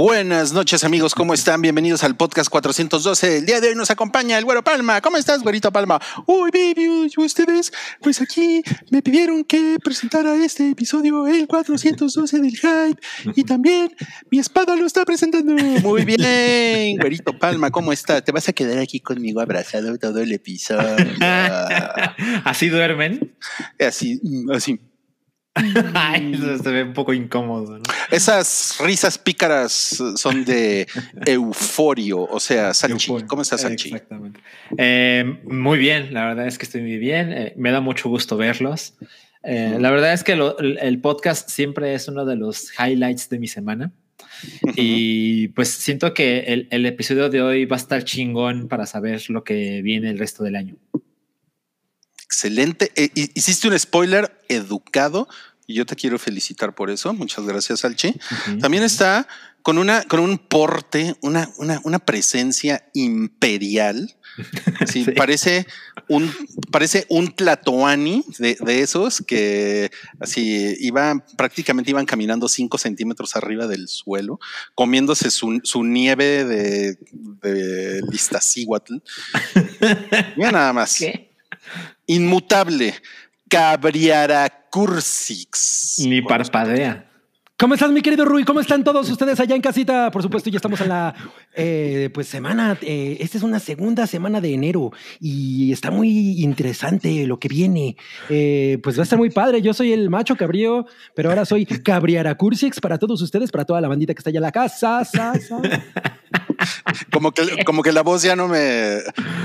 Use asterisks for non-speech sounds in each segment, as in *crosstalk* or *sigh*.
Buenas noches amigos, ¿cómo *laughs* están? Bienvenidos al podcast 412. El día de hoy nos acompaña el Güero Palma. ¿Cómo estás, Güerito Palma? Uy, baby, ustedes, pues aquí me pidieron que presentara este episodio, el 412 del Hype. Y también mi espada lo está presentando. Muy bien, Güerito Palma, ¿cómo está? ¿Te vas a quedar aquí conmigo abrazado todo el episodio? *laughs* ¿Así duermen? Así, así. Ay, eso se ve un poco incómodo. ¿no? Esas risas pícaras son de euforio, o sea. Euforia. ¿Cómo estás, Salchi? Exactamente. Eh, muy bien, la verdad es que estoy muy bien. Eh, me da mucho gusto verlos. Eh. La verdad es que lo- el el podcast siempre es uno de los highlights de mi semana. Y pues siento que el, el episodio de hoy va a estar chingón para saber lo que viene el resto del año. Excelente. Eh, hi- hiciste un spoiler educado y yo te quiero felicitar por eso. Muchas gracias, Salchi. También está con una, con un porte, una, una, una presencia imperial. *laughs* Sí, Sí. Parece un, parece un tlatoani de, de esos que así iban, prácticamente iban caminando cinco centímetros arriba del suelo, comiéndose su, su nieve de, de Listacíhuatl. *laughs* Mira nada más. ¿Qué? Inmutable. Cabriaracursix. Ni parpadea. ¿Cómo estás, mi querido Rui? ¿Cómo están todos ustedes allá en casita? Por supuesto, ya estamos en la eh, pues semana. eh, esta es una segunda semana de enero y está muy interesante lo que viene. Eh, pues va a estar muy padre. Yo soy el macho cabrío, pero ahora soy Cabriaracursix para todos ustedes, para toda la bandita que está allá en la casa. sa, sa. *laughs* *laughs* Como que, como que la voz ya no me,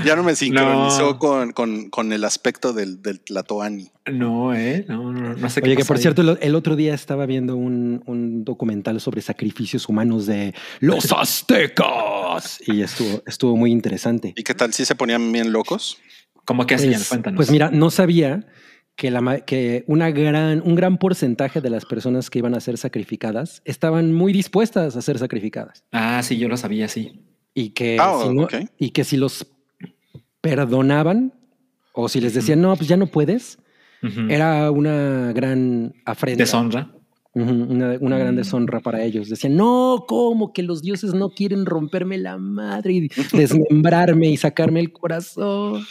ya no me sincronizó No. con, con, con el aspecto del, del tlatoani. No, eh. No, no, no sé qué Oye, que por ahí. cierto, el, el otro día estaba viendo un, un documental sobre sacrificios humanos de los aztecas y estuvo, estuvo muy interesante. ¿Y qué tal? ¿Sí se ponían bien locos? ¿Cómo que hacían? Pues, Cuéntanos. pues mira, no sabía que, la, ma- que una gran, un gran porcentaje de las personas que iban a ser sacrificadas estaban muy dispuestas a ser sacrificadas Ah, sí, yo lo sabía, sí. y que, Ah, si, no- y que si los perdonaban o si les decían, no, pues ya no puedes, era una gran afrenta. deshonra. Una, una gran Mm. deshonra para ellos. Decían, no, ¿cómo que los dioses no quieren romperme la madre y desmembrarme y sacarme el corazón?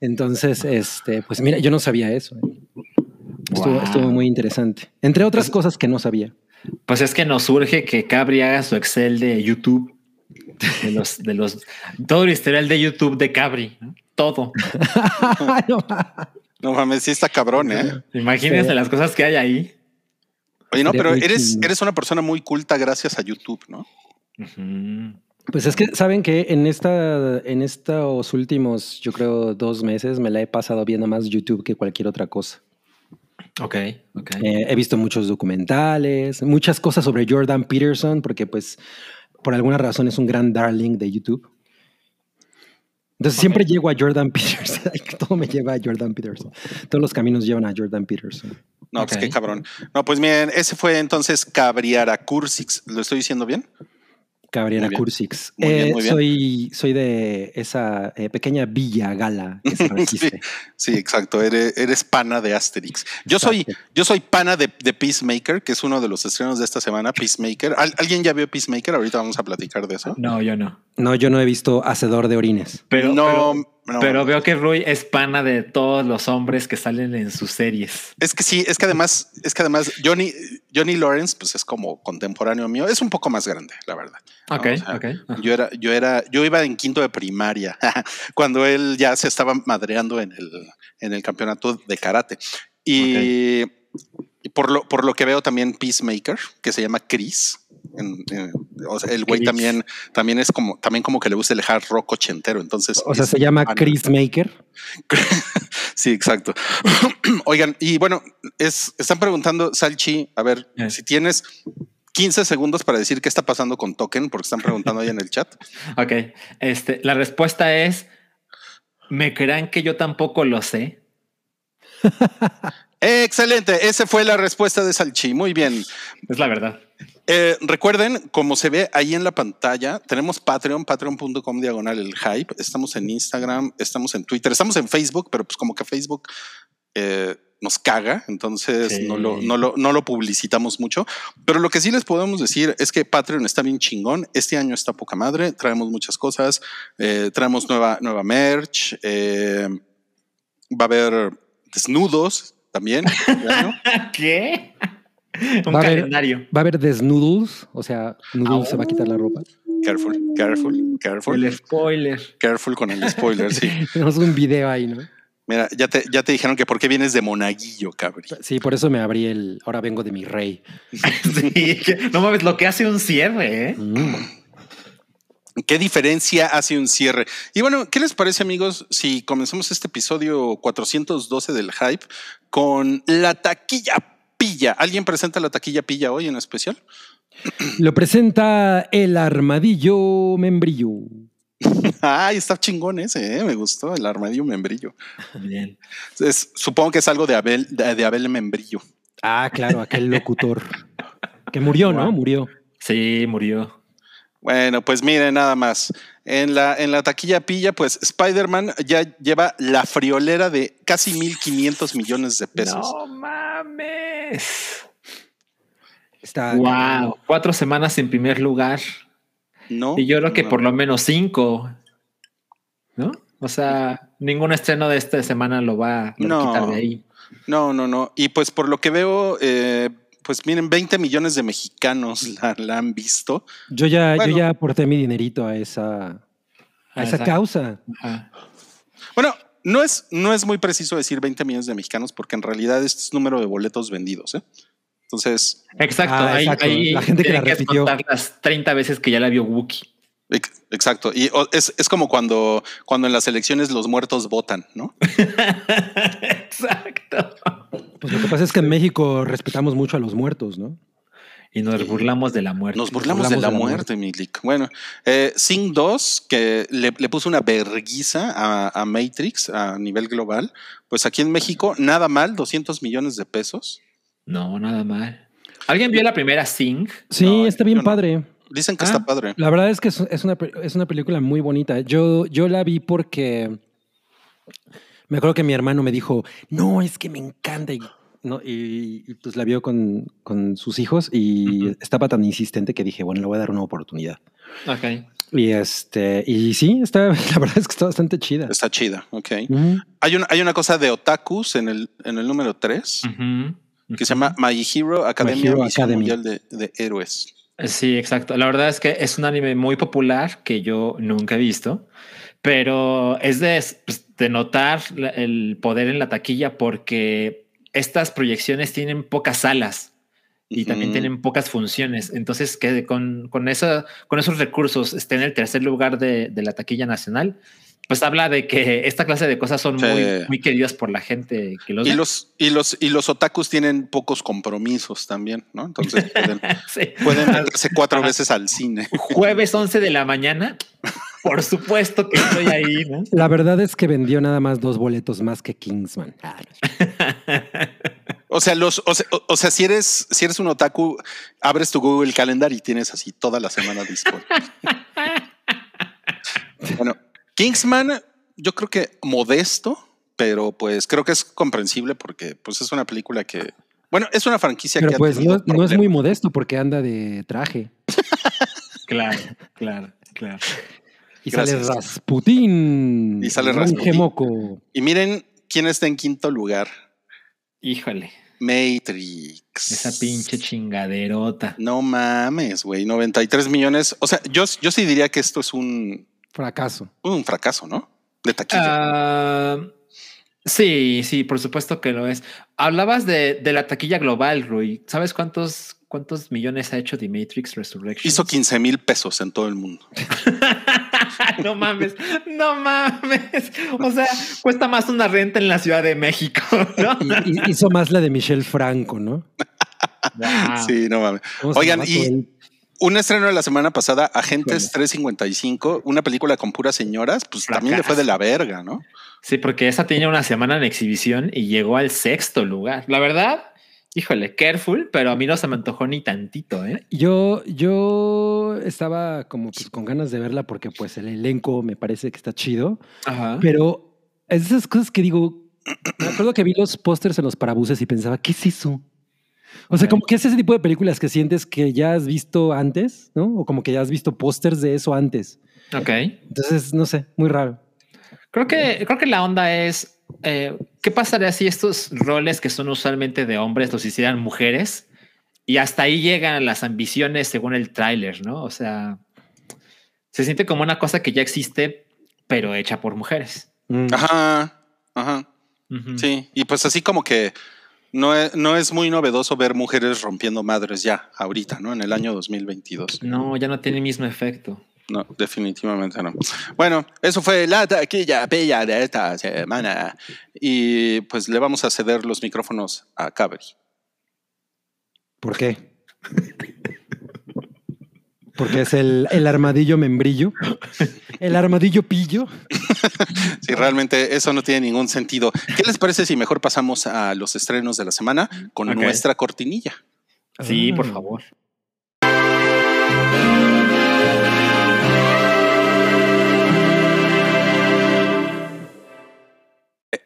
Entonces, este, pues mira, yo no sabía eso. ¿eh? Estuvo, Wow. estuvo muy interesante. Entre otras cosas que no sabía. Pues es que nos surge que Cabri haga su Excel de YouTube. De los, de los, todo el historial de YouTube de Cabri. ¿no? Todo. *laughs* No, mames, sí está cabrón, ¿eh? Imagínense Sí. las cosas que hay ahí. Oye, no, pero eres, eres una persona muy culta gracias a YouTube, ¿no? Ujú. Pues es que saben que en esta, en estos últimos, yo creo, dos meses me la he pasado viendo más YouTube que cualquier otra cosa. Ok, ok. Eh, he visto muchos documentales, muchas cosas sobre Jordan Peterson, porque pues por alguna razón es un gran darling de YouTube. Entonces siempre llego a Jordan *laughs* Peterson. Todo me lleva a Jordan Peterson. Todos los caminos llevan a Jordan Peterson. No, pues Ok. qué cabrón. No, pues miren, ese fue entonces Cabriaracursix. ¿Lo estoy diciendo bien? Cabrera Muy bien. Cursix. Muy bien, Eh, muy bien. Soy, soy de esa eh, pequeña villa gala que se *laughs* resiste. Sí, exacto. Eres, eres pana de Asterix. Yo soy, yo soy pana de, de Peacemaker, que es uno de los estrenos de esta semana. Peacemaker. ¿Al- ¿Alguien ya vio Peacemaker? Ahorita vamos a platicar de eso. No, yo no. No, yo no he visto Hacedor de Orines. Pero, no, pero, no. pero veo que Rui es pana de todos los hombres que salen en sus series. Es que sí, es que además, es que además Johnny, Johnny Lawrence, pues es como contemporáneo mío, es un poco más grande, la verdad. ¿no? Ok, O sea, ok. Ajá. Yo era, yo era, yo iba en quinto de primaria *laughs* cuando él ya se estaba madreando en el, en el campeonato de karate. Y, y por lo, por lo que veo también Peacemaker, que se llama Chris. En- en- o sea, el güey también, también es como, también como que le gusta el hard rock ochentero. Entonces, O sea, se llama. Chris Maker. *laughs* Sí, exacto. *clears throat* Oigan, y bueno, es, están preguntando, Salchi, a ver, si tienes 15 segundos para decir qué está pasando con Token, porque están preguntando ahí en el chat. *laughs* Ok. Este, la respuesta es: ¿me crean que yo tampoco lo sé? *laughs* Excelente, esa fue la respuesta de Salchi. Muy bien. Es la verdad. Eh, recuerden, como se ve ahí en la pantalla, tenemos Patreon, patreon.com diagonal el hype. Estamos en Instagram, estamos en Twitter, estamos en Facebook, pero pues como que Facebook eh, nos caga, entonces Sí. no, lo, no, lo, no lo publicitamos mucho. Pero lo que sí les podemos decir es que Patreon está bien chingón. Este año está poca madre, traemos muchas cosas, eh, traemos nueva, nueva merch, va a haber desnudos también. ¿no? *laughs* ¿Qué? *laughs* Un Va a haber- calendario. Va a haber desnudos, o sea, Noodles se va a quitar la ropa. Careful, careful, careful. El spoiler. Careful con el spoiler, sí. *laughs* Tenemos un video ahí, ¿no? Mira, ya te, ya te dijeron que por qué vienes de monaguillo, cabrón. Sí, por eso me abrí el. Ahora vengo de mi rey. *laughs* Sí, no mames, lo que hace un cierre, ¿eh? Mm. ¿Qué diferencia hace un cierre? Y bueno, ¿qué les parece, amigos, si comenzamos este episodio 412 del hype con la taquilla pilla? ¿Alguien presenta la taquilla pilla hoy en especial? *clears throat* Lo presenta el armadillo membrillo. *laughs* Ay, está chingón ese, ¿eh? me gustó el armadillo membrillo. Bien. Es- supongo que es algo de Abel, de, de Abel Membrillo. Ah, claro, aquel *laughs* locutor. Que murió, ¿no? Wow. Murió. Sí, murió. Bueno, pues miren nada más. En la, en la taquilla pilla, pues Spider-Man ya lleva la friolera de casi 1.500 millones de pesos. No mames. *laughs* Está. Wow. Cuatro semanas en primer lugar. No. Y yo creo que No. por lo menos cinco. ¿No? O sea, ningún estreno de esta semana lo va a No. quitar de ahí. No, no, no. Y pues por lo que veo, eh, pues miren, 20 millones de mexicanos *laughs* la, la han visto. Yo ya, Bueno. yo ya aporté mi dinerito a esa, a A esa esa- causa. Ajá. Bueno, no es, no es muy preciso decir 20 millones de mexicanos porque en realidad este es número de boletos vendidos. ¿eh? Entonces, Exacto. Ah, ahí, exacto. ahí La gente que la repitió. contar las 30 veces que ya la vio Wookie. ex- exacto. Y es, es como cuando, cuando en las elecciones los muertos votan, ¿no? *laughs* Exacto. Pues lo que pasa es que en México respetamos mucho a los muertos, ¿no? Y nos burlamos de la muerte. Nos burlamos, de la muerte, Milik. Bueno, eh, Sing 2, que le, le puso una verguiza a, a Matrix a nivel global, pues aquí en México, nada mal, 200 millones de pesos. No, nada mal. ¿Alguien vio la primera Sing? Sí, No, está bien no. padre. Dicen que Ah. está padre. La verdad es que es, es una, es una película muy bonita. Yo, yo la vi porque me acuerdo que mi hermano me dijo, no, es que me encanta. Y, ¿no? y, y, pues la vio con, con sus hijos y estaba tan insistente que dije, bueno, le voy a dar una oportunidad. Ok. Y este, y sí, está, *laughs* la verdad es que está bastante chida. Está chida, ok. Ujú. Hay una, hay una cosa de otakus en el, en el número 3 Ujú. que se llama My Hero Academia Hero Misión Academy. Mundial de, de Héroes. Sí, exacto. La verdad es que es un anime muy popular que yo nunca he visto, pero es de, pues, de notar el poder en la taquilla porque estas proyecciones tienen pocas salas y también tienen pocas funciones. Entonces, que con, con, esa, con esos recursos esté en el tercer lugar de, de la taquilla nacional, pues habla de que esta clase de cosas son Sí. muy, muy queridas por la gente que los Y los, y, los, y los otakus tienen pocos compromisos también, ¿no? Entonces pueden, *laughs* Sí. pueden *laughs* meterse cuatro veces al cine. Jueves 11 de la mañana, por supuesto que estoy ahí, ¿no? La verdad es que vendió nada más dos boletos más que Kingsman. Ah, *laughs* O sea, los, o sea, o- o sea, si eres, si eres un otaku, abres tu Google Calendar y tienes así toda la semana disponible. *laughs* bueno, Kingsman, yo creo que modesto, pero pues creo que es comprensible porque pues es una película que, bueno, es una franquicia Pero que pues no, no es muy modesto porque anda de traje. *laughs* Claro, claro, claro. Y Gracias. sale Rasputín. Y sale un Rasputín. gemoco. Y miren quién está en quinto lugar. Híjole, Matrix. esa pinche chingaderota. No mames, güey, 93 millones. O sea, yo, yo sí diría que esto es un, Fracaso. un fracaso, ¿no? De taquilla. Ah, sí, sí, por supuesto que lo es. Hablabas de, de la taquilla global, Rui. ¿Sabes cuántos, cuántos millones ha hecho The Matrix Resurrection? Hizo 15 mil pesos en todo el mundo. *laughs* no mames, no mames. O sea, cuesta más una renta en la Ciudad de México, ¿no? Y- y- hizo más la de Michelle Franco, ¿no? Sí, no mames. ¿Cómo se Oigan, y- Un estreno de la semana pasada, Agentes Híjole. 355, una película con puras señoras, pues también le fue de la verga, ¿no? Sí, porque esa tenía una semana en exhibición y llegó al sexto lugar. La verdad, híjole, careful, pero a mí no se me antojó ni tantito, ¿eh? Yo, yo estaba como pues, con ganas de verla porque pues el elenco me parece que está chido, Ajá. pero es esas cosas que digo, *clears throat* me acuerdo que vi los pósters en los parabuses y pensaba, ¿qué es eso? O sea, como que es ese tipo de películas que sientes que ya has visto antes, ¿no? O como que ya has visto pósters de eso antes. Ok. Entonces, no sé, muy raro. Creo que, creo que la onda es, eh, ¿qué pasaría si estos roles que son usualmente de hombres los hicieran mujeres? Y hasta ahí llegan las ambiciones según el tráiler, ¿no? O sea, se siente como una cosa que ya existe, pero hecha por mujeres. Mm. Ajá, ajá. Sí, y pues así como que no es, no es muy novedoso ver mujeres rompiendo madres ya, ahorita, ¿no? En el año 2022. No, ya no tiene el mismo efecto. No, definitivamente no. Bueno, eso fue la taquilla bella de esta semana. Y pues le vamos a ceder los micrófonos a Cabri. ¿Por qué? Porque es el, el armadillo membrillo, el armadillo pillo. *laughs* Si realmente eso no tiene ningún sentido. ¿Qué les parece si mejor pasamos a los estrenos de la semana con nuestra cortinilla? Sí, por favor.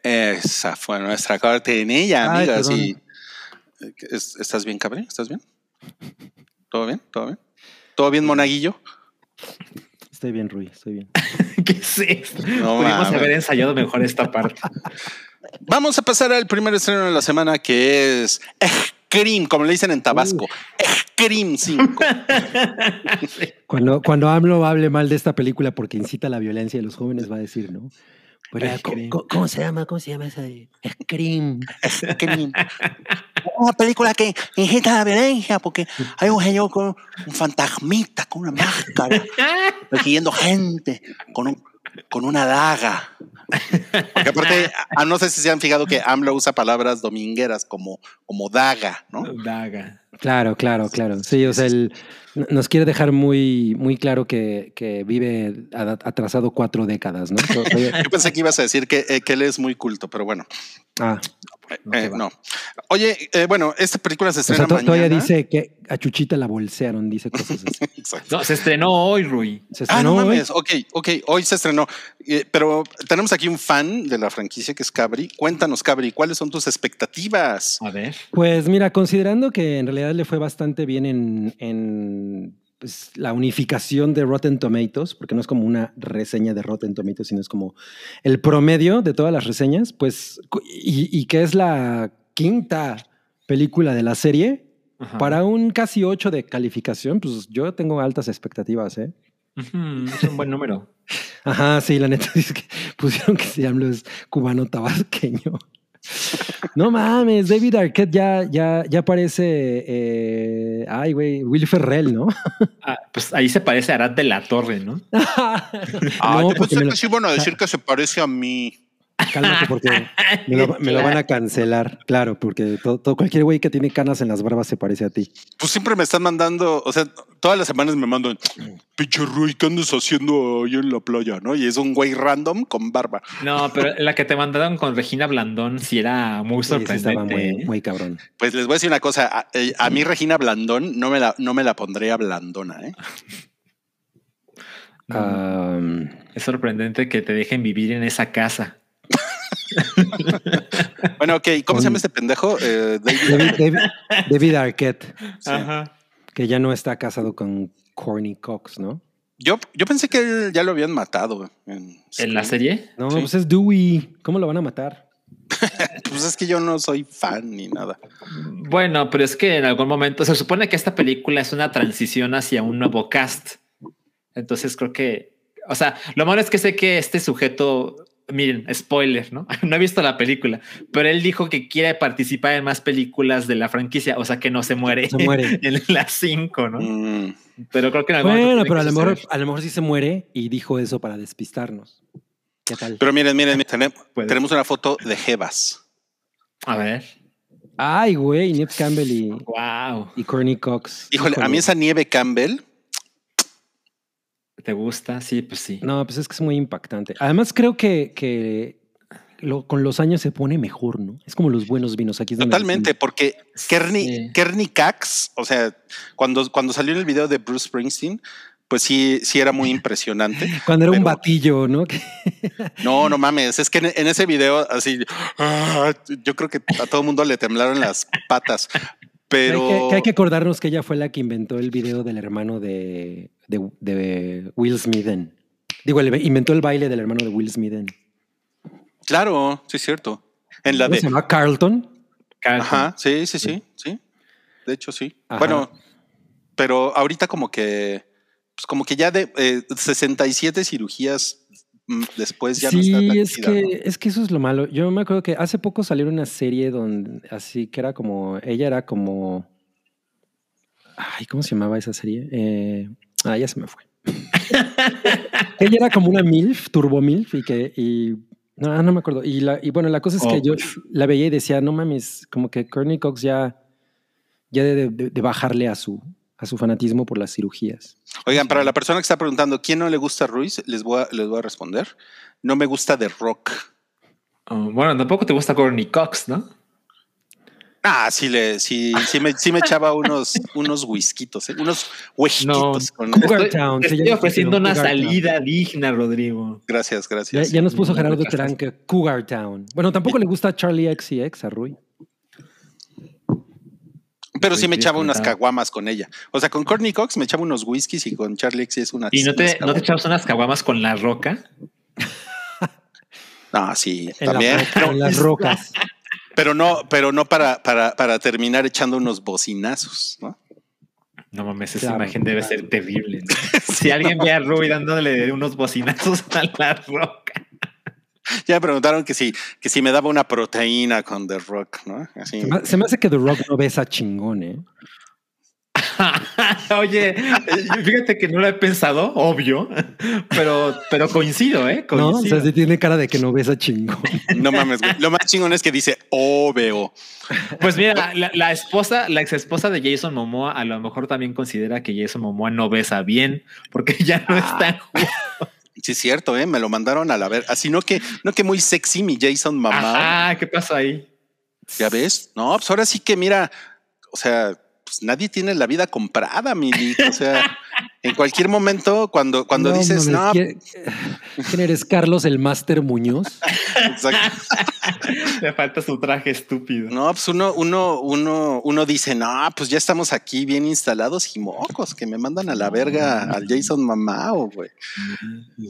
Esa fue nuestra cortinilla, Ay, amigas. perdón. Y, ¿Es- ¿Estás bien, Cabri? ¿Estás *laughs* bien? ¿Todo bien? ¿Todo bien? ¿Todo bien, Monaguillo? Estoy bien, Rui, estoy bien. *laughs* ¿Qué es esto? No Pudimos mames. haber ensayado mejor esta parte. *laughs* Vamos a pasar al primer estreno de la semana que es Scream, como le dicen en Tabasco. Scream 5. Cuando, cuando AMLO hable mal de esta película porque incita a la violencia de los jóvenes, va a decir, ¿no? Pero. ¿cómo, cómo se llama? ¿Cómo se llama esa de Scream? Scream. *laughs* Una película que incita a la violencia porque hay un señor con un fantasmita, con una máscara, persiguiendo gente, con, un- con una daga. Porque aparte, *laughs* ah, no sé si se han fijado que AMLO usa palabras domingueras como, como daga, ¿no? Daga. Claro, claro, claro. Sí, o sea, él nos quiere dejar muy, muy claro que, que vive atrasado cuatro décadas, ¿no? *laughs* Yo pensé que ibas a decir que, eh, que él es muy culto, pero bueno, ah, No eh, no. Oye, eh, bueno, esta película se o estrena sea, to- todavía dice que a Chuchita la bolsearon, dice cosas así. *laughs* No, se estrenó hoy, Rui. Se Ah, no estrenó hoy. mames. Ok, ok. Hoy se estrenó. Eh, pero tenemos aquí un fan de la franquicia que es Cabri. Cuéntanos, Cabri, ¿cuáles son tus expectativas? A ver. Pues mira, considerando que en realidad le fue bastante bien en, en, pues, la unificación de Rotten Tomatoes, porque no es como una reseña de Rotten Tomatoes, sino es como el promedio de todas las reseñas, pues, y, y que es la quinta película de la serie, Ajá. para un casi 8 de calificación, pues yo tengo altas expectativas, ¿eh? Es un buen número. *laughs* Ajá, sí, la neta es que *laughs* pusieron que se llama es cubano tabasqueño. No mames, David Arquette ya, ya, ya parece, eh, ay, güey, Will Ferrell, ¿no? *laughs* Ah, pues ahí se parece a Arad de la Torre, ¿no? *laughs* Ah, no, yo porque pensé me lo, que sí iban a decir *laughs* que se parece a mí. Cálmate porque *laughs* me lo, me lo van a cancelar, claro, porque todo, todo- cualquier güey que tiene canas en las barbas se parece a ti. Pues siempre me están mandando, o sea, todas las semanas me mandan, pinche Rui, ¿qué andas haciendo ahí en la playa? ¿No? Y es un güey random con barba. No, pero la que te mandaron con Regina Blandón sí era muy Sí, sí, estaba sorprendente. muy, ¿eh? muy cabrón. Pues les voy a decir una cosa, a, eh, a mí Regina Blandón no me la, no me la pondría blandona, ¿eh? *laughs* Es sorprendente que te dejen vivir en esa casa. *laughs* Bueno, ok, ¿cómo se llama este pendejo? Eh, David- David, David- David Arquette, Sí. Ajá. que ya no está casado con Corny Cox, ¿no? Yo, yo pensé que él ya lo habían matado. En, ¿En la serie? No, Sí. pues es Dewey. ¿Cómo lo van a matar? *laughs* Pues es que yo no soy fan ni nada. Bueno, pero es que en algún momento se supone que esta película es una transición hacia un nuevo cast. Entonces creo que, o sea, lo malo es que sé que este sujeto, miren, spoiler, ¿no? *laughs* No he visto la película, pero él dijo que quiere participar en más películas de la franquicia, o sea, que no se muere, Se muere. *laughs* en las cinco, ¿no? Mm, Pero creo que en algún Bueno, pero a lo, mejor, a lo mejor sí se muere y dijo eso para despistarnos. ¿Qué tal? Pero miren, miren, miren, tenemos una foto de Jebas. A ver. Ay, güey, Nip Campbell y, Wow. y Corny Cox. Híjole, a mí esa nieve Campbell, ¿Te gusta? Sí, pues sí. No, pues es que es muy impactante. Además, creo que, que lo- con los años se pone mejor, ¿no? Es como los buenos vinos. Aquí es donde Totalmente, porque Kearney, Sí. Kearney Cax, o sea, cuando, cuando salió en el video de Bruce Springsteen, pues sí, sí era muy impresionante. *laughs* Cuando era un batillo, ¿no? *laughs* No, no mames, es que en, en ese video así, ah, yo creo que a todo mundo le temblaron las patas, pero Hay que, que hay que acordarnos que ella fue la que inventó el video del hermano de, de, de Will Smith. Digo, el- inventó el baile del hermano de Will Smith. claro, sí es cierto. En la ¿Cómo se llama? Carlton. Carlton. ajá, sí, sí, sí, sí. De hecho, sí. Ajá. Bueno, pero ahorita como que, pues como que ya de eh, 67 cirugías mm, después ya no está tan es chida, que, ¿no? es que eso es lo malo. Yo me acuerdo que hace poco salió una serie donde así que era como, ella era como, ay, ¿cómo se llamaba esa serie? Eh, ah, ya se me fue. *laughs* ella era como una MILF, Turbo MILF, y que, y, no, no me acuerdo. Y, la, y bueno, la cosa es que Oh, yo pues. la veía y decía, no mames, como que Courtney Cox ya, ya de, de- de bajarle a su, a su fanatismo por las cirugías. Oigan, para la persona que está preguntando, ¿quién no le gusta a Ruiz? Les voy a, les voy a responder. No me gusta de rock. Oh, bueno, tampoco te gusta Courtney Cox, ¿no? Ah, sí, le, sí, sí me, sí me echaba unos, *laughs* unos whiskitos, ¿eh? unos huejitos. con- Cougar Estoy, Town, estoy ofreciendo una Cougar Town. salida digna, Rodrigo. Gracias, gracias. ya nos puso No, Gerardo nunca Terán que Cougar Town. Bueno, tampoco le gusta Charlie XCX a Rui. Pero sí me echaba unas caguamas con ella. O sea, con Courtney Cox me echaba unos whiskies y con Charlie X es unas. ¿Y no te, no te echabas unas caguamas con la roca? Ah, sí, En, la- también. en las *laughs* rocas. Pero no, pero no para, para, para terminar echando unos bocinazos, ¿no? No mames, esa Claro, imagen debe claro. ser terrible. ¿no? *laughs* Si alguien ve a Rui dándole unos bocinazos a la roca. Ya me preguntaron que si, que si me daba una proteína con The Rock, ¿no? Así. Se me, se me hace que The Rock no besa chingón, ¿eh? *laughs* Oye, eh, fíjate que no lo he pensado, obvio, pero, pero coincido, ¿eh? No, o sea, sí tiene cara de que no besa chingón. No mames, güey. Lo más chingón es que dice "Oh, veo". Pues mira, la, la esposa, la ex esposa de Jason Momoa, a lo mejor también considera que Jason Momoa no besa bien, porque ya no está en juego. Sí, es cierto, ¿eh? Me lo mandaron a la ver. Así no que, no que muy sexy mi Jason mamá. Ajá, ¿qué pasó ahí? Ya ves. No, pues ahora sí que mira, o sea, pues nadie tiene la vida comprada, mi Vic. O sea, en cualquier momento, cuando, cuando No dices, mames, no, ¿quién, quién eres Carlos el Máster Muñoz? exacto. Le falta su traje estúpido. no, pues uno, uno, uno, uno dice, no, pues ya estamos aquí bien instalados y mocos, que me mandan a la verga al Jason Mamao, güey.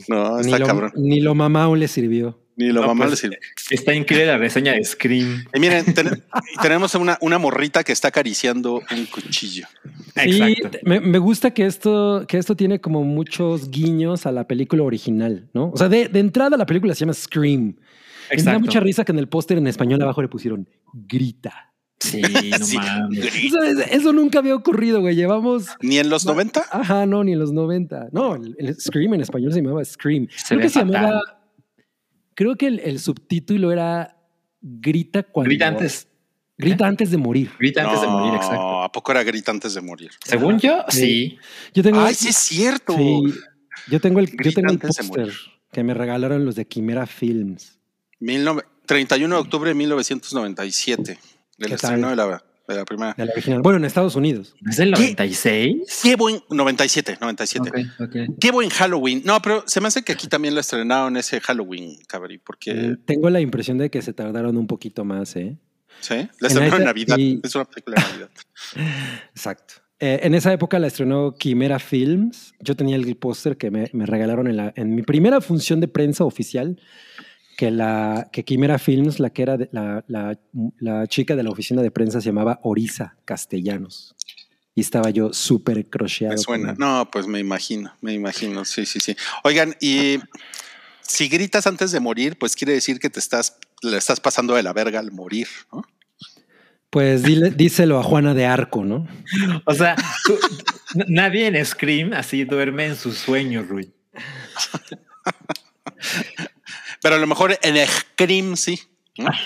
No, Ni está lo, cabrón. ni lo mamá le sirvió. Ni lo No, mamá pues, le sirve. Está increíble la reseña de Scream. Y miren, ten- *laughs* tenemos una, una morrita que está acariciando un cuchillo. Sí, Exacto. me, me gusta que esto, que esto tiene como muchos guiños a la película original, ¿no? O sea, de, de entrada la película se llama Scream. Y me da Exacto. mucha risa que en el póster en español abajo le pusieron grita. Sí, *laughs* no Sí. mames. Eso, eso nunca había ocurrido, güey. Llevamos. Ni en los 90. Ajá, no, ni en los 90. No, el, el Scream en español se llamaba Scream. Se creo que se llamaba. Creo que el, el subtítulo era Grita cuando. Grita antes, Grita antes de morir. grita antes de morir, exacto. ¿A poco era grita antes de morir? Según yo, Sí. sí. Yo tengo. Ay, sí es cierto. sí, yo tengo el, yo Grita tengo el antes de póster morir. que me regalaron los de Quimera Films. 19 31 de octubre de 1997. El ¿Qué estreno tal? de la, de la primera. de la original. Bueno, en Estados Unidos. ¿Es del ¿Qué? 96? Qué buen 97, 97. Ok, ok. Qué buen Halloween. No, pero se me hace que aquí también lo estrenaron ese Halloween, cabrí, porque Mm, Tengo la impresión de que se tardaron un poquito más, ¿eh? sí, la estrenaron en Navidad. y- Es una película de Navidad. *laughs* Exacto. Eh, en esa época la estrenó Quimera Films. Yo tenía el póster que me, me regalaron en, la, en mi primera función de prensa oficial, que, la, que Quimera Films, la que era de- la, la- la chica de la oficina de prensa se llamaba Orisa Castellanos. Y estaba yo súper crocheado. Me suena. No, pues me imagino, me imagino. Sí, sí, sí. Oigan, y si gritas antes de morir, pues quiere decir que te estás, le estás pasando de la verga al morir, ¿no? Pues dile, díselo a Juana de Arco, ¿no? O sea, tú- nadie en Scream así duerme en sus sueños, Rui. *laughs* Pero a lo mejor en Scream sí. ¿no? *laughs*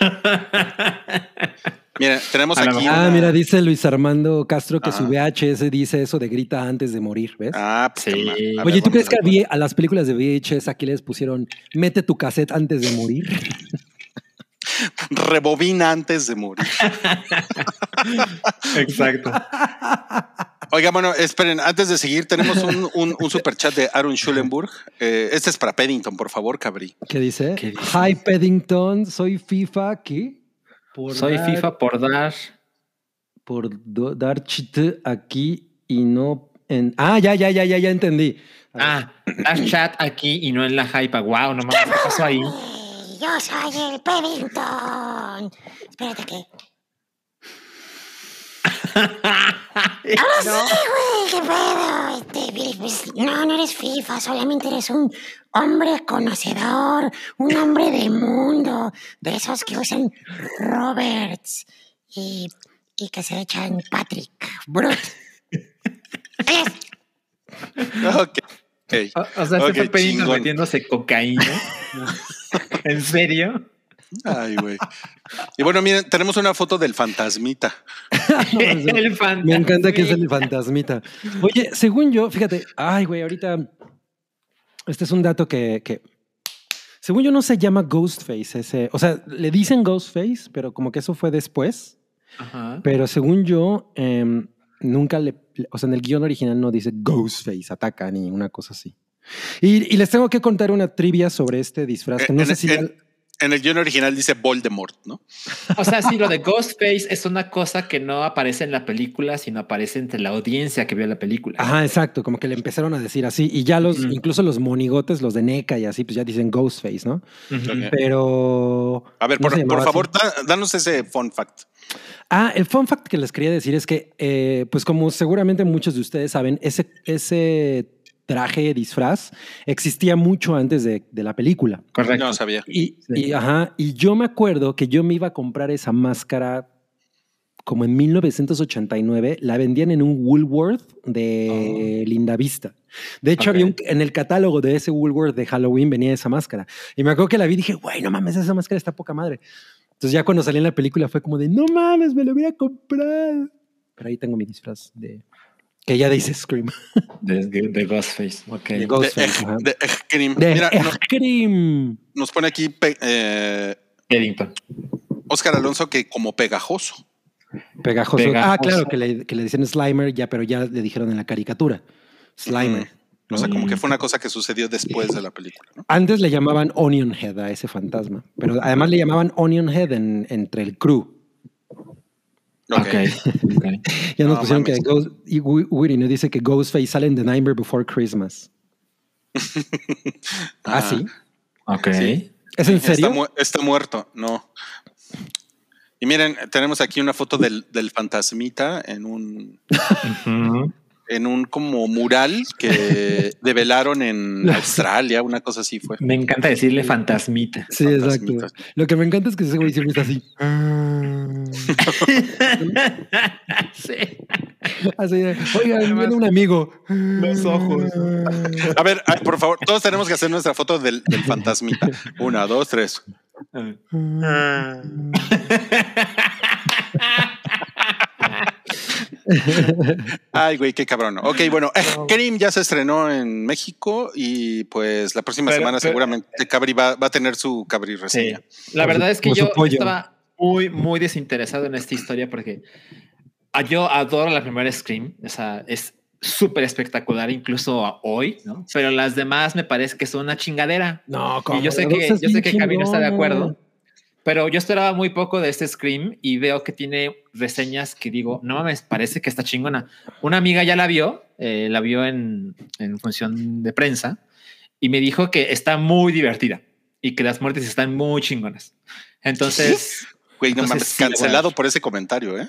Mira, tenemos A aquí. Ah, una- mira, dice Luis Armando Castro que su Ajá. VHS dice eso de grita antes de morir, ¿ves? Ah, pues, Sí. ver, Oye, ¿tú crees que a, a las películas de VHS aquí les pusieron mete tu cassette antes de morir? *laughs* rebobina antes de morir. *laughs* Exacto. Oiga, bueno, esperen, antes de seguir, tenemos un, un, un super chat de Aaron Schulenburg. Eh, este es para Paddington, por favor, Cabri. ¿Qué dice? ¿Qué dice? Hi Paddington, soy FIFA, ¿qué? Por Soy dar- FIFA por dar. Por do- dar chiste aquí y no en... Ah, ya, ya, ya, ya, ya entendí. Ah, dar chat aquí y no en la hype. Wow, no mames, ¿qué pasó ahí? Yo soy el Paddington. Espérate que. *laughs* Ahora sí, güey, qué pedo. Este, pues, no, no eres FIFA, solamente eres un hombre conocedor, un hombre de mundo, de esos que usan Roberts y, y que se echan Patrick Brut. Ok. *laughs* ok. O, o sea, Ok, se fue Pedino chingón. metiéndose cocaína. *laughs* ¿En serio? Ay, güey. Y bueno, miren, tenemos una foto del fantasmita. *laughs* El. Me encanta que es el fantasmita. Oye, según yo, fíjate, ay, güey, ahorita. Este es un dato que, que. Según yo, no se llama Ghostface. Ese, o sea, le dicen Ghostface, pero como que eso fue después. Ajá. Pero según yo, em, nunca le. O sea, en el guion original no dice Ghostface, ataca ni una cosa así. Y, y les tengo que contar una trivia sobre este disfraz. Que no En- sé si. en- En el guion original dice Voldemort, ¿no? O sea, sí, lo de Ghostface es una cosa que no aparece en la película, sino aparece entre la audiencia que vio la película. Ajá, exacto, como que le empezaron a decir así. Y ya los, Ujú. incluso los monigotes, los de NECA y así, pues ya dicen Ghostface, ¿no? Pero. A ver, no por, por favor, da- danos ese fun fact. Ah, el fun fact que les quería decir es que, eh, pues como seguramente muchos de ustedes saben, ese, ese traje, disfraz, existía mucho antes de, de la película. Correcto. No sabía. Y, Sí. y, ajá, y yo me acuerdo que yo me iba a comprar esa máscara como en 1989. La vendían en un Woolworth de Linda Vista. De hecho, Ok. había un- en el catálogo de ese Woolworth de Halloween venía esa máscara. Y me acuerdo que la vi y dije, güey, no mames, esa máscara está poca madre. Entonces ya cuando salí en la película fue como de, no mames, me lo hubiera comprado. Pero ahí tengo mi disfraz de... Que ya dice Scream. *laughs* De, de Ghostface. Ok. De Ghostface, de Scream. De Mira, no- Scream. nos pone aquí eh, Eddington. Oscar Alonso que como pegajoso. Pegajoso. Pegajoso. Ah, claro, que le, que le decían Slimer, ya, pero ya le dijeron en la caricatura. Slimer. O sea, como que fue una cosa que sucedió después de la película. ¿no? Antes le llamaban Onion Head a ese fantasma, pero además le llamaban Onion Head en- entre el crew. Ok. Ok. *laughs* ok. Ya nos No pusieron mames. que Ghost, y nos dice que Ghostface sale en The Nightmare Before Christmas. *laughs* Ah, Ah, sí. Ok. Sí. ¿Es en Está, serio? mu- está muerto, no. Y miren, tenemos aquí una foto del, del fantasmita en un. En un como mural que *laughs* develaron en Australia, una cosa así fue. Me encanta decirle fantasmita. Sí, exacto. Lo que me encanta es que ese güey siempre está así. *laughs* *laughs* sí. Así de, oigan, viene un amigo. Los ojos. A ver, por favor, todos tenemos que hacer nuestra foto del, del fantasmita. Una, dos, tres. *laughs* Ay, güey, qué cabrón. Ok, bueno, *laughs* *laughs* Scream ya se estrenó en México y pues la próxima Pero- semana pero- seguramente Cabri va, va a tener su Cabri Sí. reseña. La Como verdad es que como yo estaba muy, muy desinteresado en esta historia porque yo adoro la primera Scream. O sea, es súper espectacular, incluso hoy, ¿no? Pero las demás me parece que son una chingadera. No, Y yo sé que, yo sé que Camilo está de acuerdo, pero yo esperaba muy poco de este Scream y veo que tiene reseñas que digo, no mames, parece que está chingona. Una amiga ya la vio, eh, la vio en, en función de prensa y me dijo que está muy divertida y que las muertes están muy chingonas. Entonces, Güey, no Entonces, mames, sí, cancelado por ese comentario, ¿eh?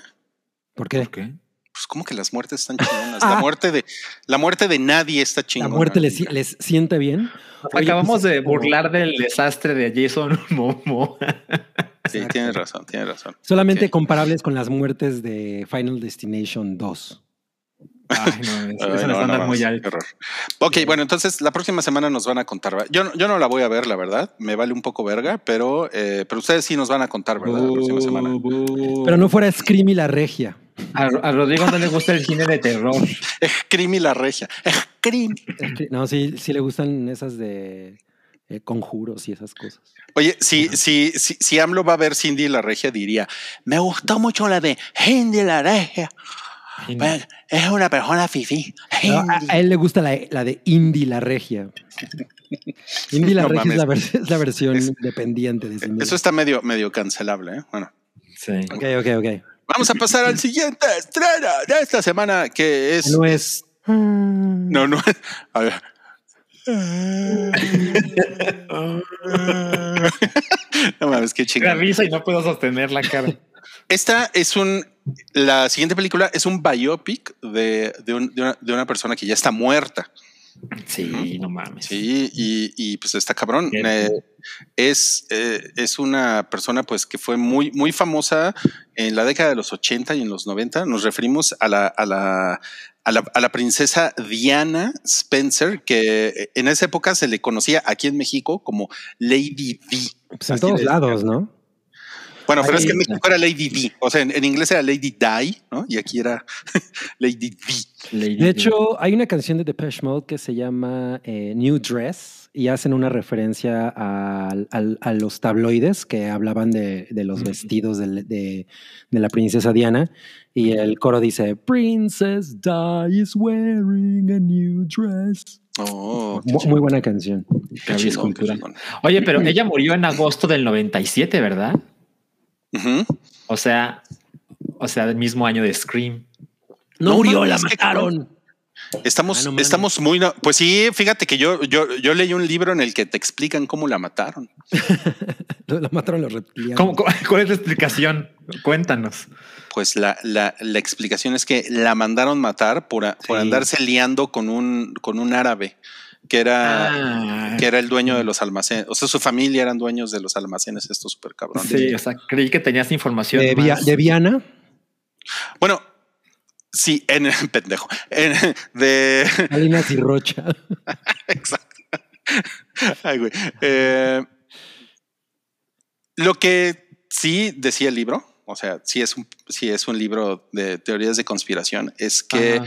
¿Por qué? Pues como que las muertes están chingonas. Ah. La muerte de la muerte de nadie está ¿La chingona. muerte les, les siente bien? Oye, acabamos pues, de como- burlar del desastre de Jason Momoa. Sí, tienes razón, tienes razón. Solamente comparables con las muertes de Final Destination 2. Ay, no, es, Ay, no, muy alto. Ok, bueno, entonces la próxima semana nos van a contar. Yo, no- yo no la voy a ver, la verdad. Me vale un poco verga, pero, eh, pero ustedes sí nos van a contar, ¿verdad? La próxima semana. Pero no fuera Scream y la regia. A, a Rodrigo no le gusta el cine de terror. *laughs* Scream y la regia. Scream. Scream- No, sí, sí le gustan esas de eh, conjuros y esas cosas. Oye, si, si, si, si AMLO va a ver Cindy la Regia, diría, me gustó mucho la de Cindy la Regia. Pues, es una persona fifí. No, a, a él le gusta la, la de Indy la Regia. *laughs* Indy la No Regia es la, es la versión Es- independiente de Cindy. Eso está medio, medio cancelable. ¿eh? Bueno, Sí. Ok, ok, ok. Vamos a pasar al siguiente estreno de esta semana, que es. No es. No, no. A ver. No mames, qué Me chingada. avisa y no puedo sostener la cara. Esta es un. La siguiente película es un biopic de, de, un- de una, de una persona que ya está muerta. Sí, no mames. Sí, y, y, pues está cabrón. Eh, es, eh, es una persona pues que fue muy, muy famosa en la década de los 80 y en los 90. Nos referimos a la, a la, a la, a la princesa Diana Spencer, que en esa época se le conocía aquí en México como Lady D. Pues en todos lados, ¿no? Bueno, pero es que en Ahí- México era Lady D. O sea, en, en inglés era Lady Di, ¿no? Y aquí era *laughs* Lady D. De hecho, hay una canción de Depeche Mode que se llama eh, New Dress y hacen una referencia a, los tabloides que hablaban de, de los vestidos de, de la princesa Diana. Y el coro dice: Princess Di is wearing a new dress. Oh, Muy buena canción. chingón. Oye, pero ella murió en agosto del 97, ¿verdad? Ujú. O sea, o sea, del mismo año de Scream. No, No murió, mames, la mataron. Estamos, Ah, no estamos muy. no- Pues sí, fíjate que yo, yo, yo leí un libro en el que te explican cómo la mataron. *laughs* La mataron los reptilianos. ¿Cómo- cómo- ¿Cuál es la explicación? Cuéntanos. Pues la, la, la explicación es que la mandaron matar por, a- por andarse liando con un, con un árabe que era, Ah, que era el dueño de los almacenes. O sea, su familia eran dueños de los almacenes, estos súper cabrones. sí, o sea, creí que tenías información. De, Via- más. de Viana. Bueno, sí, en *laughs* pendejo. En- de Salinas y Rocha. *laughs* Exacto. Ay, güey. Eh, lo que sí decía el libro, o sea, sí es un, sí es un libro de teorías de conspiración, es que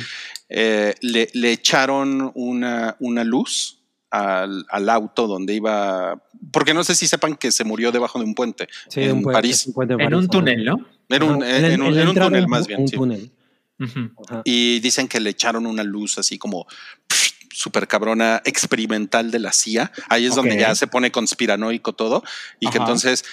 eh, le, le echaron una, una luz al, al auto donde iba, porque no sé si sepan que se murió debajo de un puente Sí, en un puente- París. un puente En París, un túnel, ¿no? Era un, Ajá, en, un, en túnel más bien. Un sí. túnel. Y dicen que le echaron una luz así como pff, súper cabrona experimental de la CIA. Ahí es donde ya se pone conspiranoico todo y que entonces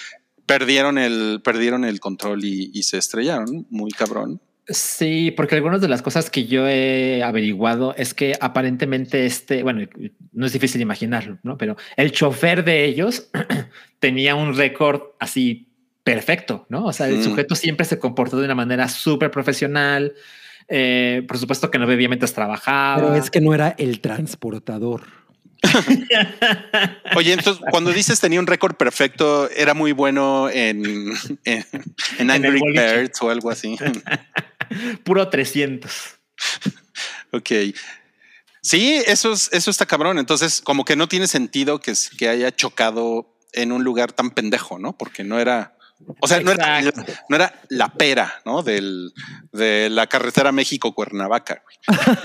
perdieron el, perdieron el control y, y se estrellaron. Muy cabrón. Sí, porque algunas de las cosas que yo he averiguado es que aparentemente este, bueno, no es difícil imaginarlo, ¿no? Pero el chofer de ellos *clears throat* tenía un récord así perfecto, ¿no? O sea, el Mm. sujeto siempre se comportó de una manera súper profesional. Eh, por supuesto que no bebía mientras trabajaba. Pero es que no era el transportador. *laughs* Oye, entonces cuando dices tenía un récord perfecto, era muy bueno en, en, Angry. Birds o algo así. *laughs* Puro 300. Ok. Sí, eso, es- eso está cabrón. Entonces, como que no tiene sentido que, que haya chocado en un lugar tan pendejo, ¿no? Porque no era. O sea, no era, no era la pera, ¿no? Del, de la carretera México-Cuernavaca. güey. *laughs*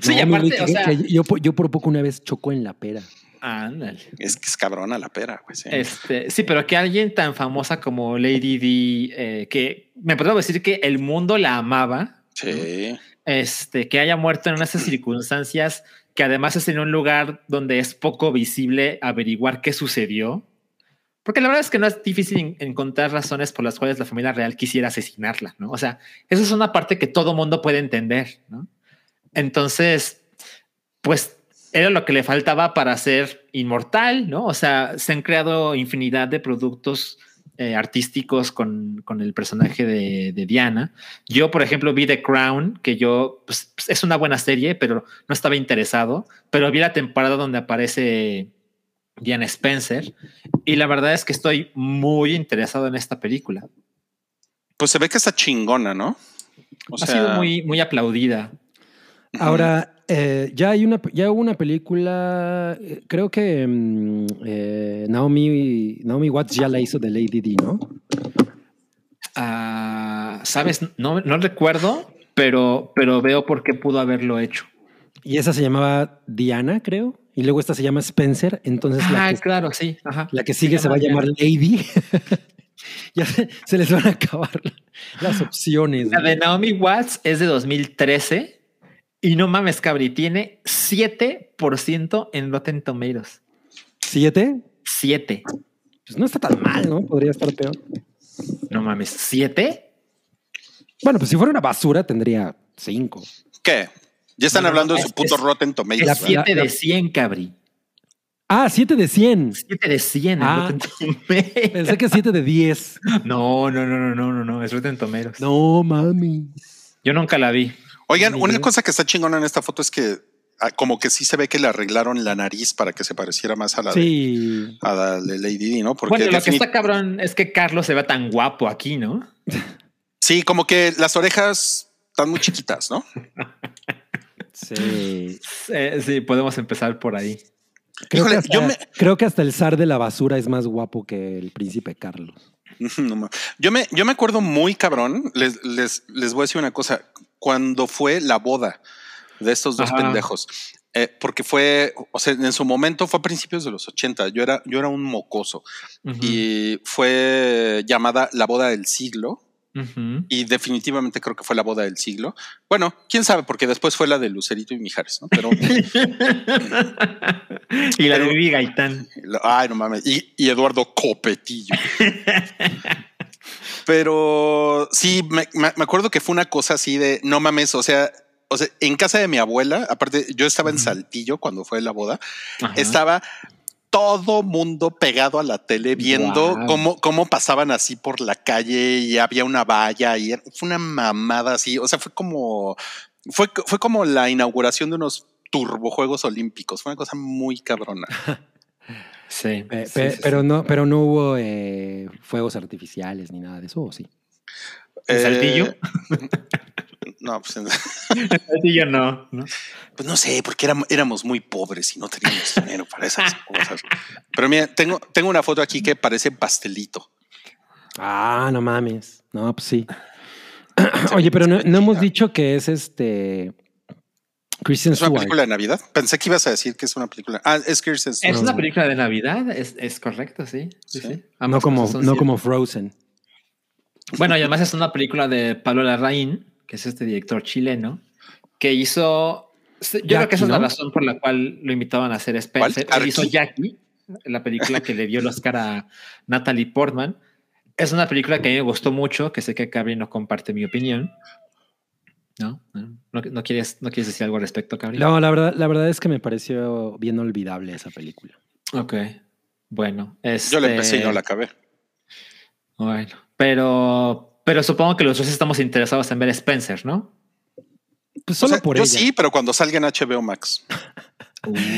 Sí, y No, aparte, Mili, o que- sea, que yo, por- yo por poco una vez chocó en la pera. ándale. Es que es cabrona la pera, güey. Sí. Este, sí, pero que alguien tan famosa como Lady D, eh, que me puedo decir que el mundo la amaba, Sí. este, que haya muerto en unas circunstancias que además es en un lugar donde es poco visible averiguar qué sucedió. Porque la verdad es que no es difícil en- encontrar razones por las cuales la familia real quisiera asesinarla, ¿no? O sea, esa es una parte que todo mundo puede entender, ¿no? Entonces, pues era lo que le faltaba para ser inmortal, ¿no? O sea, se han creado infinidad de productos eh, artísticos con, con el personaje de, de Diana. Yo, por ejemplo, vi The Crown, que yo, pues, es una buena serie, pero no estaba interesado, pero vi la temporada donde aparece Diana Spencer y la verdad es que estoy muy interesado en esta película. Pues se ve que está chingona, ¿no? O ha sido muy, muy aplaudida. Ahora, eh, ya hay una, ya hubo una película, eh, creo que mm, eh, Naomi, Naomi Watts ya la hizo de Lady D, ¿no? Ah, Sabes, no, no recuerdo, pero, pero veo por qué pudo haberlo hecho. Y esa se llamaba Diana, creo. Y luego esta se llama Spencer. Entonces la Ah, que, claro, sí. Ajá. la que sigue se va a llamar Lady. *laughs* ya se, se les van a acabar las opciones. La de Naomi Watts es de 2013 y no mames, Cabri, tiene 7% en Rotten Tomatoes. ¿Siete? 7. Pues no está tan mal, ¿no? Podría estar peor. No mames, 7. Bueno, pues si fuera una basura tendría cinco. ¿Qué? Ya están No, no, hablando de es- su puto es- Rotten Es Tomatoes. La- ¿verdad? 7 la- de 100, Cabri. Ah, siete de 100. 7 de 100 en Ah. Pensé que siete de 10. No, *laughs* no, no, no, no, no, no, es Rotten Tomatoes. No, mami. Yo nunca la vi. Oigan, una cosa que está chingona en esta foto es que ah, como que sí se ve que le arreglaron la nariz para que se pareciera más a la, de, a la de Lady Di, ¿no? Porque Bueno, lo que está cabrón es que Carlos se ve tan guapo aquí, ¿no? sí, como que las orejas están muy chiquitas, ¿no? *laughs* Sí. Eh, sí, podemos empezar por ahí. Creo, Híjole, que hasta, yo me- creo que hasta el zar de la basura es más guapo que el príncipe Carlos. *laughs* No yo me, yo me acuerdo muy cabrón. Les, les, les voy a decir una cosa. Cuando fue la boda de estos dos Ajá. pendejos, eh, porque fue, o sea, en su momento fue a principios de los 80. Yo era, yo era un mocoso y fue llamada la boda del siglo. Y definitivamente creo que fue la boda del siglo. Bueno, quién sabe, porque después fue la de Lucerito y Mijares, ¿no? Pero, *laughs* y la de Vivi Gaitán. ay, no mames. Y, y Eduardo Copetillo. *laughs* Pero sí, me, acuerdo que fue una cosa así de no mames. O sea, o sea, en casa de mi abuela, aparte, yo estaba en. Saltillo cuando fue la boda, Ajá. estaba todo mundo pegado a la tele viendo cómo, cómo pasaban así por la calle y había una valla y fue una mamada así. O sea, fue como, fue, fue como la inauguración de unos turbojuegos olímpicos. Fue una cosa muy cabrona. *laughs* Sí, Pe- sí, pe- sí, pero sí. no, pero no hubo eh, fuegos artificiales ni nada de eso, ¿o sí? ¿En Saltillo? Eh, no, pues, *laughs* en- Saltillo no, no. pues no sé, porque éramos, éramos muy pobres y no teníamos dinero para esas *laughs* cosas. Pero mira, tengo, tengo una foto aquí que parece pastelito. Ah, no mames. No, pues sí. *clears throat* Oye, pero no, no hemos dicho que es este Christian ¿Es una Stewart. película de Navidad? Pensé que ibas a decir que es una película. Ah, es Kirsten Es Stewart. una película de Navidad, es, es correcto, sí. sí, Sí. sí. No como, no como Frozen. Bueno, y además es una película de Pablo Larraín, que es este director chileno, que hizo. Yo creo que esa es la razón por la cual lo invitaban a hacer Spencer. Él hizo. Jackie, la película que le dio el Oscar a Natalie Portman. Es una película que a mí me gustó mucho, que sé que Cabri no comparte mi opinión. ¿No? ¿No, no quieres, no quieres decir algo al respecto, Cabri? No, la verdad, la verdad es que me pareció bien olvidable esa película. Ok. Bueno, Yo la empecé y este, no la acabé. Bueno, pero, pero supongo que los dos estamos interesados en ver Spencer, ¿no? Pues O solo sea, por yo ella. sí, pero cuando salga en HBO Max.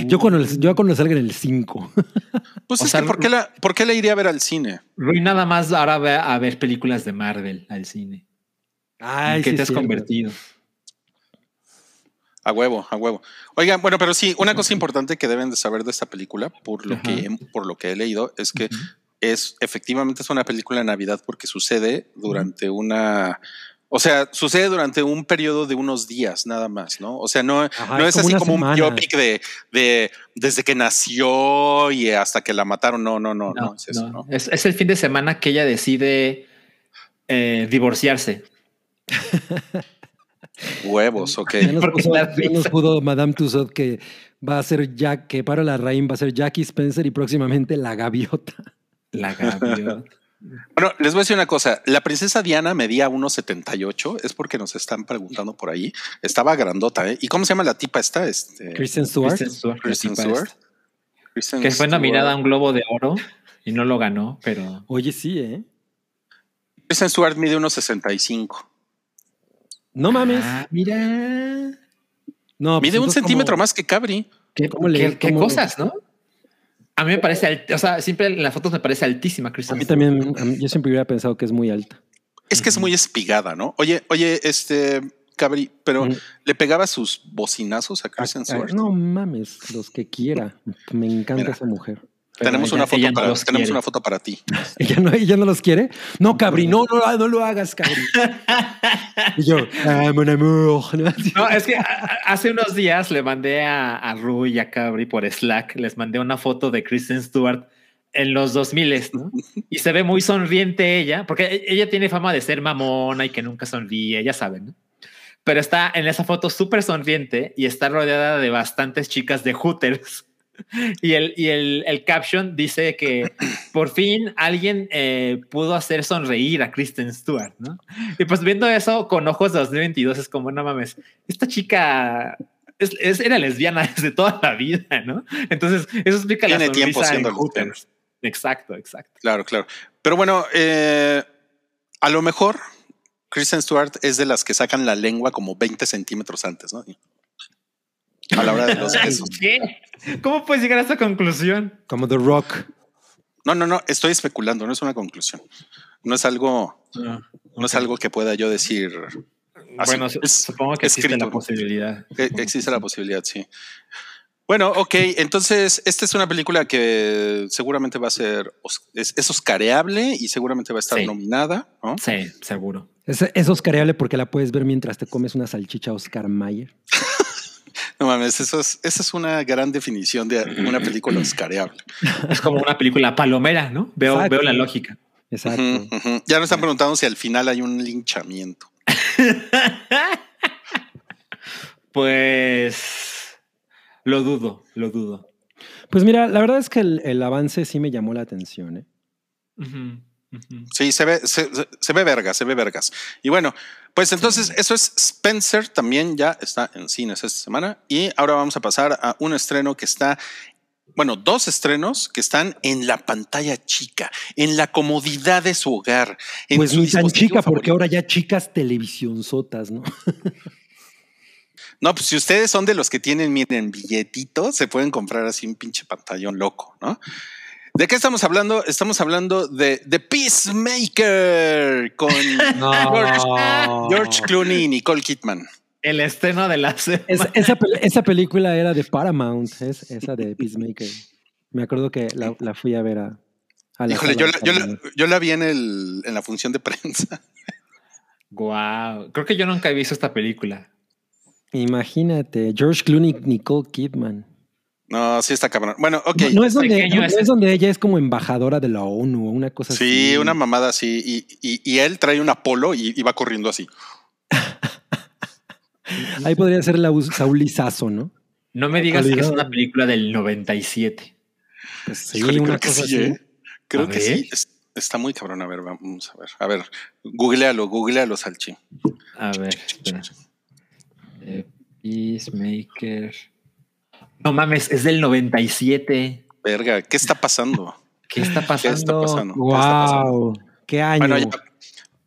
Yo cuando, yo cuando salga en el 5. Pues O es sea, que ¿por qué, la, ¿por qué la iría a ver al cine? Rui nada más ahora ve a ver películas de Marvel al cine. Ay, ¿En qué sí, te has convertido? A huevo, a huevo. Oigan, bueno, pero sí, una cosa importante que deben de saber de esta película, por lo, Ajá. que, por lo que he leído, es que es efectivamente es una película de Navidad porque sucede durante una. O sea, sucede durante un periodo de unos días nada más, ¿no? O sea, no, Ajá, no es es, como así como semana. un biopic de, de desde que nació y hasta que la mataron. No, no, no, no, es eso, no. ¿no? Es, es el fin de semana que ella decide eh, divorciarse. *laughs* Huevos, ok. Ya nos, puso, ya pudo Madame Tussauds que va a ser Jack, que para la Rain va a ser Jackie Spencer y próximamente la gaviota. La gaviota. *laughs* Bueno, les voy a decir una cosa. La princesa Diana medía 1.78. Es porque nos están preguntando por ahí. Estaba grandota, ¿eh? ¿Y cómo se llama la tipa esta? Este, Kristen Stewart. Kristen Stewart, Kristen. Kristen Que fue Stewart. nominada a un Globo de Oro y no lo ganó, pero Oye, sí, ¿eh? Kristen Stewart mide 1.65. No mames. Ah, mira. No, pues Mide un centímetro ¿cómo- más que Cabri. Qué, ¿Cómo le- qué- qué cómo- cosas, ¿no? A mí me parece, alt- o sea, siempre en las fotos me parece altísima, A Kristen. mí Stewart. también, a mí- yo siempre hubiera pensado que es muy alta. Es que es muy espigada, ¿no? Oye, oye, este Cabri, pero Mm. le pegaba sus bocinazos a Kristen Ah, Stewart. no mames, los que quiera. Me encanta Mira. esa mujer. Pero tenemos ella- una foto no para los tenemos quiere. una foto para ti. *laughs* ¿Ella no, ella no los quiere? No, Cabri, no, no, no lo hagas, Cabri. Y yo, ah, mon amour. ¿no? *laughs* No, es que a- a- hace unos días le mandé a, a Ru y a Cabri por Slack, les mandé una foto de Kristen Stewart en los 2000, ¿no? *laughs* Y se ve muy sonriente ella, porque e- ella tiene fama de ser mamona y que nunca sonríe, ya saben, ¿no? Pero está en esa foto súper sonriente y está rodeada de bastantes chicas de Hooters. *laughs* Y el, y el, el caption dice que *clears throat* por fin alguien eh, pudo hacer sonreír a Kristen Stewart, ¿no? Y pues viendo eso con ojos de 2022 es como, no mames, esta chica es, es- era lesbiana *laughs* desde toda la vida, ¿no? Entonces, eso explica la Tiene tiempo sonrisa en siendo lesbiana. Exacto, exacto. Claro, claro. Pero bueno, eh, a lo mejor Kristen Stewart es de las que sacan la lengua como 20 centímetros antes, ¿no? A la hora de los *laughs* besos. ¿Qué? ¿Cómo puedes llegar a esta conclusión? Como The Rock. No, no, no, estoy especulando, no es una conclusión. No es algo, no es algo que pueda yo decir. así. Bueno, Es supongo que existe la posibilidad. E- Existe la posibilidad, sí. Bueno, ok, entonces esta es una película que seguramente va a ser, es, es oscareable y seguramente va a estar Sí. nominada, ¿no? Sí, seguro. Es, es oscareable porque la puedes ver mientras te comes una salchicha Oscar Mayer. *laughs* No mames, eso es, esa es una gran definición de una película oscareable. Es como una película palomera, ¿no? Veo, Exacto. veo la lógica. Exacto. Ya nos están preguntando si al final hay un linchamiento. *laughs* Pues lo dudo, lo dudo. Pues mira, la verdad es que el, el avance sí me llamó la atención. ¿eh? Sí, se ve, se, ve vergas, se ve vergas. Y bueno, pues entonces eso es Spencer, también ya está en cines esta semana. Y ahora vamos a pasar a un estreno que está, bueno, dos estrenos que están en la pantalla chica, en la comodidad de su hogar. en Pues su ni tan dispositivo chica, porque ahora ya chicas televisionzotas, ¿no? *laughs* No, pues si ustedes son de los que tienen, miren, billetitos, se pueden comprar así un pinche pantallón loco, ¿no? ¿De qué estamos hablando? Estamos hablando de The Peacemaker con *laughs* George, George Clooney y Nicole Kidman. El estreno de la semana. Es- esa, esa película era de Paramount, es esa de Peacemaker. Me acuerdo que la, la fui a ver a, a la Híjole, yo la, yo, la, yo la vi en, el, en la función de prensa. *laughs* Wow. Creo que yo nunca he visto esta película. Imagínate, George Clooney, Nicole Kidman. No, sí está cabrón. Bueno, ok. No, no es donde, pequeño no ese. es donde ella es como embajadora de la ONU o una cosa así. Sí, una mamada así. Y, y, y él trae un Apolo y, y va corriendo así. *laughs* Ahí podría ser la us- Saúl Lizazo, ¿no? No me digas que es una película del 97. Pues sí, Híjole, una creo que sí, así. ¿eh? Creo A que ver. sí. Es- está muy cabrón. A ver, vamos a ver. A ver, googlealo, googlealo, Salchi. A ver, espera. Eh, Peacemaker. No mames, es del 97. Verga, ¿qué está pasando? *laughs* ¿Qué está ¿Qué pasando? está pasando? ¿Qué está pasando? Wow, qué año. Bueno, ya-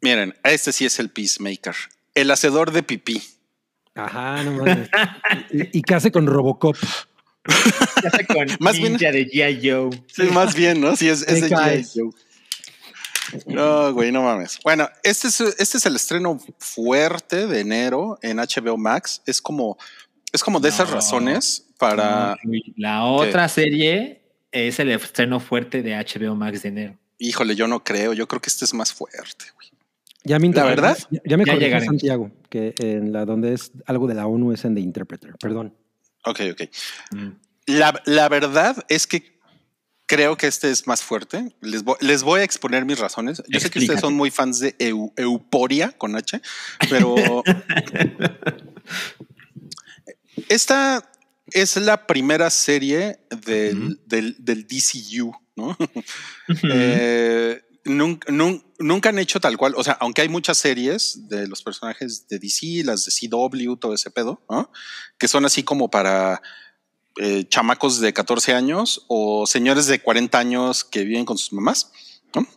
miren, este sí es el Peacemaker. El hacedor de pipí. Ajá, no mames. y, y qué hace con Robocop. ¿Qué hace con *laughs* Más bien- Ninja de G.I. Joe? Sí, más bien, ¿no? Sí, es, de. G.I. Joe. No, güey, no mames. Bueno, este es, este es el estreno fuerte de enero en HBO Max. Es como, es como de esas No. razones para, La otra serie es el estreno fuerte de HBO Max de enero. híjole, yo no creo. Yo creo que este es más fuerte, güey. Ya me La verdad, ya, ya me corrigió. Santiago, que en la donde es algo de la ONU es en The Interpreter. Perdón. Ok, ok. Mm. La, la verdad es que creo que este es más fuerte. Les voy, les voy a exponer mis razones. Yo sé que ustedes Explícate. son muy fans de Eu- Euporia con H, pero *laughs* esta es la primera serie del, del, del DCU, ¿no? *laughs* Eh, nunca, nun- nunca han hecho tal cual, o sea, aunque hay muchas series de los personajes de DC, las de CW, todo ese pedo, ¿no? que son así como para eh, chamacos de 14 años o señores de 40 años que viven con sus mamás. ¿no?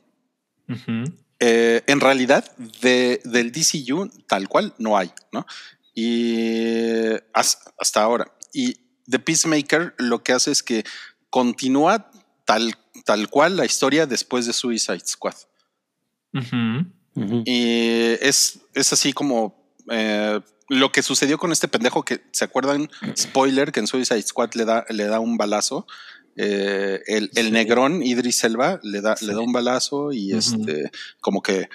Eh, en realidad, de, del DCU tal cual no hay, ¿no? Y has- hasta ahora. Y The Peacemaker lo que hace es que continúa tal, tal cual la historia después de Suicide Squad. Y es, es así como eh, lo que sucedió con este pendejo que se acuerdan, *clears throat* spoiler, que en Suicide Squad le da, le da un balazo. Eh, el, el negrón Idris Elba le da, le da un balazo y este, como que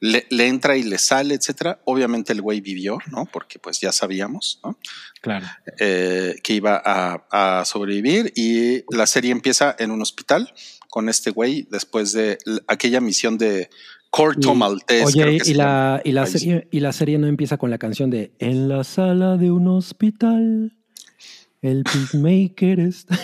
le, le entra y le sale, etcétera. Obviamente el güey vivió, ¿no? Porque pues ya sabíamos, ¿no? Claro. eh, que iba a, a sobrevivir y la serie empieza en un hospital con este güey después de aquella misión de Corto Y- Maltés. creo Oye, que y la, y, la serie, y la serie no empieza con la canción de En la sala de un hospital, el peacemaker está.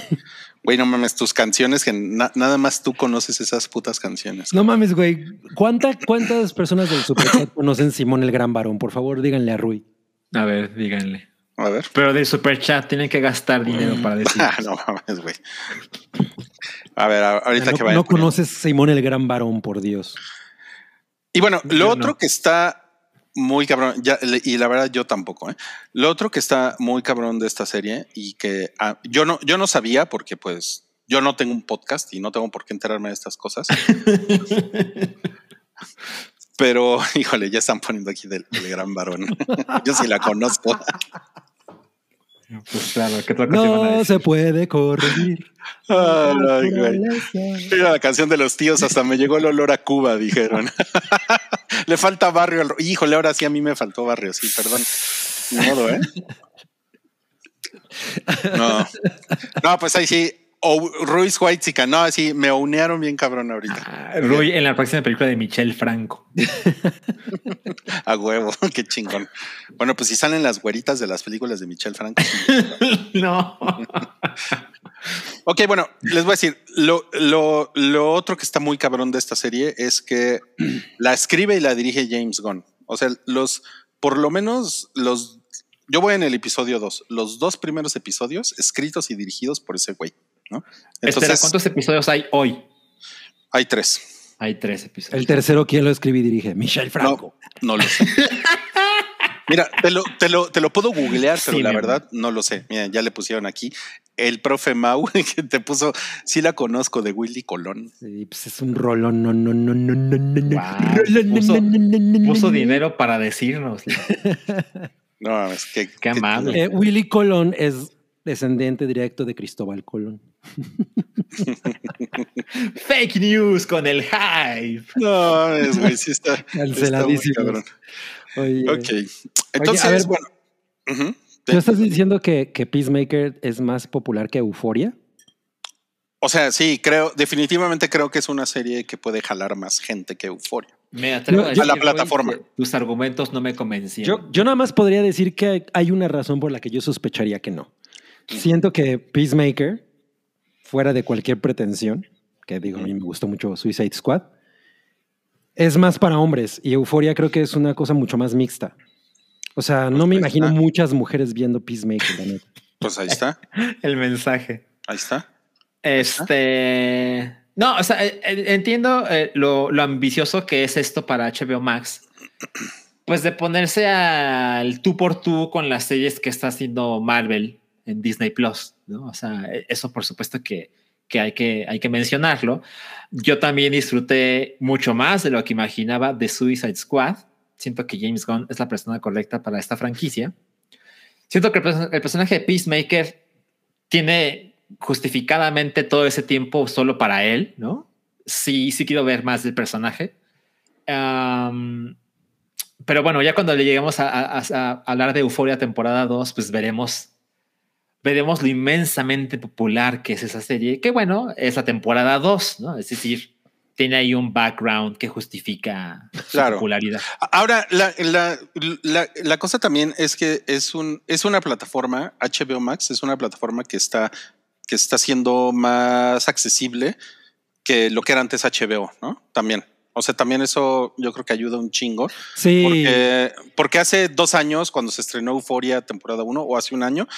Güey, no mames, tus canciones que na- nada más tú conoces esas putas canciones. No mames, güey. ¿Cuánta, ¿Cuántas personas del Superchat conocen Simón el Gran Varón? Por favor, díganle a Rui. A ver, díganle. A ver. Pero de super chat tienen que gastar dinero para decir. *laughs* Ah, no mames, güey. A ver, ahorita no que vaya. no conoces Simón el Gran Varón, por Dios. Y bueno, lo Yo otro no. que está muy cabrón, ya, y la verdad yo tampoco, ¿eh? Lo otro que está muy cabrón de esta serie y que ah, yo no, yo no sabía porque pues yo no tengo un podcast y no tengo por qué enterarme de estas cosas. *laughs* Pero, *laughs* híjole, ya están poniendo aquí del, del gran varón. *laughs* yo sí la conozco. Pues claro, ¿qué otra cosa iban a No decir? se puede corregir. *laughs* Ay, güey. Mira la canción de los tíos, hasta me llegó el olor a Cuba, dijeron. *laughs* Le falta barrio. al- Híjole, ahora sí a mí me faltó barrio, sí, perdón. Ni modo, ¿eh? *laughs* No. No, pues ahí sí. O Ruiz White no, sí, me unearon bien cabrón ahorita. Ah, en la próxima película de Michelle Franco. *laughs* A huevo, *laughs* qué chingón. Bueno, pues si salen las güeritas de las películas de Michelle Franco. *laughs* no. Ok, bueno, les voy a decir, lo, lo, lo otro que está muy cabrón de esta serie es que *clears throat* la escribe y la dirige James Gunn. O sea, los, por lo menos los, yo voy en el episodio 2, los dos primeros episodios escritos y dirigidos por ese güey, ¿no? Espera, ¿cuántos episodios hay hoy? hay tres. Hay tres episodios. El tercero, ¿quién lo escribe y dirige? Michelle Franco. no lo sé. *laughs* Mira, te lo, te lo, te lo puedo googlear, pero Sí, la verdad no lo sé. Mira, ya le pusieron aquí el profe Mau *laughs* que te puso, sí la conozco de Willy Colón. Sí, pues es un rolón. No, no, no, no, no, no, Rolón, puso- no, dinero para decirnos. *laughs* No, es que Qué amable. Eh, Willy Colón es descendiente directo de Cristóbal Colón. *laughs* Fake news con el hype. No, es güey, sí está. está muy Canceladísimos. cabrón. Oye, Ok. Entonces, a ver, bueno. ¿tú estás diciendo que, que Peacemaker es más popular que Euforia? O sea, sí, creo, definitivamente creo que es una serie que puede jalar más gente que Euforia. Me atrevo a, decir, A la plataforma. que Tus argumentos no me convencieron. Yo, yo nada más podría decir que hay una razón por la que yo sospecharía que no. Siento que Peacemaker, fuera de cualquier pretensión, que digo, a mí me gustó mucho Suicide Squad, es más para hombres y Euforia creo que es una cosa mucho más mixta. O sea, no me imagino está. muchas mujeres viendo Peacemaker, la neta. *laughs* Pues ahí está, *laughs* el mensaje. ahí está. Este. No, o sea, eh, eh, entiendo eh, lo, lo ambicioso que es esto para HBO Max. Pues de ponerse al tú por tú con las series que está haciendo Marvel en Disney Plus, ¿no? O sea, eh, eso por supuesto que, que, hay que hay que mencionarlo. Yo también disfruté mucho más de lo que imaginaba de Suicide Squad. Siento que James Gunn es la persona correcta para esta franquicia. Siento que el, perso- el personaje de Peacemaker tiene justificadamente todo ese tiempo solo para él, ¿no? Sí, sí quiero ver más del personaje. Pero bueno, ya cuando le lleguemos a- a- a hablar de Euforia temporada 2, pues veremos, veremos lo inmensamente popular que es esa serie, que bueno, es la temporada 2, ¿no? Es decir, tiene ahí un background que justifica su Claro. popularidad. Ahora, la, la, la, la cosa también es que es, un, es una plataforma, HBO Max es una plataforma que está, que está siendo más accesible que lo que era antes HBO, ¿no? También. O sea, también eso yo creo que ayuda un chingo. Sí, Porque, porque hace dos años, cuando se estrenó Euforia temporada 1, o hace un año,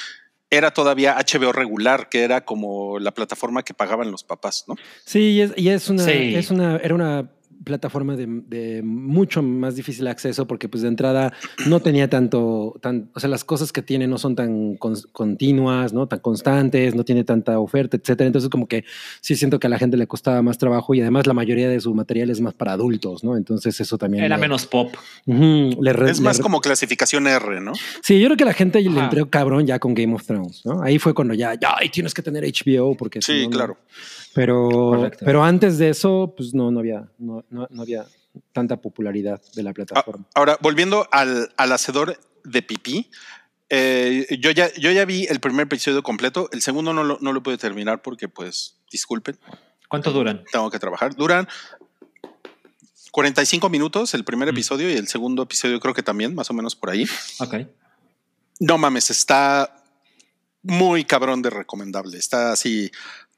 era todavía HBO regular, que era como la plataforma que pagaban los papás, ¿no? sí, y es, y es una, Sí. es una, era una plataforma de, de mucho más difícil acceso porque pues de entrada no tenía tanto, tan, o sea, las cosas que tiene no son tan con- continuas, ¿no? Tan constantes, no tiene tanta oferta, etcétera. Entonces como que sí siento que a la gente le costaba más trabajo y además la mayoría de su material es más para adultos, ¿no? Entonces eso también... Era le- menos pop. Ujú, le re- Es le más re- como clasificación R, ¿no? Sí, yo creo que la gente le entró cabrón ya con Game of Thrones, ¿no? Ahí fue cuando ya, ya, y tienes que tener HBO porque Sí, no- claro. Pero, Correcto. pero antes de eso, pues no, no había, no, no, no había tanta popularidad de la Ah, plataforma. ahora, volviendo al, al hacedor de pipí, eh, yo, ya, yo ya vi el primer episodio completo, el segundo no lo, no lo pude terminar porque, pues, disculpen, ¿Cuánto duran? tengo que trabajar. Duran 45 minutos el primer Mm. episodio y el segundo episodio creo que también, más o menos por ahí. Ok. No mames, está muy cabrón de recomendable. Está así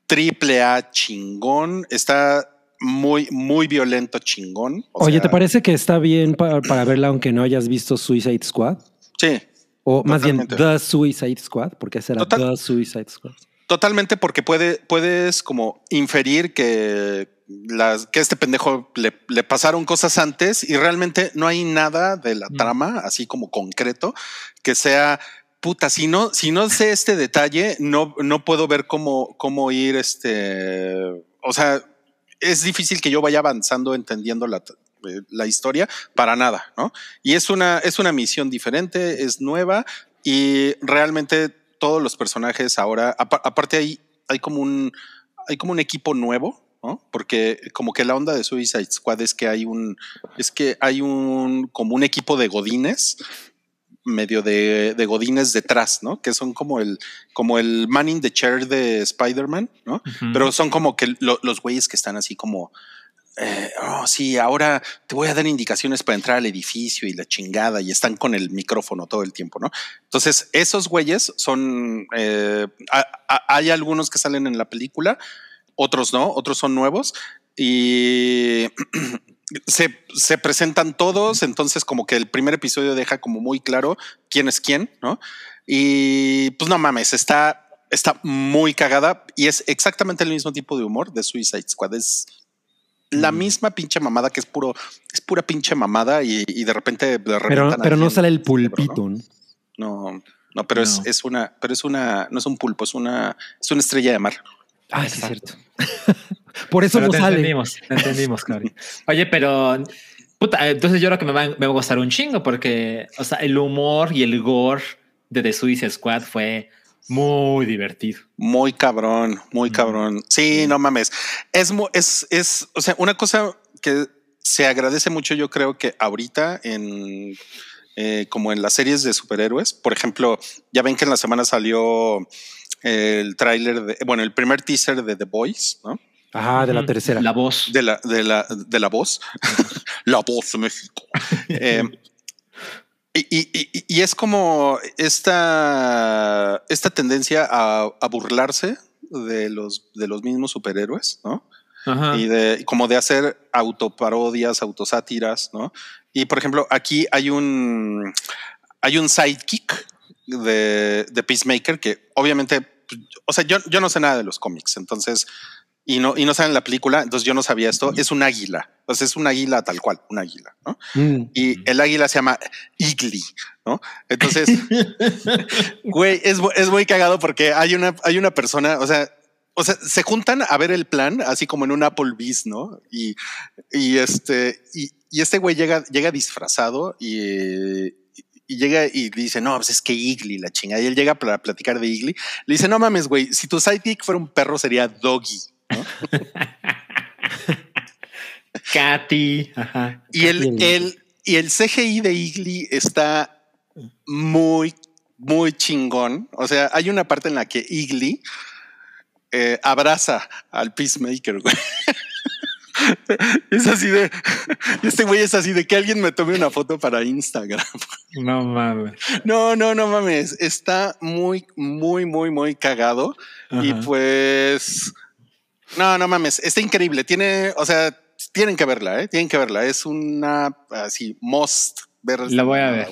triple A chingón. Está muy, muy violento chingón. O Oye, sea, ¿te parece que está bien para, para verla aunque no hayas visto Suicide Squad? Sí, O más bien. The Suicide Squad, porque será Total- The Suicide Squad. totalmente porque puede, puedes como inferir que, las, que a este pendejo le, le pasaron cosas antes y realmente no hay nada de la Mm. trama, así como concreto, que sea puta, si no, si no sé este detalle, no, no puedo ver cómo, cómo ir este. O sea, es difícil que yo vaya avanzando entendiendo la, eh, la historia para nada, ¿no? Y es una, es una misión diferente, es nueva y realmente todos los personajes ahora, apa- aparte hay, hay como un, hay como un equipo nuevo, ¿no? Porque como que la onda de Suicide Squad es que hay un, es que hay un, como un equipo de godines medio de, de godines detrás, ¿no? Que son como el, como el man in the chair de Spider-Man, ¿no? Ujú. Pero son como que lo- los güeyes que están así como, eh, oh, sí, ahora te voy a dar indicaciones para entrar al edificio y la chingada y están con el micrófono todo el tiempo, ¿no? Entonces, esos güeyes son, eh, a- a- hay algunos que salen en la película, otros no, otros son nuevos y *clears throat* se, se presentan todos, entonces como que el primer episodio deja como muy claro quién es quién, ¿no? Y pues no mames, está, está muy cagada y es exactamente el mismo tipo de humor de Suicide Squad. Es la Mm. misma pinche mamada que es puro, es pura pinche mamada y, y de repente Pero, pero no sale el pulpito, ¿no? No, no, pero Es, es una, pero es una, no es un pulpo, es una, es una estrella de mar. Ah, sí, es Exacto. cierto. *laughs* Por eso Pero no te sale. entendimos, te entendimos, Cari. Oye, pero puta, entonces yo creo que me va, me va a gustar un chingo porque, o sea, el humor y el gore de The Suicide Squad fue muy divertido. Muy cabrón, muy Mm. cabrón. Sí, no mames. Es, es, es, o sea, una cosa que se agradece mucho, yo creo que ahorita en, eh, como en las series de superhéroes, por ejemplo, ya ven que en la semana salió el tráiler de, bueno, el primer teaser de The Boys, ¿no? Ajá, de la tercera. La voz. De la, de la, de la voz, *laughs* la voz de México. Eh, y, y- y- y es como esta, esta tendencia a, a burlarse de los, de los mismos superhéroes, ¿no? Ajá. Y de como de hacer autoparodias, autosátiras, ¿no? Y por ejemplo, aquí hay un hay un sidekick de, de Peacemaker que obviamente, pues, o sea, yo, yo no sé nada de los cómics, entonces, y no, y no saben la película, entonces yo no sabía esto, es un águila, sea, es un águila tal cual, un águila, ¿no? Mm. Y el águila se llama Igli, ¿no? Entonces, *laughs* güey, es, es muy cagado porque hay una, hay una persona, o sea, o sea, se juntan a ver el plan, así como en un Applebee's, ¿no? Y, y este, y, y este güey llega, llega disfrazado y, y llega y dice, no, pues es que Igli, la chingada. Y él llega para platicar de Igli. Le dice, no mames, güey, si tu sidekick fuera un perro sería Doggy. *laughs* Katy. Ajá. Y el, Bien. el, y el CGI de Igli está muy, muy chingón. O sea, hay una parte en la que Igli eh, abraza al Peacemaker, güey. *laughs* Es así de. *laughs* Este güey es así de que alguien me tome una foto para Instagram. *laughs* No mames. No, no, no mames. Está muy, muy, muy, muy cagado. Y pues. No, no mames. Está increíble. Tiene, o sea, tienen que verla, ¿eh? Tienen que verla. Es una así, must ver. La voy a ver.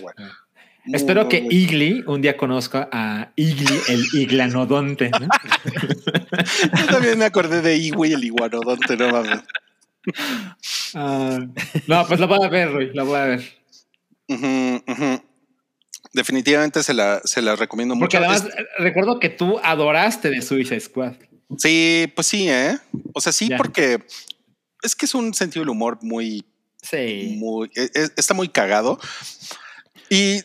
Muy, Espero muy, que muy- Igli un día conozca a Igli, el iglanodonte. ¿no? Yo también me acordé de Igui el iguanodonte, no mames. Ah, no, pues la voy a ver, Roy, la voy a ver. Definitivamente se la, se la recomiendo Porque mucho. además eh, recuerdo que tú adoraste de Suicide Squad. Sí, pues sí, ¿eh? O sea, sí, Ya. porque es que es un sentido del humor muy, Sí. muy, e- e- está muy cagado. Y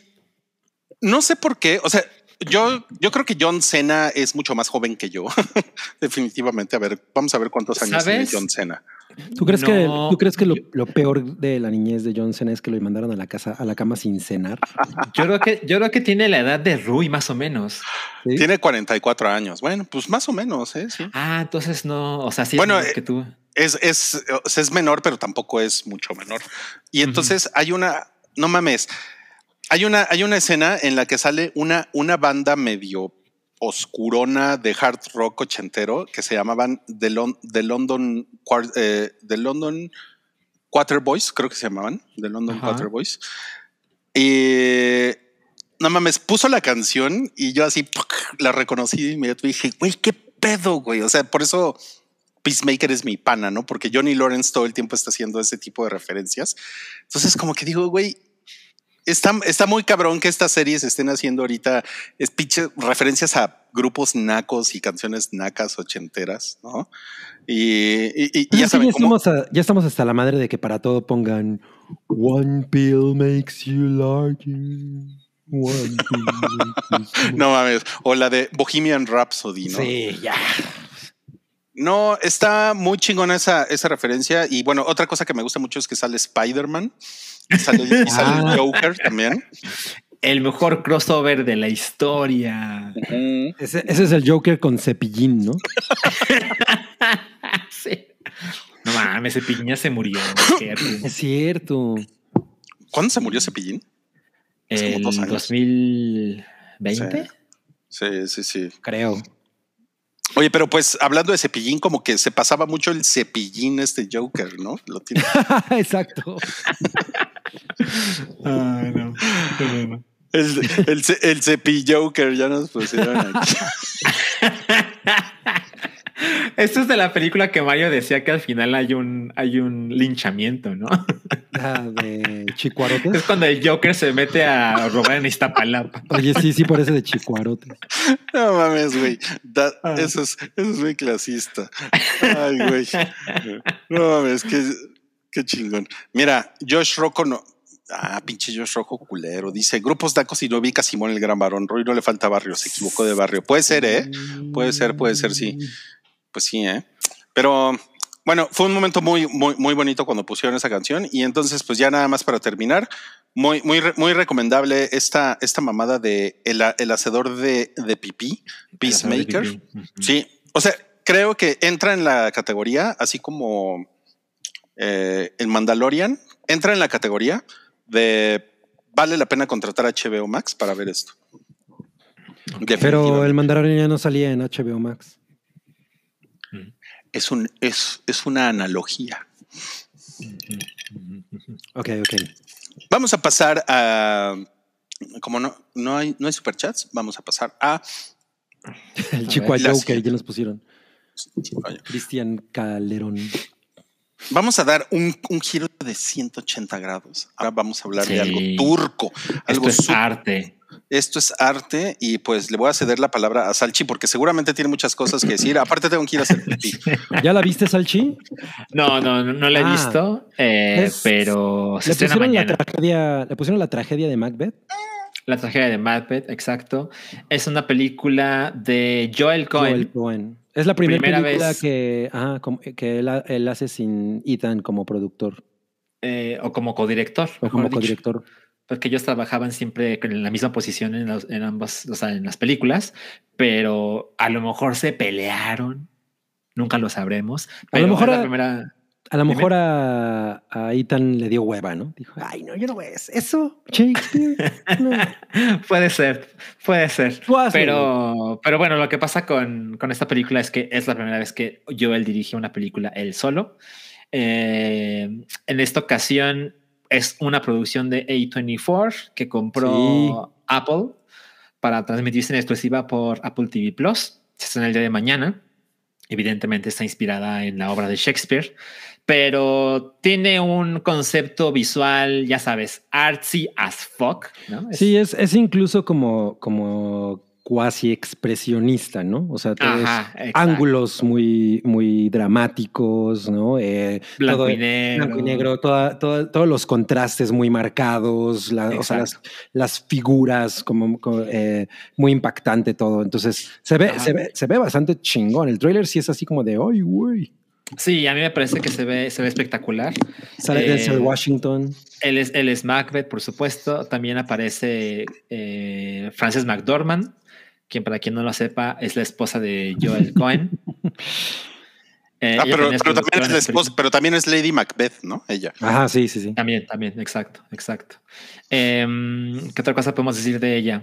no sé por qué, o sea, yo, yo creo que John Cena es mucho más joven que yo. *laughs* Definitivamente. A ver, vamos a ver cuántos años tiene. John Cena. ¿Tú crees que, ¿tú crees que lo, yo- lo peor de la niñez de John Cena es que lo mandaron a la casa, a la cama sin cenar? Yo creo que, yo creo que tiene la edad de Rui, más o menos. ¿Sí? Tiene 44 años. Bueno, pues más o menos, ¿eh? Sí. Ah, entonces no, o sea, sí Bueno, es menor eh, que tú. Es, es, es menor, pero tampoco es mucho menor. Y entonces hay una, no mames, hay una, hay una escena en la que sale una, una banda medio oscurona de hard rock ochentero que se llamaban The, Lon- The London, eh, The London Quarter Boys, creo que se llamaban, The London Ajá. Quarter Boys. Y no mames, puso la canción y yo así ¡puc! la reconocí y dije, güey, qué pedo, güey. O sea, por eso Peacemaker es mi pana, ¿no? Porque Johnny Lawrence todo el tiempo está haciendo ese tipo de referencias. Entonces, como que digo, güey, está, está muy cabrón que estas series estén haciendo ahorita referencias a grupos nacos y canciones nacas ochenteras, ¿no? Y, y- y- y ya que saben ya, cómo. estamos a- ya estamos hasta la madre de que para todo pongan One pill makes you larger. One pill makes you *laughs* No mames. O la de Bohemian Rhapsody, ¿no? Sí, ya. No, está muy chingona esa, esa referencia. Y bueno, otra cosa que me gusta mucho es que sale Spider-Man. Y sale, *laughs* y sale Ah. el Joker también. El mejor crossover de la historia. Ese, ese es el Joker con cepillín, ¿no? *laughs* sí. No mames, ese piña se murió. *coughs* Es cierto. ¿Cuándo se murió Cepillín? Años. 2020. Sí, sí, sí. Creo. Oye, pero pues hablando de Cepillín, como que se pasaba mucho el Cepillín este Joker, ¿no? Lo tiene. *laughs* Exacto. *laughs* Ay, no. El, el, el Cepilloker, ya nos pusieron aquí. *laughs* Esto es de la película que Mario decía que al final hay un, hay un linchamiento, ¿no? Ah, de Chicuarotes. Es cuando el Joker se mete a robar en Iztapalapa. Oye, sí, sí, parece de Chicuarotes. No mames, güey. Ah. Eso, es, eso es muy clasista. Ay, güey. No mames, qué, qué chingón. Mira, Josh Rocco no. Ah, pinche Josh Rocco culero. Dice grupos tacos y no vi a Simón el gran varón. Roy no le falta barrio, se equivocó de barrio. Puede ser, ¿eh? Puede ser, puede ser, sí. Pues sí, ¿eh? Pero bueno, fue un momento muy, muy, muy bonito cuando pusieron esa canción. Y entonces, pues ya nada más para terminar, muy, muy, muy recomendable esta, esta mamada de el, el hacedor de, de pipí, Peacemaker. Sí, o sea, creo que entra en la categoría, así como eh, el Mandalorian, entra en la categoría de vale la pena contratar a HBO Max para ver esto. Pero el Mandalorian ya no salía en HBO Max. Es, un, es, es una analogía. Ok, ok. Vamos a pasar a. Como no, no hay, no hay superchats, vamos a pasar a. *laughs* El chico ver, la Joker siguiente. ya nos pusieron. Cristian Calderón. Vamos a dar un, un giro de 180 grados. Ahora vamos a hablar de algo turco. Algo Esto es su- arte. Esto es arte y pues le voy a ceder la palabra a Salchi porque seguramente tiene muchas cosas que decir. Aparte tengo que ir a hacer pipí. *laughs* ¿Ya la viste, Salchi? No, no, no, no la he Ah. visto, eh, Es- pero se Le pusieron, la tragedia, le pusieron la tragedia de Macbeth. La tragedia de Macbeth, exacto. Es una película de Joel Cohen. Joel Cohen. Es la primera, Primera película vez. que, ajá, que él, él hace sin Ethan como productor eh, o como codirector. o como dicho. Porque ellos trabajaban siempre en la misma posición en, los- en ambas, o sea, en las películas, pero a lo mejor se pelearon. Nunca lo sabremos. Pero mejor es la a- primera. A lo mejor a, a Ethan le dio hueva, ¿no? Dijo, ay, no, yo no voy a hacer eso, *laughs* Shakespeare. no". puede ser, puede ser. Pero, pero bueno, lo que pasa con, con esta película es que es la primera vez que Joel dirige una película él solo. Eh, en esta ocasión es una producción de A24 que compró Apple para transmitirse en exclusiva por Apple TV Plus. Se estrena el día de mañana. evidentemente está inspirada en la obra de Shakespeare, pero tiene un concepto visual, ya sabes, artsy as fuck, ¿no? Es- Sí, es, es incluso como, como cuasi expresionista, ¿no? O sea, Ajá, ángulos muy, muy dramáticos, ¿no? Eh, Blanco todo- y negro. Blanco y negro, toda- toda- todos los contrastes muy marcados, la- o sea, las, figuras como, como, eh, muy impactante todo. Entonces, se ve, se ve, se ve bastante chingón. El trailer sí es así como de, ¡ay, güey! Sí, a mí me parece que se ve, se ve espectacular. Sale Eh, Denzel Washington. Él es, él es Macbeth, por supuesto. También aparece eh, Frances McDormand, quien para quien no lo sepa es la esposa de Joel *laughs* Cohen. Eh, Ah, pero, también pero también es la esposa, pero también es Lady Macbeth, ¿no? Ella. Ajá, sí, sí, sí. También, también, exacto, exacto. Em, ¿Qué otra cosa podemos decir de ella?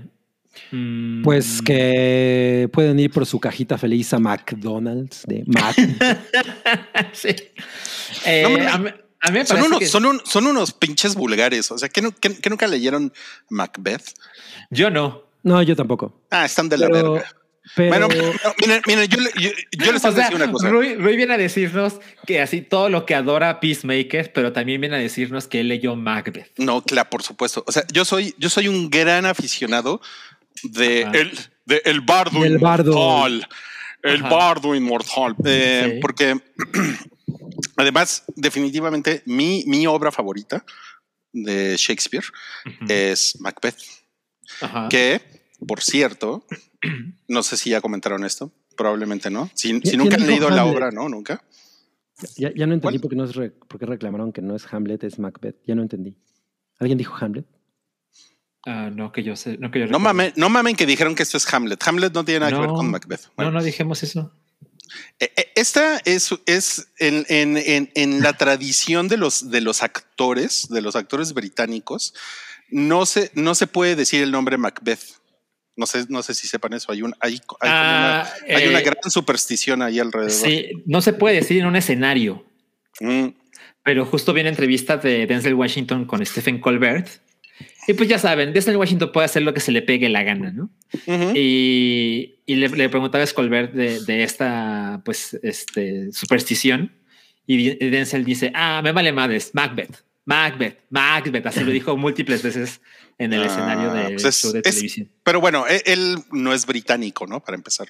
Mm, Pues que pueden ir por su cajita feliz a McDonald's de Mac. *laughs* sí. Eh, No, mames. a, mí, a mí me Son unos, que- son, un- son unos pinches vulgares. O sea, ¿que, no- que- que nunca leyeron Macbeth? Yo no. No, yo tampoco. Ah, están de la Pero, verga. pero Bueno, no, miren, miren, yo, le- yo, yo les *laughs* voy a decir una cosa. Rui, Rui viene a decirnos que así todo lo que adora Peacemaker, pero también viene a decirnos que él leyó Macbeth. No, claro, por supuesto. O sea, yo soy, yo soy un gran aficionado de Ajá. el, de el bardo Del bardo. inmortal. El Ajá. bardo inmortal. Eh, Sí. Porque *clears throat* además, definitivamente, mi, mi obra favorita de Shakespeare es Macbeth. Ajá. Que, por cierto, no sé si ya comentaron esto, probablemente no. Si, si ¿Quién nunca han leído la obra, ¿no? Nunca. ya, ya no entendí por qué, no es re- por qué reclamaron que no es Hamlet, es Macbeth. Ya no entendí. ¿Alguien dijo Hamlet? Ah, no, que yo sé. No, que yo No mamen, no mamen que dijeron que esto es Hamlet. Hamlet no tiene nada que ver con Macbeth. Bueno. No, no dijimos eso. Eh, eh, Esta es, es en, en- en- en la tradición de los, de los actores, de los actores británicos, no se, no se puede decir el nombre Macbeth. No sé, no sé si sepan eso. Hay, un, hay, hay una, Ah, una eh, gran superstición ahí alrededor. Sí, no se puede decir en un escenario, Mm, pero justo viene entrevista de Denzel Washington con Stephen Colbert. Y pues ya saben, Denzel Washington puede hacer lo que se le pegue la gana, ¿no? Y, y le, le preguntaba a Colbert de, de esta, pues, este, superstición. Y Denzel dice, ah, me vale madres, Macbeth, Macbeth, Macbeth. Así lo dijo múltiples veces en el Ah, escenario del pues es- show de es- televisión. Pero bueno, e- él no es británico, ¿no? Para empezar.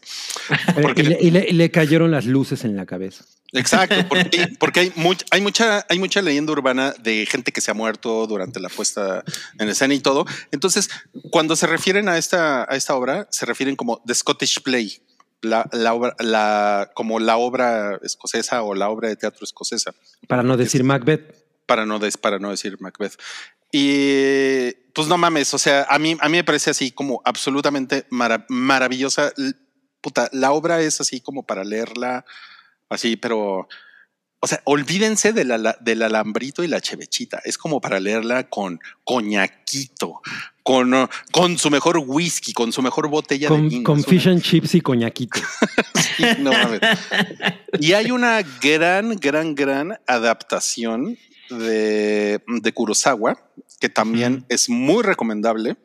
*laughs* Porque- y, le, y le- y le cayeron las luces en la cabeza. Exacto, porque, *laughs* porque hay, much- hay, mucha, hay mucha leyenda urbana de gente que se ha muerto durante la puesta en escena y todo. Entonces, cuando se refieren a esta, a esta obra, se refieren como The Scottish Play, la, la obra, la, como la obra escocesa o la obra de teatro escocesa, Para no decir Macbeth. Para no, des- para no decir Macbeth. Y pues no mames, o sea, a mí, a mí me parece así como absolutamente mara- maravillosa. Puta, la obra es así como para leerla, así, pero, o sea, olvídense de la- del alambrito y la chevechita. Es como para leerla con coñaquito, con, con su mejor whisky, con su mejor botella de Con, vino. con una- fish and chips y coñaquito. *laughs* Sí, no mames. Y hay una gran, gran, gran adaptación de, de Kurosawa, que también es muy recomendable,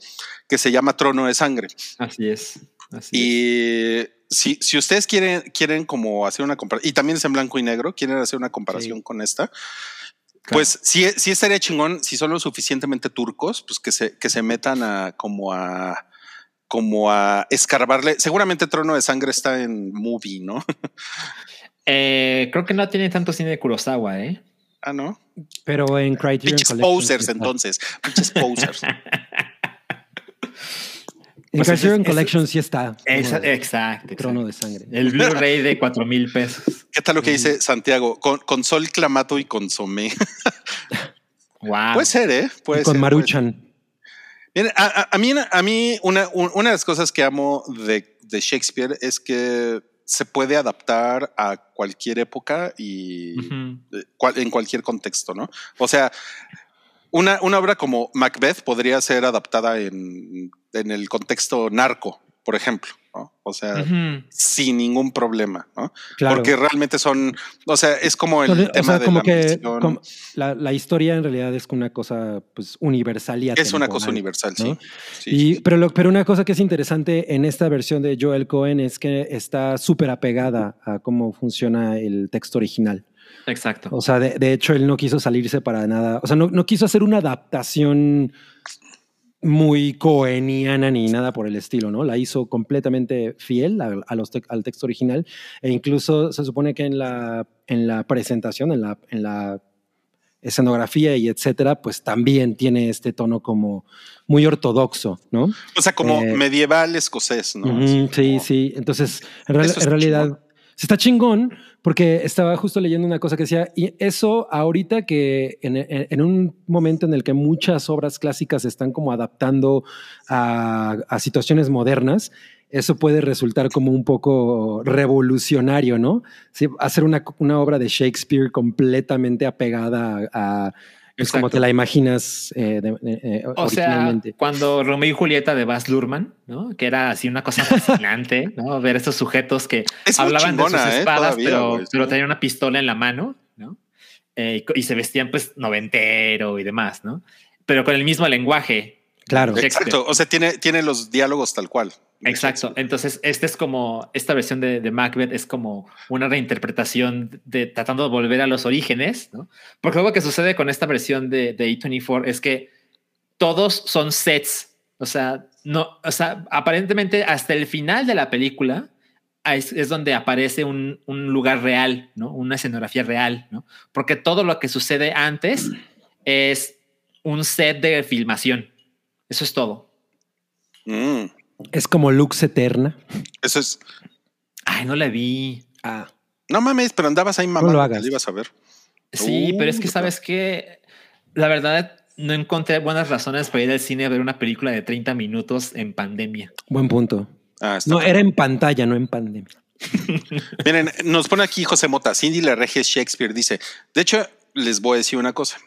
que se llama Trono de Sangre. Así es. Así es. Y si, si ustedes quieren, quieren como hacer una comparación, y también es en blanco y negro, quieren hacer una comparación Sí. con esta, pues sí, sí estaría chingón si son lo suficientemente turcos, pues que se, que se metan a como a como a escarbarle. Seguramente Trono de Sangre está en movie, ¿no? *laughs* Eh, creo que no tiene tanto cine de Kurosawa, ¿eh? Ah, no. Pero en Criterion Pinches Collection posers, entonces. Pinches posers. *laughs* En Pues Criterion es- Collection sí está. Esa- exacto, Trono exacto. de sangre. El Blu-ray de cuatro mil pesos. ¿Qué tal lo que dice Santiago? Con, con sol, clamato y consomé. *laughs* Wow. Puede ser, ¿eh? Puede Y con ser, Maruchan. Miren, a, a- a mí, a mí una, un- una de las cosas que amo de, de Shakespeare es que se puede adaptar a cualquier época y eh, cual- en cualquier contexto, ¿no? O sea, una, una obra como Macbeth podría ser adaptada en, en el contexto narco, por ejemplo, ¿no? O sea, sin ningún problema, ¿no? Claro. Porque realmente son, o sea, es como el Entonces, o tema sea, de como la que como la, la historia en realidad es una cosa pues universal y es una cosa universal, ¿no? sí. Sí, Y, sí. pero, lo- pero una cosa que es interesante en esta versión de Joel Cohen es que está súper apegada a cómo funciona el texto original. Exacto. O sea, de, de hecho, él no quiso salirse para nada. O sea, no, no quiso hacer una adaptación muy coheniana ni nada por el estilo, ¿no? La hizo completamente fiel a, a los tec- al texto original e incluso se supone que en la, en la presentación, en la, en la escenografía y etcétera, pues también tiene este tono como muy ortodoxo, ¿no? O sea, como eh, medieval escocés, ¿no? Sí, como- sí. Entonces, en, real- realidad, chingón. está chingón porque estaba justo leyendo una cosa que decía, y eso ahorita que en, un momento en el que muchas obras clásicas se están como adaptando a, situaciones modernas, eso puede resultar como un poco revolucionario, ¿no? Hacer una, una obra de Shakespeare completamente apegada a pues como te la imaginas eh, de- de- eh, O sea, originalmente. cuando Romeo y Julieta de Baz Luhrmann, ¿no? Que era así una cosa fascinante, *laughs* ¿no? Ver estos sujetos que Es hablaban de sus ¿eh? espadas, Todavía, pero, pero tenían una pistola en la mano, ¿no? Eh, y se vestían pues noventero y demás, ¿no? Pero con el mismo lenguaje. Claro. Exacto. O sea, tiene, tiene los diálogos tal cual. Exacto. Entonces, este es como, esta versión de, de Macbeth es como una reinterpretación de tratando de volver a los orígenes, ¿no? Porque lo que sucede con esta versión de, de A24 es que todos son sets. O sea, no, o sea, aparentemente hasta el final de la película es, es donde aparece un, un lugar real, ¿no? Una escenografía real, ¿no? Porque todo lo que sucede antes es un set de filmación. Eso es todo. Mm, Es como Lux Eterna. eso es. Ay, no la vi. Ah. No mames, pero andabas ahí mamando. lo que hagas. lo ibas a ver. Sí, Uh, pero es que puta. sabes que la verdad no encontré buenas razones para ir al cine a ver una película de 30 minutos en pandemia. Buen punto. Ah, está No, bien. era en pantalla, no en pandemia. *laughs* *laughs* Miren, nos pone aquí José Mota, Cindy la regia Shakespeare, dice. De hecho, les voy a decir una cosa.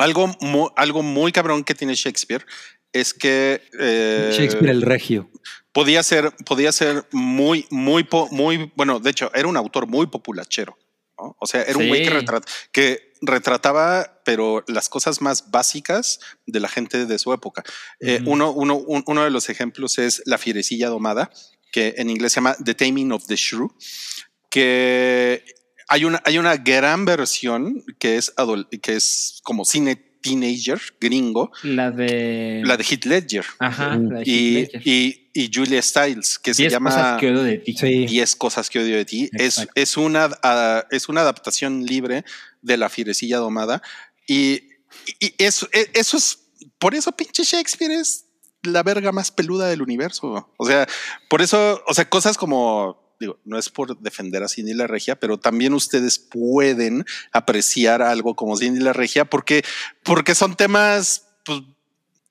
Algo, mu- algo muy cabrón que tiene Shakespeare es que eh, Shakespeare el Regio. podía ser, podía ser muy, muy, muy, bueno, de hecho, era un autor muy populachero. ¿no? O sea, era un güey que, Sí. retrat- que retrataba, pero las cosas más básicas de la gente de su época. Eh, uno, uno, un- uno de los ejemplos es La fierecilla domada, que en inglés se llama The Taming of the Shrew, que hay una, hay una gran versión que es, que es como cine teenager gringo, La de. la de Heath Ledger Ajá. La de y, Heath Ledger. y, y Julia Stiles, que se Diez llama cosas que odio de ti. Sí. 10 cosas que odio de ti. Es, es, una, ah, es una adaptación libre de La Fierecilla Domada. Y, y eso, e- eso es, por eso pinche Shakespeare es la verga más peluda del universo. O sea, por eso, o sea, cosas como, digo, no es por defender a Cindy la Regia, pero también ustedes pueden apreciar algo como Cindy la Regia porque, porque son temas, pues,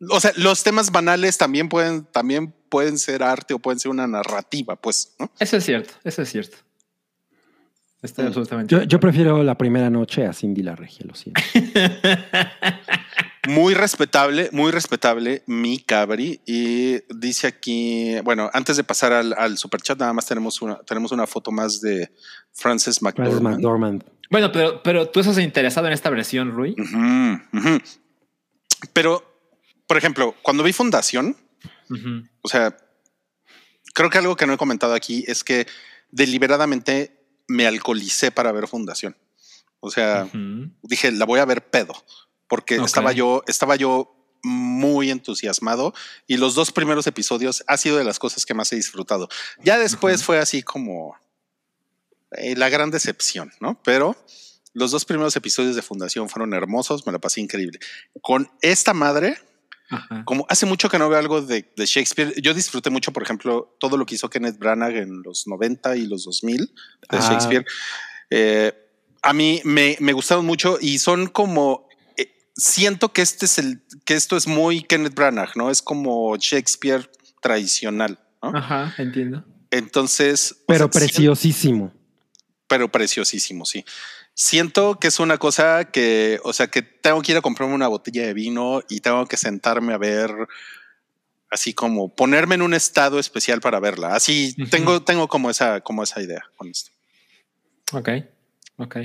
o sea, los temas banales también pueden, también pueden ser arte o pueden ser una narrativa, pues, ¿no? Eso es cierto. Eso es cierto. Estoy Mm. absolutamente. Yo, yo prefiero la primera noche a Cindy la Regia, lo siento. *laughs* Muy respetable, muy respetable, mi cabri. Y dice aquí, bueno, antes de pasar al, al superchat, nada más tenemos una, tenemos una foto más de Frances Frances McDormand. McDormand. Bueno, pero, pero tú estás interesado en esta versión, Rui. Pero, por ejemplo, cuando vi Fundación, o sea, creo que algo que no he comentado aquí es que deliberadamente me alcoholicé para ver Fundación. O sea, dije, la voy a ver pedo, porque Ok. estaba yo, estaba yo muy entusiasmado y los dos primeros episodios ha sido de las cosas que más he disfrutado. Ya después fue así como eh, la gran decepción, ¿no? Pero los dos primeros episodios de Fundación fueron hermosos, me la pasé increíble. Con esta madre, Ajá. como hace mucho que no veo algo de, de Shakespeare, yo disfruté mucho, por ejemplo, todo lo que hizo Kenneth Branagh en los 90 y los 2000 de Ah. Shakespeare. Eh, a mí me, me gustaron mucho y son como siento que este es el que esto es muy Kenneth Branagh, no es como Shakespeare tradicional, ¿no? Ajá, entiendo. Entonces, o Pero sea, preciosísimo. pero preciosísimo, sí. Siento que es una cosa que, o sea, que tengo que ir a comprarme una botella de vino y tengo que sentarme a ver Así como ponerme en un estado especial para verla. Así tengo, tengo como esa, como esa idea con esto. Ok, ok.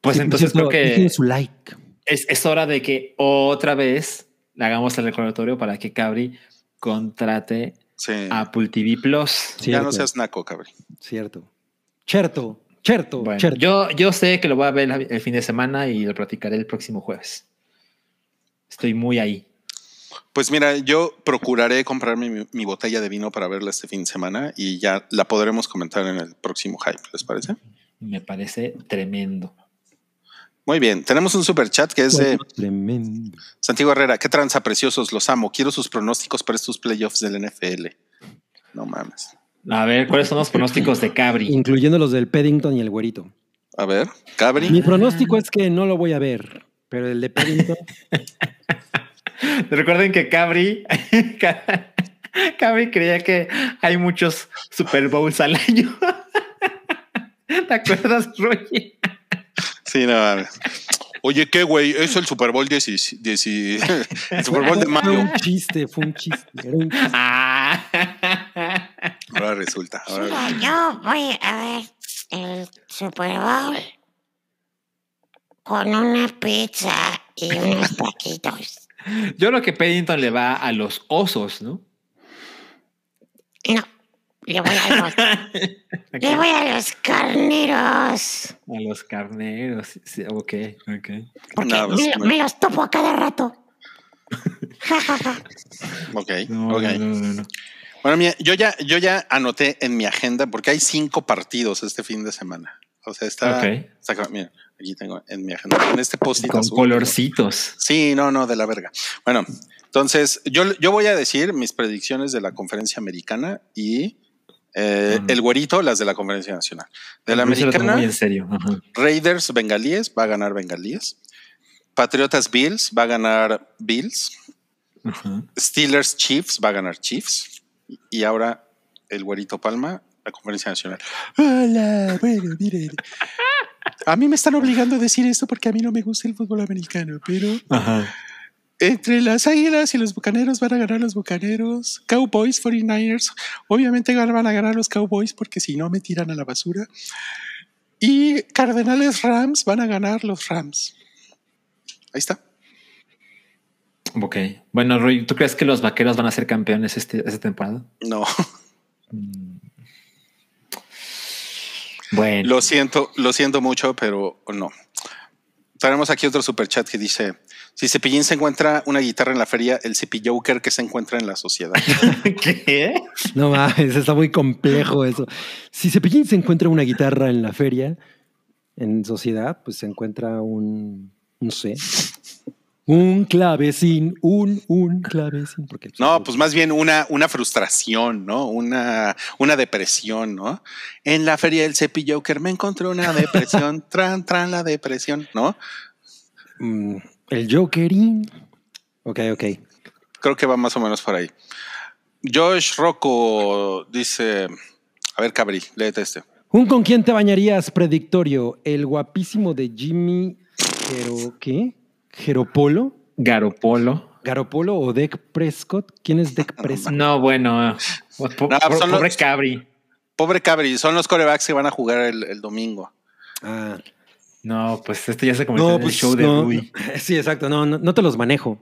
Pues Sí, entonces creo cierto, que dejen su like. es, es hora de que otra vez le hagamos el recordatorio para que Cabri contrate Sí. Apple TV Plus. ya Cierto, no seas naco, cabrón. cierto. Bueno, cherto. yo, yo sé que lo voy a ver el fin de semana y lo platicaré el próximo jueves. Estoy muy ahí. Pues mira, yo procuraré comprarme mi, mi botella de vino para verla este fin de semana y ya la podremos comentar en el próximo hype, ¿les parece? Me parece tremendo. Muy bien, tenemos un super chat que es de Tremendo. Santiago Herrera. ¿Qué tranza preciosos? Los amo. Quiero sus pronósticos para estos playoffs del NFL. No mames. A ver, ¿cuáles son los pronósticos de Cabri? Incluyendo los del Paddington y el güerito. A ver, Cabri. Mi pronóstico es que no lo voy a ver, pero el de Paddington. *laughs* Recuerden que Cabri, *laughs* Cabri creía que hay muchos Super Bowls al año. *laughs* ¿Te acuerdas, Roy? Sí, no mames. Oye, ¿qué, güey? Es el Super Bowl 10, el Super Bowl de Fue mayo. un chiste, fue un chiste. era un chiste. Ah. Ahora resulta. ahora yo voy a ver el Super Bowl con una pizza y unos taquitos. Yo creo que Paddington le va a los osos, ¿no? No, le voy a los, *laughs* le voy a los carneros. A los carneros. Sí, ok, ok. Porque No, pues, me, no. me los topo a cada rato. Ja, ja, ja. Ok, No, ok. no, no, no, no. Bueno, mira, yo ya, yo ya anoté en mi agenda porque hay cinco partidos este fin de semana. O sea, está. Ok. está- mira, aquí tengo en mi agenda. En este post-it Con azul. colorcitos. Sí, no, no, de la verga. Bueno, entonces yo, yo voy a decir mis predicciones de la conferencia americana y eh, el güerito, las de la conferencia nacional. De la americana, en serio. Raiders bengalíes, va a ganar bengalíes. Patriotas Bills, va a ganar Bills. Steelers Chiefs, va a ganar Chiefs. Y ahora el güerito Palma, la conferencia nacional. Hola, bueno, miren. A mí me están obligando a decir esto porque a mí no me gusta el fútbol americano, pero Ajá. Entre las Águilas y los Bucaneros van a ganar los Bucaneros. Cowboys, 49ers. Obviamente van a ganar los Cowboys porque si no me tiran a la basura. Y Cardenales Rams van a ganar los Rams. Ahí está. Ok. Bueno, Roy, ¿tú crees que los vaqueros van a ser campeones este, esta temporada? No, Bueno. lo siento, lo siento mucho, pero no. Tenemos aquí otro super chat que dice: Si Cepillín se encuentra una guitarra en la feria, el Cepilloker que se encuentra en la sociedad. *laughs* ¿Qué? No mames, está muy complejo eso. Si Cepillín se encuentra una guitarra en la feria, en sociedad, pues se encuentra un, no sé, un clavecín, un, un clavecín. Porque No, pues más bien una, una frustración, ¿no? Una, una depresión, ¿no? En la feria del Cepilloker me encontré una depresión, *laughs* tran, tran la depresión, ¿no? Mm, el Jokerín. Ok, ok. Creo que va más o menos por ahí. Josh Rocco dice: A ver, Cabri, léete este. ¿Un con quién te bañarías predictorio? ¿El guapísimo de Jimmy Gero, ¿qué? ¿Geropolo? Garopolo. ¿Garopolo o Deck Prescott? ¿Quién es Deck *laughs* Prescott? No, bueno. po- po- No, son pobre los- Cabri. Pobre Cabri, son los corebacks que van a jugar el, el domingo. Ah, No, pues este ya se convirtió no, en pues el show de no, Rui. *laughs* Sí, exacto. No, no, no te los manejo.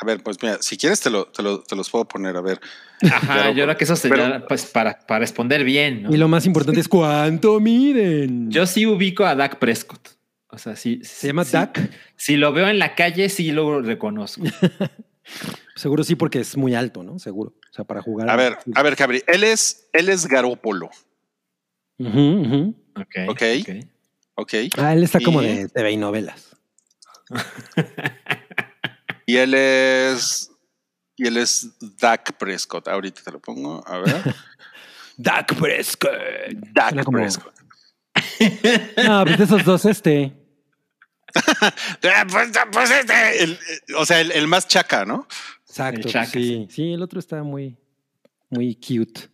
A ver, pues mira, si quieres te, lo, te, lo- te los puedo poner. A ver, Ajá, Pero- yo creo que eso sería pero- pues para, para responder bien. ¿no? Y lo más importante es cuánto miden. Yo sí ubico a Dak Prescott. O sea, sí. ¿Se llama sí- Dak? Si lo veo en la calle, sí lo reconozco. *laughs* Seguro sí, porque es muy alto, ¿no? Seguro. O sea, para jugar. a ver, a ver, Cabri, él es, él es Garópolo, Ujú, ujú. Ok. Ok. ok. ¿ok? Ah, él está como de TV y novelas. Y él es. Y él es Dak Prescott. Ahorita te lo pongo. A ver. *laughs* Dak Prescott. Dak Prescott. *laughs* No, pues de esos dos, este. *laughs* Ah, Pues, pues este, el- eh, o sea, el, el más chaca, ¿no? Exacto. El Chaka, sí. sí, el otro está muy, muy cute.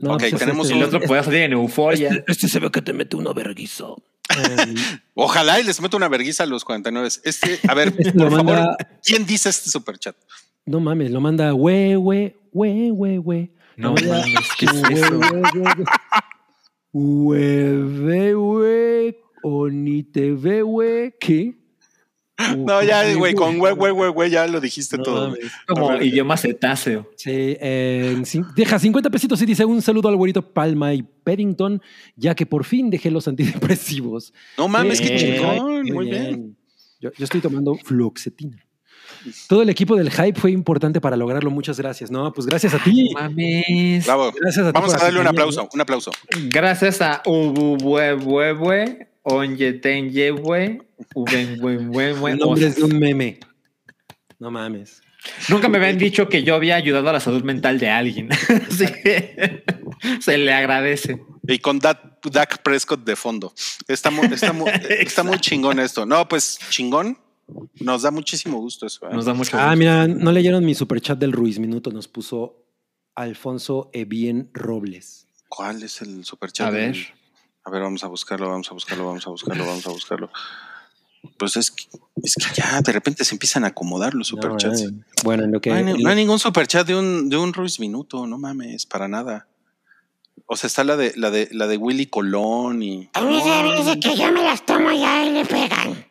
No, Ok, pues es tenemos El un- otro puede salir en euforia. Este se ve que te mete una verguizo. Eh, Ojalá y les meto una verguiza a los 49. Este, a ver, *laughs* Este lo por favor, ¿quién dice este superchat? no mames, lo manda güey, güey, güey, güey, güey. No manda- mames, ¿qué es eso? güey, güey. Güey, güey, o ni te ve, güey. ¿Qué? *laughs* No, ya, güey, con güey, güey, güey, güey, ya lo dijiste No todo. Como idioma cetáceo. Sí, eh, deja 50 pesitos y dice un saludo al güerito Palma y Paddington, ya que por fin dejé los antidepresivos. No mames, qué Eh, chingón. Muy bien. Yo, yo estoy tomando fluoxetina. Todo el equipo del hype fue importante para lograrlo. Muchas gracias. No, pues gracias a ti. Mames. Bravo. Gracias a ti Vamos a darle un aplauso, un aplauso. Gracias a Ububuebue, Onyetenyewe, Ubenbuenbuenbuen. El nombre es de un meme. No mames. Nunca me habían dicho que yo había ayudado a la salud mental de alguien. *laughs* Así que se le agradece. Y con Dak, Prescott de fondo. Está muy, está, muy, *laughs* está muy chingón esto. No, pues chingón. Nos da muchísimo gusto eso. ¿eh? Nos da mucho Ah, gusto. mira, no leyeron mi superchat del Ruiz Minuto. Nos puso Alfonso Evien Robles. ¿Cuál es el superchat? A ver. A ver, vamos a buscarlo, vamos a buscarlo, vamos a buscarlo, vamos a buscarlo. Pues es que, es que ya de repente se empiezan a acomodar los superchats. No, bueno, en lo que. No hay, no hay ningún superchat de un, de un Ruiz Minuto, no mames, para nada. O sea, está la de la de la de Willy Colón y. A mí se me dice que yo me las tomo y a él le pegan.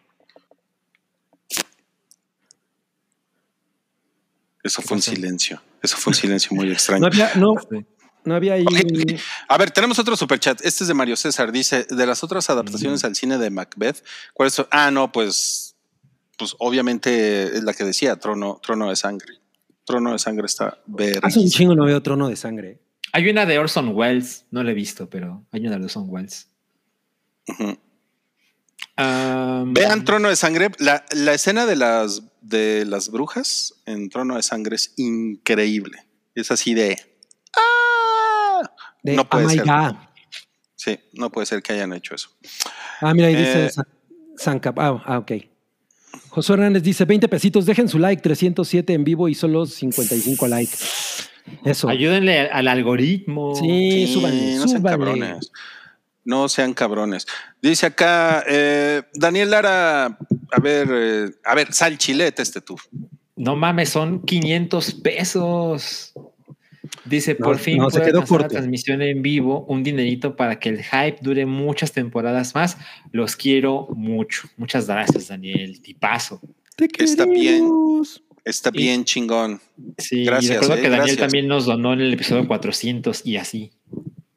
Eso fue un silencio. Eso fue un silencio muy *laughs* extraño. no había, no. No había ahí. A ver, tenemos otro superchat. Este es de Mario César. Dice, de las otras adaptaciones al cine de Macbeth, ¿cuáles son? Ah, no, pues, pues obviamente es la que decía, Trono, Trono de Sangre. Trono de Sangre está ver. Hace un chingo no veo trono de sangre. Hay una de Orson Welles, no la he visto, pero hay una de Orson Welles. Um, Vean Trono de Sangre. La, la escena de las, de las brujas en Trono de Sangre es increíble. Es así de... ¡Ah! De No puede Oh my ser. God. Sí, no puede ser que hayan hecho eso. Ah, mira, ahí dice Eh, San- San Cap- Ah, ah, ok. Josué Hernández dice 20 pesitos, dejen su like, 307 en vivo y solo 55 likes. Eso. Ayúdenle al algoritmo. Sí, Sí, súbanle, no sean súbanle. cabrones. No sean cabrones. Dice acá, eh, Daniel Lara, a ver, eh, a ver, sal chilete este tú. No mames, son 500 pesos. Dice, No, por fin no, se puedo quedó la transmisión en vivo, un dinerito para que el hype dure muchas temporadas más. Los quiero mucho. Muchas gracias, Daniel. Tipazo. Te Está bien. Está Y- bien chingón. Sí, Gracias, y recuerdo eh, que Daniel gracias. también nos donó en el episodio 400 y así.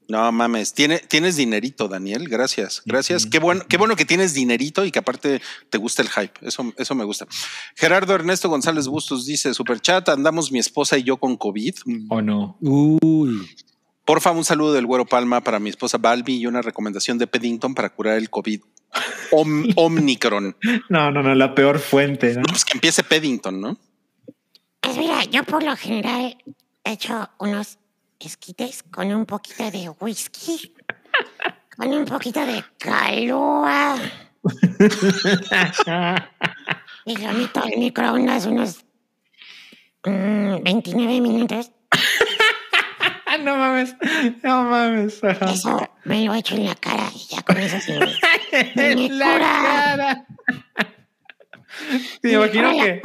No mames, tiene, tienes dinerito, Daniel. Gracias, gracias. Qué bueno, qué bueno que tienes dinerito y que aparte te gusta el hype. Eso, eso me gusta. Gerardo Ernesto González Bustos dice: Superchat, andamos mi esposa y yo con COVID. ¿O no? Uy. Porfa, un saludo del Güero Palma para mi esposa Balbi y una recomendación de Peddington para curar el COVID. Om- *laughs* Omnicron. No, no, no, la peor fuente. ¿no? No, pues que empiece Peddington, ¿no? Pues mira, yo por lo general he hecho unos esquites con un poquito de whisky, con un poquito de calúa *laughs* y lo meto al microondas unos mm, 29 minutos. no mames, no mames. Eso me lo echo en la cara y ya con eso se me, *laughs* se me La cara. Me me imagino que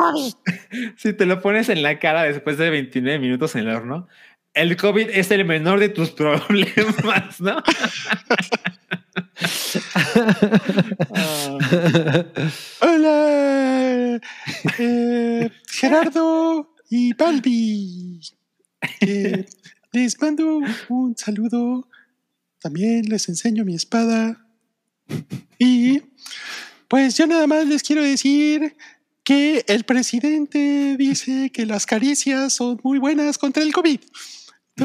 *laughs* si te lo pones en la cara después de 29 minutos en el horno, el COVID es el menor de tus *laughs* problemas, ¿no? Ah, Hola, eh, Gerardo y Balbi. Eh, les mando un saludo. También les enseño mi espada. Y pues yo nada más les quiero decir que el presidente dice que las caricias son muy buenas contra el COVID.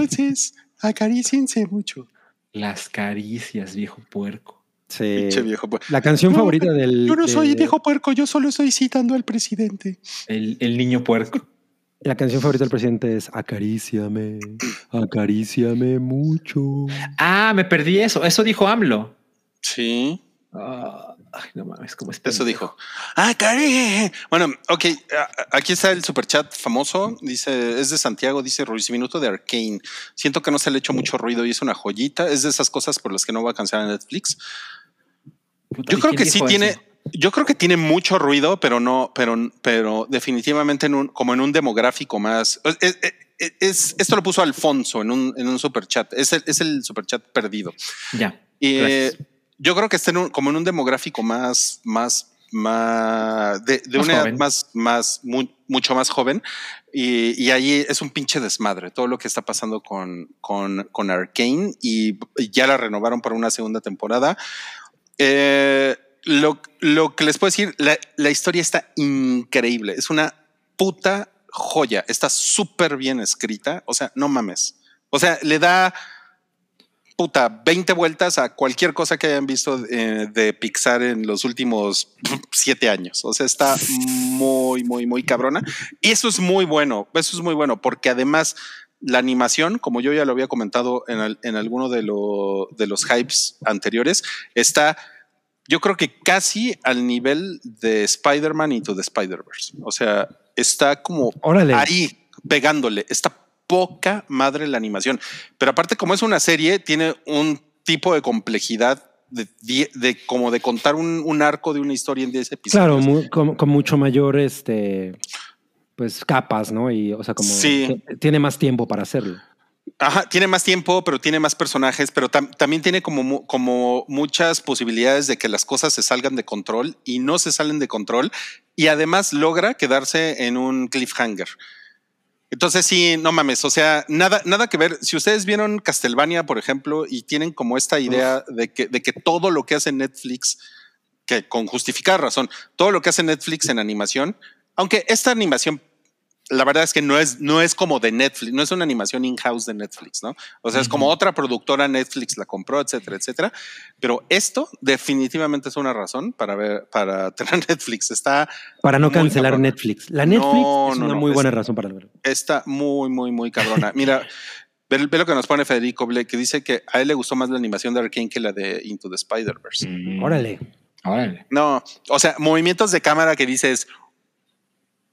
Entonces, acaríciense mucho. las caricias, viejo puerco. Sí. Pinche viejo. pues. La canción No, favorita del. Yo no soy de- viejo puerco, yo solo estoy citando al presidente. El, el niño puerco. La canción favorita del presidente es Acaríciame, acaríciame mucho. Ah, me perdí eso. Eso dijo AMLO. Sí. Ah, ay, no mames, cómo es Eso dijo. Ah, Cari. Bueno, ok. Aquí está el superchat famoso. Dice, es de Santiago, dice Ruiz Minuto de Arcane. Siento que no se le ha hecho mucho ruido y es una joyita. Es de esas cosas por las que no va a cancelar Netflix. Puta, Yo ¿y creo que sí dijo tiene, eso? yo creo que tiene mucho ruido, pero no, pero, pero definitivamente en un, como en un demográfico más. Es, es- es- esto lo puso Alfonso en un, en un super chat. Es el, es el super chat perdido. Ya. Y Gracias. eh, yo creo que está en un, como en un demográfico más, más, más de, de Más una edad joven. más, más, mu- mucho más joven. Y, y ahí es un pinche desmadre todo lo que está pasando con, con, con Arkane y ya la renovaron para una segunda temporada. Eh, lo, lo que les puedo decir, la, la historia está increíble. Es una puta joya. Está súper bien escrita. O sea, no mames. O sea, le da puta 20 vueltas a cualquier cosa que hayan visto eh, de Pixar en los últimos *clears throat* siete años. O sea, está muy, muy, muy cabrona. Y eso es muy bueno. Eso es muy bueno porque además la animación, como yo ya lo había comentado en, en alguno de, lo- de los hypes anteriores, está yo creo que casi al nivel de Spider-Man Into the Spider-Verse. O sea, está como Órale. ahí pegándole. Está poca madre la animación. Pero aparte, como es una serie, tiene un tipo de complejidad de, como de contar un, un arco de una historia en 10 episodios. Claro, con, con mucho mayor, este, pues capas, ¿no? Y, o sea, como Sí. tiene más tiempo para hacerlo. Ajá, tiene más tiempo, pero tiene más personajes, pero tam- también tiene como, como muchas posibilidades de que las cosas se salgan de control y no se salen de control y además logra quedarse en un cliffhanger. Entonces sí, no mames, o sea, nada, nada que ver. Si ustedes vieron Castlevania, por ejemplo, y tienen como esta idea de que, de que todo lo que hace Netflix, que con justificar razón, todo lo que hace Netflix en animación, aunque esta animación la verdad es que no es, no es como de Netflix, no es una animación in-house de Netflix, ¿no? O sea, es como otra productora Netflix la compró, etcétera, etcétera. Pero esto definitivamente es una razón para ver, para *laughs* tener Netflix. Está, Para no cancelar. Netflix. La Netflix No, es no, una no, muy buena razón para verlo. está muy, muy, muy cabrona. Mira, ve, ve lo que nos pone Federico Ble, que dice que a él le gustó más la animación de Arkane que la de Into the Spider-Verse. Mm, Órale. Órale. No, o sea, movimientos de cámara que dices,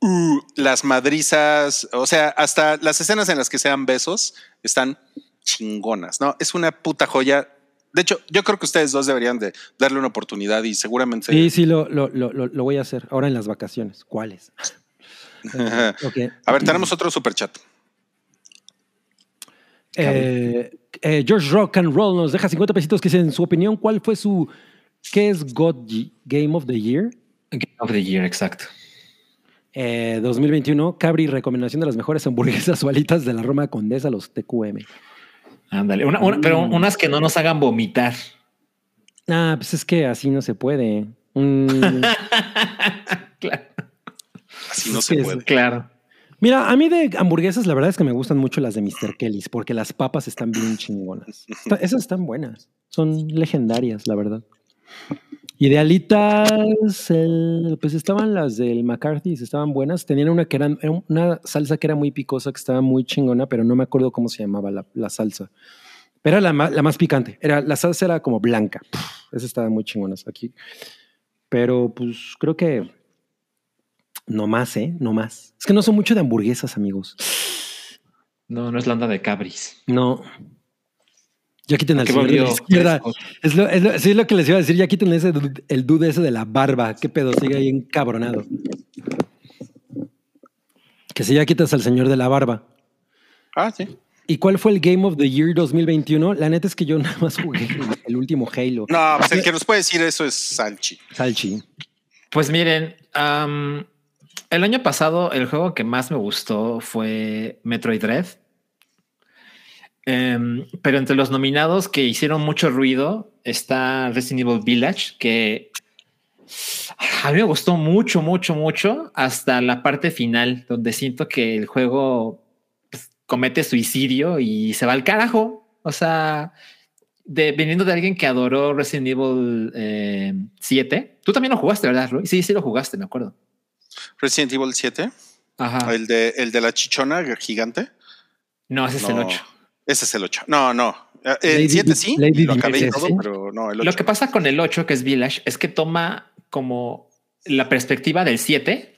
"Uh", las madrizas, o sea, hasta las escenas en las que sean besos están chingonas, ¿no? Es una puta joya. De hecho, yo creo que ustedes dos deberían de darle una oportunidad y seguramente... Sí, sí, lo, lo, lo, lo- voy a hacer ahora en las vacaciones. ¿Cuáles? *laughs* A ver, tenemos otro super chat. Eh, eh, George Rock and Roll nos deja 50 pesitos que dice, en su opinión, ¿cuál fue su... ¿Qué es God G- Game of the Year? Game of the Year, exacto. Eh, 2021, Cabri, recomendación de las mejores hamburguesas *laughs* o alitas de la Roma Condesa, los TQM. Ándale. Una- una- pero Mm. unas que no nos hagan vomitar. Ah, pues es que así no se puede. Mm, *laughs* claro. Así no Es se puede. Claro. Mira, a mí de hamburguesas, la verdad es que me gustan mucho las de Mr. Kelly's, porque las papas están bien chingonas. Está- esas están buenas. Son legendarias, la verdad. Y de alitas, el- pues estaban las del McCarthy's, estaban buenas. Tenían una que eran, era una salsa que era muy picosa, que estaba muy chingona, pero no me acuerdo cómo se llamaba la, la salsa. Pero era la, más picante. Era, la salsa era como blanca. Esa estaba muy chingona aquí. Pero pues creo que no más, ¿eh? No más. Es que no son mucho de hamburguesas, amigos. No, no es la onda de Cabris. No. Ya quiten al señor de la izquierda. Es lo, es lo- sí, es lo que les iba a decir. Ya quiten ese, el dude ese de la barba. ¿Qué pedo? Sigue ahí encabronado. Que si ya quitas al señor de la barba. Ah, sí. ¿Y cuál fue el Game of the Year 2021? La neta es que yo *laughs* nada más jugué el, último Halo. No, pues el que nos puede decir eso es Salchi. Salchi. Pues miren, el año pasado el juego que más me gustó fue Metroid Dread. Em, pero entre los nominados que hicieron mucho ruido está Resident Evil Village, que a mí me gustó mucho, mucho, mucho hasta la parte final, donde siento que el juego pues, comete suicidio y se va al carajo. O sea, de, viniendo de alguien que adoró Resident Evil eh, 7. Tú también lo jugaste, ¿verdad, Roy? Sí, sí lo jugaste, me acuerdo. Resident Evil 7, Ajá. el de, el de la chichona gigante. No, ese es el No, 8. Ese es el 8. No, no. El 7 Di- sí, Lady lo acabé y Di- todo, sí. pero no, el 8. Lo que pasa con el 8, que es Village, es que toma como la perspectiva del 7,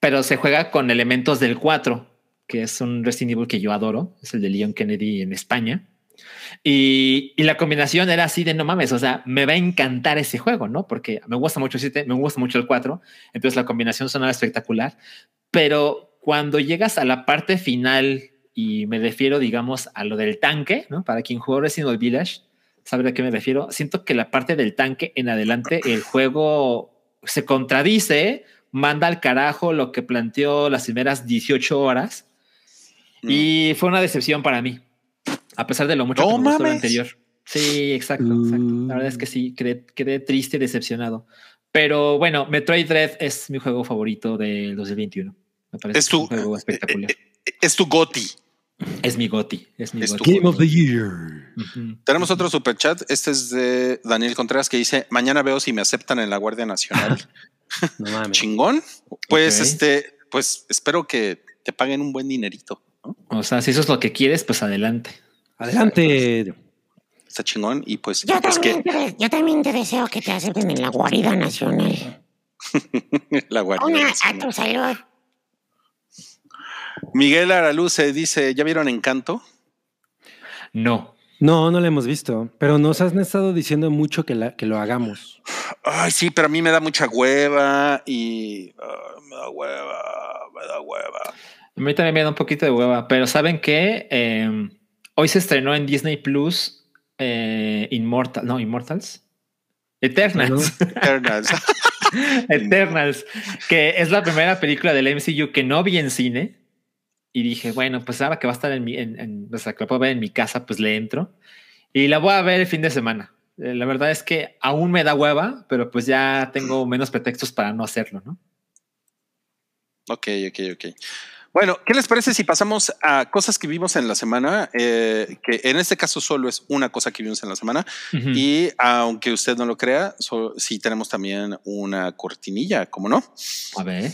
pero se juega con elementos del 4, que es un Resident Evil que yo adoro. Es el de Leon Kennedy en España. Y, y, la combinación era así de no mames, o sea, me va a encantar ese juego, ¿no? Porque me gusta mucho el 7, me gusta mucho el 4, entonces la combinación sonaba espectacular, pero cuando llegas a la parte final, y me refiero, digamos, a lo del tanque, ¿no? Para quien jugó Resident Evil Village, sabe a qué me refiero. Siento que la parte del tanque en adelante, el juego se contradice, manda al carajo lo que planteó las primeras 18 horas. Mm. Y fue una decepción para mí. A pesar de lo mucho que me gustó lo anterior. Sí, exacto, exacto. La verdad es que sí, quedé, quedé triste y decepcionado. Pero bueno, Metroid Dread es mi juego favorito del 2021. Me parece es tu, un juego espectacular. Eh, eh, es tu goti. Es mi goti. Es mi Es goti. Game of the Year. Tenemos otro super chat. Este es de Daniel Contreras que dice: Mañana veo si me aceptan en la Guardia Nacional. *laughs* No mames. Chingón. Pues este, pues espero que te paguen un buen dinerito. ¿no? O sea, si eso es lo que quieres, pues adelante. Adelante. Está chingón. Y pues, Yo pues también, que te, yo también te deseo que te acepten en la guarida nacional. *laughs* la Guardia Una a Nacional. tu salud. Miguel Araluce dice: ¿Ya vieron Encanto? No. No, no lo hemos visto, pero nos has estado diciendo mucho que, la- que lo hagamos. Ay, sí, pero a mí me da mucha hueva y ah, me da hueva, me da hueva. A mí también me da un poquito de hueva, pero ¿saben qué? Eh, hoy se estrenó en Disney Plus eh, Immortal, no, Immortals. Eternals. *laughs* Eternals. Eternals, que es la primera película del MCU que no vi en cine. Y dije, bueno, pues ahora que va a estar en mi, en, en- o sea, que la puedo ver en mi casa, pues le entro. Y la voy a ver el fin de semana. Eh, La verdad es que aún me da hueva, pero pues ya tengo menos pretextos para no hacerlo, ¿no? Ok, ok, ok. Bueno, ¿qué les parece si pasamos a cosas que vimos en la semana? Eh, que en este caso solo es una cosa que vimos en la semana. Y aunque usted no lo crea, so- sí tenemos también una cortinilla, ¿cómo no? A ver.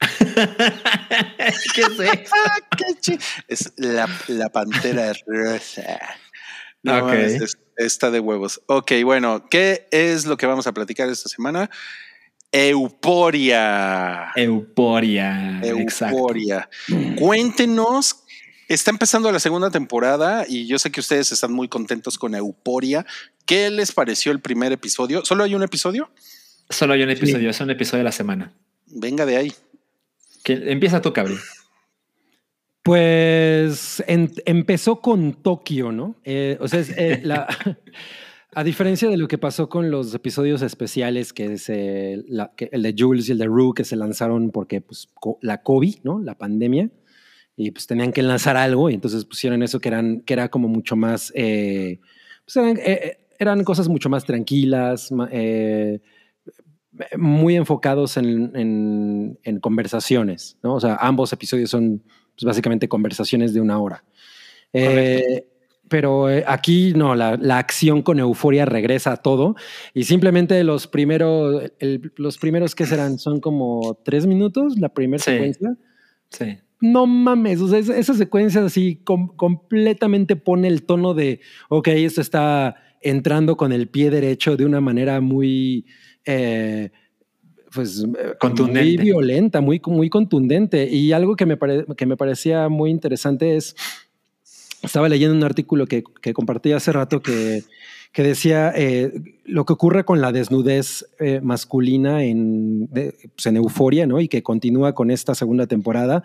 *laughs* ¿Qué es eso? *laughs* Qué es la, la pantera rosa. No, es- está de huevos. Ok, bueno, ¿qué es lo que vamos a platicar esta semana? Euporia. Euporia. Exacto. Euforia. Cuéntenos. Está empezando la segunda temporada y yo sé que ustedes están muy contentos con Euporia. ¿Qué les pareció el primer episodio? ¿Solo hay un episodio? Solo hay un episodio, es un episodio de la semana. Venga de ahí. Que empieza tú, Cabri. Pues en- empezó con Tokio, ¿no? Eh, o sea, es, eh, la- *laughs* a diferencia de lo que pasó con los episodios especiales, que es eh, la- que el de Jules y el de Rue, que se lanzaron porque pues, co- la COVID, ¿no? La pandemia, y pues tenían que lanzar algo, y entonces pusieron eso que, eran, que era como mucho más, eh, pues eran, eh, eran cosas mucho más tranquilas, eh, muy enfocados en, en- en conversaciones, ¿no? O sea, ambos episodios son pues, básicamente conversaciones de una hora. Pero aquí no, la, la acción con euforia regresa a todo y simplemente los primeros, el- los primeros que serán son como tres minutos, la primera Sí. secuencia. Sí. No mames, o sea, esa, esa secuencia así com- completamente pone el tono de, ok, esto está entrando con el pie derecho de una manera muy, eh, pues, Contundente. muy violenta, muy, muy contundente. Y algo que me, que me parecía muy interesante es, estaba leyendo un artículo que, que compartí hace rato que, que decía eh, lo que ocurre con la desnudez eh, masculina en, de- pues, en Euforia, ¿no? Y que continúa con esta segunda temporada,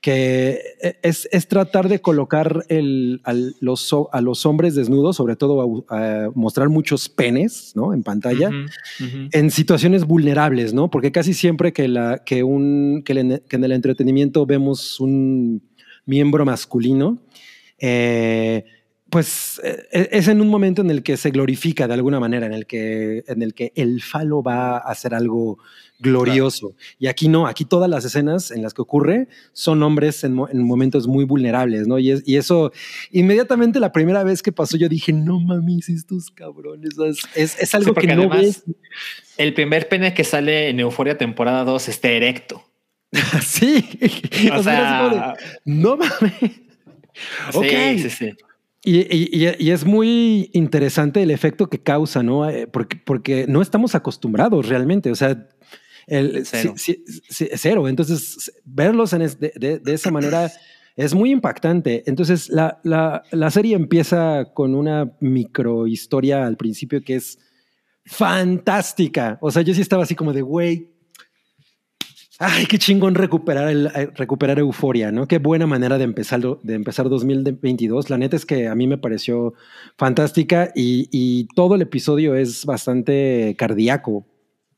que eh, es, es tratar de colocar el, al- los, a los hombres desnudos, sobre todo a, a mostrar muchos penes, ¿no? En pantalla Ujú, ujú. en situaciones vulnerables, ¿no? Porque casi siempre que, la, que, un, que, le- que en el entretenimiento vemos un miembro masculino, eh, pues eh, es en un momento en el que se glorifica de alguna manera, en el que, en el, que el falo va a hacer algo glorioso. Y aquí no, aquí todas las escenas en las que ocurre son hombres en, mo- en momentos muy vulnerables, ¿no? Y, es- y eso, inmediatamente la primera vez que pasó, yo dije, no mames, estos cabrones, es, es, es algo Sí, que no ves. El primer pene que sale en Euforia temporada 2 está erecto. *laughs* Sí. O O sea, como de, sea, no mames. sí, Ok. sí, sí. Y, y- y es muy interesante el efecto que causa, ¿no? Eh, Porque, porque no estamos acostumbrados realmente. O sea, el Cero. Entonces, verlos en es- de, de- de esa manera es muy impactante. Entonces, la, la, la serie empieza con una micro historia al principio que es fantástica. O sea, yo sí estaba así como de, güey, Ay, qué chingón recuperar el eh, recuperar euforia, ¿no? Qué buena manera de empezar de empezar 2022. La neta es que a mí me pareció fantástica y, y todo el episodio es bastante cardíaco.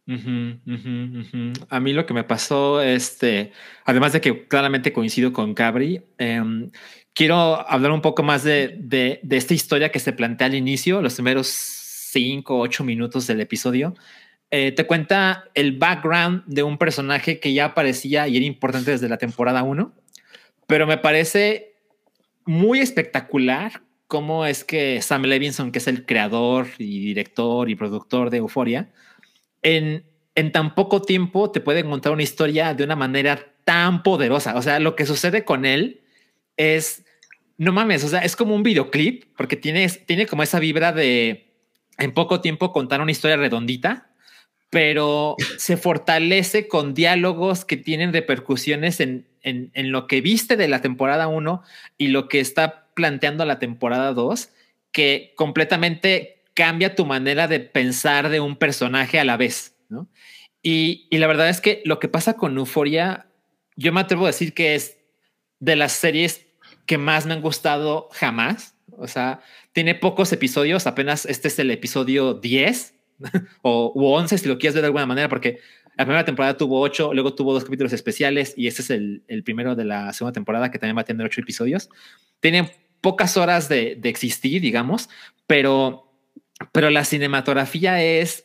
Ujú, ujú, ujú. A mí lo que me pasó, este, además de que claramente coincido con Cabri, em, quiero hablar un poco más de, de, de esta historia que se plantea al inicio, los primeros cinco o ocho minutos del episodio. Eh, te cuenta el background de un personaje que ya aparecía y era importante desde la temporada 1, pero me parece muy espectacular cómo es que Sam Levinson, que es el creador y director y productor de Euphoria, en, en tan poco tiempo te puede contar una historia de una manera tan poderosa. O sea, lo que sucede con él es, no mames, o sea, es como un videoclip, porque tiene, tiene como esa vibra de en poco tiempo contar una historia redondita, pero se fortalece con diálogos que tienen repercusiones en, en, lo que viste de la temporada 1 y lo que está planteando la temporada 2, que completamente cambia tu manera de pensar de un personaje a la vez, ¿no? Y, y la verdad es que lo que pasa con Euphoria, yo me atrevo a decir que es de las series que más me han gustado jamás. O sea, tiene pocos episodios, apenas este es el episodio 10 *laughs* o u 11 si lo quieres ver de alguna manera, porque la primera temporada tuvo 8, luego tuvo dos capítulos especiales y este es el, el primero de la segunda temporada que también va a tener 8 episodios. Tiene pocas horas de, de existir, digamos, pero, pero la cinematografía es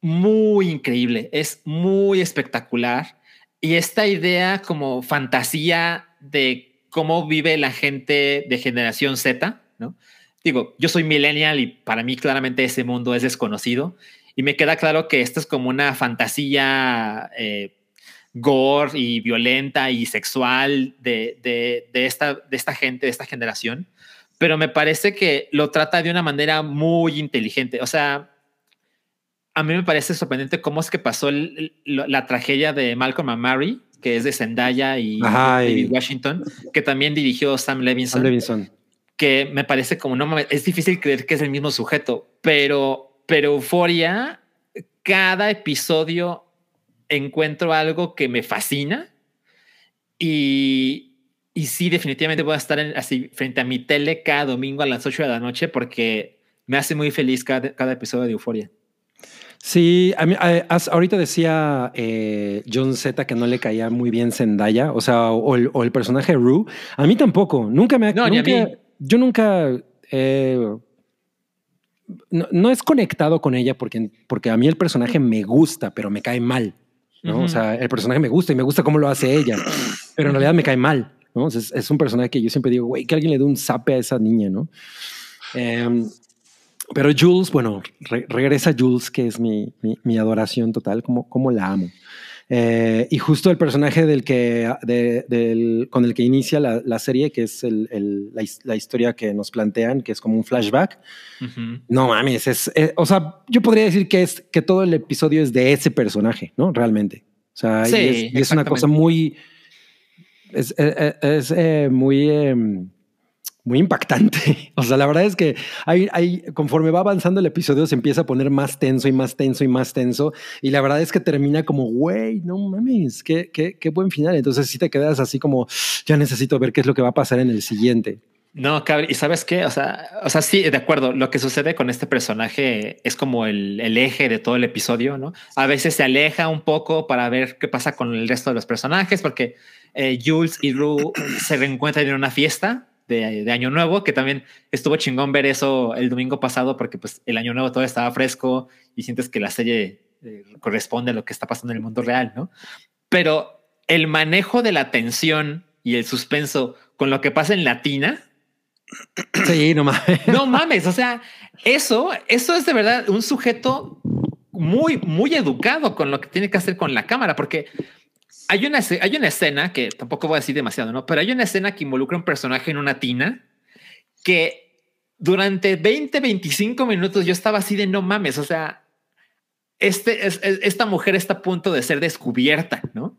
muy increíble, es muy espectacular. Y esta idea como fantasía de cómo vive la gente de generación Z, ¿no? Digo, yo soy millennial y para mí claramente ese mundo es desconocido. Y me queda claro que esto es como una fantasía eh, gore y violenta y sexual de, de, de, esta, de esta gente, de esta generación. Pero me parece que lo trata de una manera muy inteligente. O sea, a mí me parece sorprendente cómo es que pasó el, el, la tragedia de Malcolm and Mary, que es de Zendaya y Ajá, David y- Washington, que también dirigió Sam Levinson, Sam Levinson. Que me parece como no mames, es difícil creer que es el mismo sujeto, pero, pero Euforia, cada episodio encuentro algo que me fascina y, y sí, definitivamente voy a estar en- así frente a mi tele cada domingo a las 8 de la noche porque me hace muy feliz cada, cada episodio de Euforia. Sí, a mí, a- as- ahorita decía eh, John Z que no le caía muy bien Zendaya, o sea, o el, o el personaje Rue. A mí tampoco, nunca me ha... No, ni a nunca- mí. Yo nunca... eh, no, no es conectado con ella porque, porque a mí el personaje me gusta, pero me cae mal. ¿no? O sea, el personaje me gusta y me gusta cómo lo hace ella, pero en realidad me cae mal. ¿no? O sea, es, es un personaje que yo siempre digo, güey, que alguien le dé un zape a esa niña, ¿no? Em, pero Jules, bueno, re- regresa Jules, que es mi, mi, mi adoración total, como, como la amo. Eh, y justo el personaje del que, de- del, con el que inicia la, la serie, que es el- el- la, la historia que nos plantean, que es como un flashback. Ujú. No mames, es, eh, o sea, yo podría decir que es que todo el episodio es de ese personaje, ¿no? Realmente. O sea, y Sí, es, y es una cosa muy, es, eh, eh, es, eh, muy, eh, muy impactante. *laughs* O sea, la verdad es que hay, hay, conforme va avanzando el episodio se empieza a poner más tenso y más tenso y más tenso. Y la verdad es que termina como, güey, no mames, qué, qué, qué buen final. Entonces sí te quedas así como, ya necesito ver qué es lo que va a pasar en el siguiente. No, cabrón. ¿Y sabes qué? O sea, o sea, sí, de acuerdo. Lo que sucede con este personaje es como el, el eje de todo el episodio, ¿no? A veces se aleja un poco para ver qué pasa con el resto de los personajes, porque eh, Jules y Rue se reencuentran en una fiesta de, de Año Nuevo, que también estuvo chingón ver eso el domingo pasado, porque pues el Año Nuevo todo estaba fresco y sientes que la serie eh, corresponde a lo que está pasando en el mundo real, ¿no? Pero el manejo de la tensión y el suspenso con lo que pasa en Latina, *clears throat* Sí, no mames. *laughs* no mames, o sea, eso, eso es de verdad un sujeto muy, muy educado con lo que tiene que hacer con la cámara, porque hay una, hay una escena que tampoco voy a decir demasiado, ¿no? Pero hay una escena que involucra un personaje en una tina que durante 20, 25 minutos yo estaba así de no mames, o sea, este, es, es- esta mujer está a punto de ser descubierta, ¿no?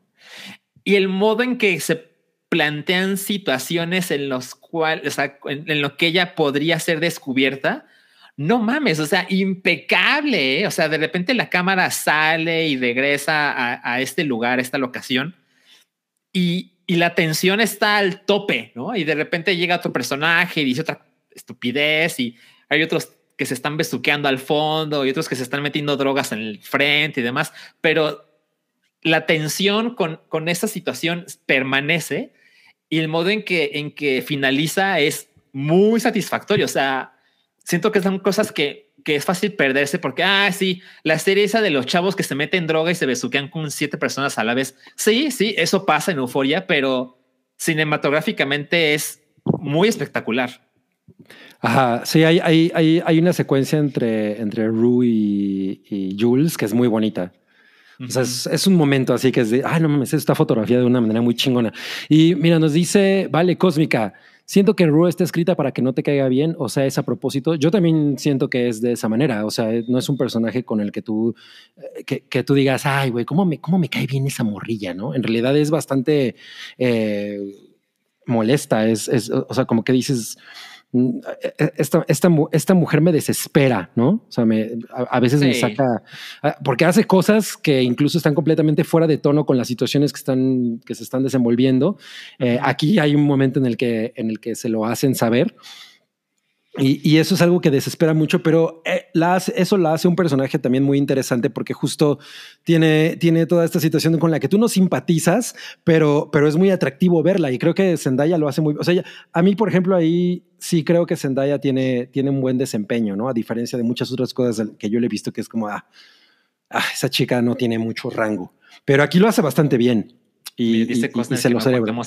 Y el modo en que se plantean situaciones en los cuales, o sea, en, en lo que ella podría ser descubierta, no mames, o sea, impecable, ¿eh? o sea, de repente la cámara sale y regresa a, este lugar, a esta locación, y, la tensión está al tope, ¿no? Y de repente llega otro personaje y dice otra estupidez y hay otros que se están besuqueando al fondo y otros que se están metiendo drogas en el frente y demás, pero la tensión con, con esa situación permanece y el modo en que, en que finaliza es muy satisfactorio. O sea, siento que son cosas que, que es fácil perderse porque, ah, sí, la serie esa de los chavos que se meten droga y se besuquean con siete personas a la vez. Sí, sí, eso pasa en Euforia, pero cinematográficamente es muy espectacular. Ajá, sí, hay, hay, hay, hay una secuencia entre, entre Rue y, y Jules que es muy bonita. O sea, es, es un momento así que es de, ah, no mames, está fotografiada de una manera muy chingona. Y mira, nos dice, vale, Cósmica, siento que Rue está escrita para que no te caiga bien, o sea, es a propósito. Yo también siento que es de esa manera, o sea, no es un personaje con el que tú, eh, que, tú digas, ay, güey, ¿cómo me, ¿cómo me cae bien esa morrilla, no? En realidad es bastante eh, molesta, es, es, o sea, como que dices, esta, esta, mu- esta mujer me desespera, ¿no? O sea, me, a, a veces me saca, ah, porque hace cosas que incluso están completamente fuera de tono con las situaciones que están, que se están desenvolviendo. Eh, aquí hay un momento en el que, en el que se lo hacen saber. Y, eso es algo que desespera mucho, pero eh, eso la hace un personaje también muy interesante porque justo tiene, tiene toda esta situación con la que tú no simpatizas, pero, pero es muy atractivo verla. Y creo que Zendaya lo hace muy. O sea, a mí, por ejemplo, ahí sí creo que Zendaya tiene, tiene un buen desempeño, ¿no? A diferencia de muchas otras cosas que yo le he visto que es como, ah, ah, esa chica no tiene mucho rango. Pero aquí lo hace bastante bien. Y, Y dice y- y cosas se que lo no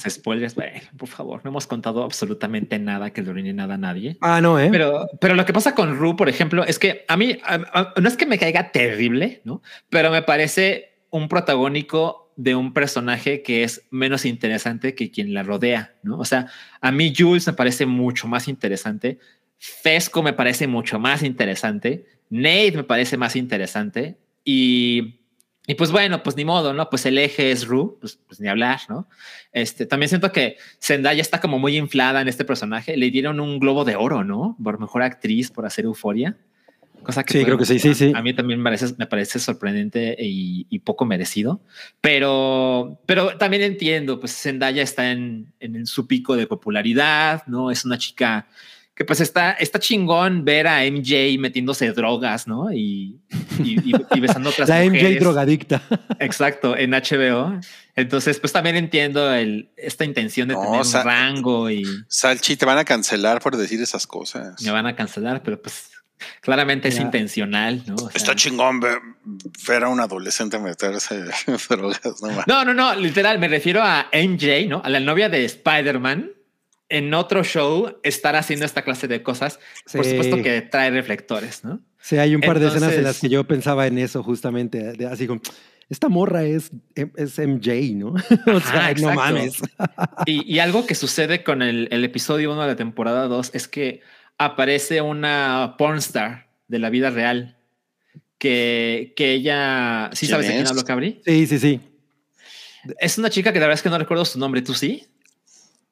spoilers. Bueno, por favor, no hemos contado absolutamente nada que le nada a nadie. Ah, no, ¿eh? Pero, pero lo que pasa con Ru, por ejemplo, es que a mí a- a- no es que me caiga terrible, ¿no? Pero me parece un protagónico de un personaje que es menos interesante que quien la rodea, ¿no? O sea, a mí Jules me parece mucho más interesante. Fesco me parece mucho más interesante. Nate me parece más interesante. Y, y pues bueno, pues ni modo, ¿no? Pues el eje es Ru, pues, pues ni hablar, ¿no? Este, también siento que Zendaya está como muy inflada en este personaje. Le dieron un globo de oro, ¿no? Por mejor actriz por hacer Euforia. Cosa que Sí, creo que sí, sí, a- sí. A mí también me parece, me parece sorprendente y, y poco merecido. Pero, pero también entiendo, pues Zendaya está en, en su pico de popularidad, ¿no? Es una chica que pues está, está chingón ver a MJ metiéndose drogas, ¿no? Y, y, y- y besando a otras La MJ drogadicta. Exacto, en HBO. Entonces, pues también entiendo el, esta intención de No, tener un rango y Salchi, te van a cancelar por decir esas cosas. me van a cancelar, pero pues claramente es intencional, ¿no? O sea, Está chingón ver, ver a un adolescente meterse *laughs* drogas, no no, no, no, literal, me refiero a MJ, ¿no? A la novia de Spider-Man. En otro show, estar haciendo esta clase de cosas, por supuesto que trae reflectores, ¿no? Sí, hay un par de escenas en Entonces- las que yo pensaba en eso justamente, de- así como, esta morra es, es MJ, ¿no? *laughs* o sea, Ajá, no mames. *laughs* Y, y algo que sucede con el, el episodio 1 de la temporada 2 es que aparece una pornstar de la vida real que, que ella... ¿Sí ¿Quién sabes de quién hablo, Cabri? Sí, sí, sí. Es una chica que la verdad es que no recuerdo su nombre. ¿Tú sí?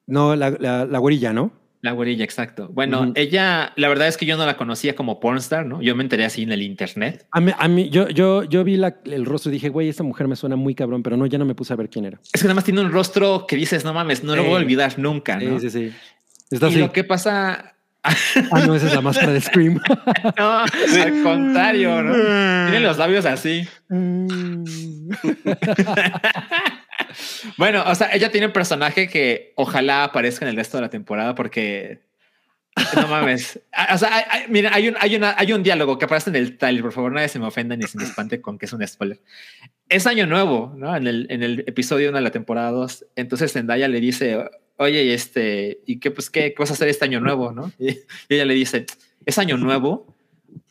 No, la, la, la güerilla, ¿no? La güerilla, exacto. Bueno, ella, la verdad es que yo no la conocía como pornstar, ¿no? Yo me enteré así en el internet. A mí, a mí yo, yo, yo vi la- el rostro y dije, güey, esta mujer me suena muy cabrón, pero no, ya no me puse a ver quién era. Es que nada más tiene un rostro que dices, no mames, no lo Sí. voy a olvidar nunca, Sí, ¿no? sí, sí. Está y así. lo que pasa... Ah, no, esa es la máscara de Scream. *laughs* no, al contrario, ¿no? Tiene los labios así. *laughs* Bueno, o sea, ella tiene un personaje que ojalá aparezca en el resto de la temporada porque no mames. O sea, hay, mira, hay un, hay, una, hay un diálogo que aparece en el trailer. Por favor, nadie se me ofenda ni se me espante con que es un spoiler. Es año nuevo, ¿no? En el, en el episodio 1 de la temporada 2. Entonces Zendaya le dice, oye, este, ¿y qué, pues, qué, qué vas a hacer este año nuevo, no? Y ella le dice, es año nuevo.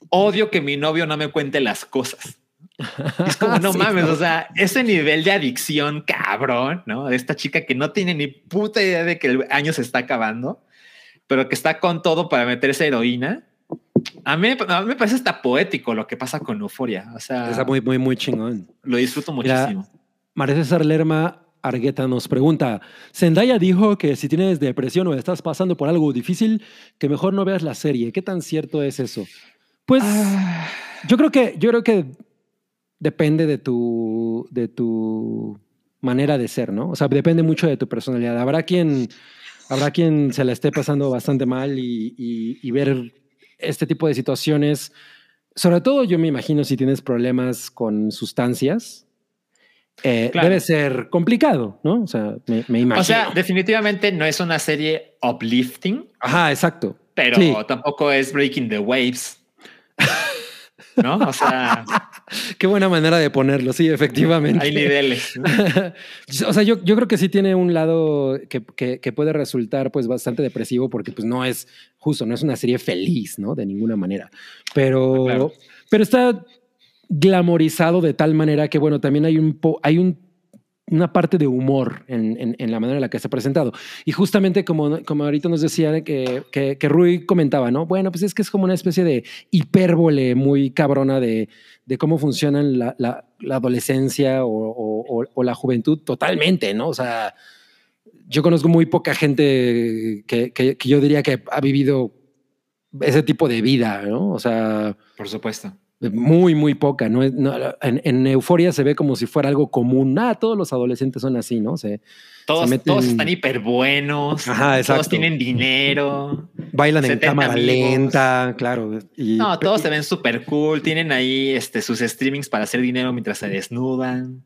Odio que mi novio no me cuente las cosas. *laughs* Es como, *laughs* no Sí, mames, no. o sea, ese nivel de adicción cabrón, ¿no? De esta chica que no tiene ni puta idea de que el año se está acabando, pero que está con todo para meter esa heroína. A mí, a mí me parece hasta poético lo que pasa con Euforia. O sea, Está muy, muy, muy chingón. lo disfruto muchísimo. María César Lerma Argueta nos pregunta, Zendaya dijo que si tienes depresión o estás pasando por algo difícil, que mejor no veas la serie. ¿Qué tan cierto es eso? Pues Ah. yo creo que yo creo que depende de tu de tu manera de ser, ¿no? O sea, depende mucho de tu personalidad. Habrá quien habrá quien se la esté pasando bastante mal y, y- y ver este tipo de situaciones. Sobre todo, yo me imagino si tienes problemas con sustancias, eh, Claro. debe ser complicado, ¿no? O sea, me, me imagino. O sea, definitivamente no es una serie uplifting, Ajá, exacto. pero Sí. tampoco es Breaking the Waves. ¿No? O sea, *laughs* Qué buena manera de ponerlo, sí, efectivamente. hay niveles. ¿no? *laughs* o sea, yo, yo creo que sí tiene un lado que, que- que puede resultar pues bastante depresivo porque pues no es justo, no es una serie feliz, ¿no? De ninguna manera. Pero, Claro. pero está glamorizado de tal manera que, bueno, también hay un, po- hay un una parte de humor en, en- en la manera en la que se ha presentado. Y justamente como, como ahorita nos decía que, que, que Rui comentaba, ¿no? Bueno, pues es que es como una especie de hipérbole muy cabrona de, de cómo funcionan la, la- la adolescencia o, o- o- o la juventud totalmente, ¿no? O sea, yo conozco muy poca gente que, que- yo diría que ha vivido ese tipo de vida, ¿no? O sea, Por supuesto. Muy, muy poca. ¿no? En, en Euforia se ve como si fuera algo común. Ah, todos los adolescentes son así, ¿no? Se Todos, meten- todos están hiper buenos. Ajá, exacto. Todos tienen dinero. bailan en 70 cámara amigos. lenta, claro. Y, No, todos se ven súper cool. Tienen ahí este, sus streamings para hacer dinero mientras se desnudan.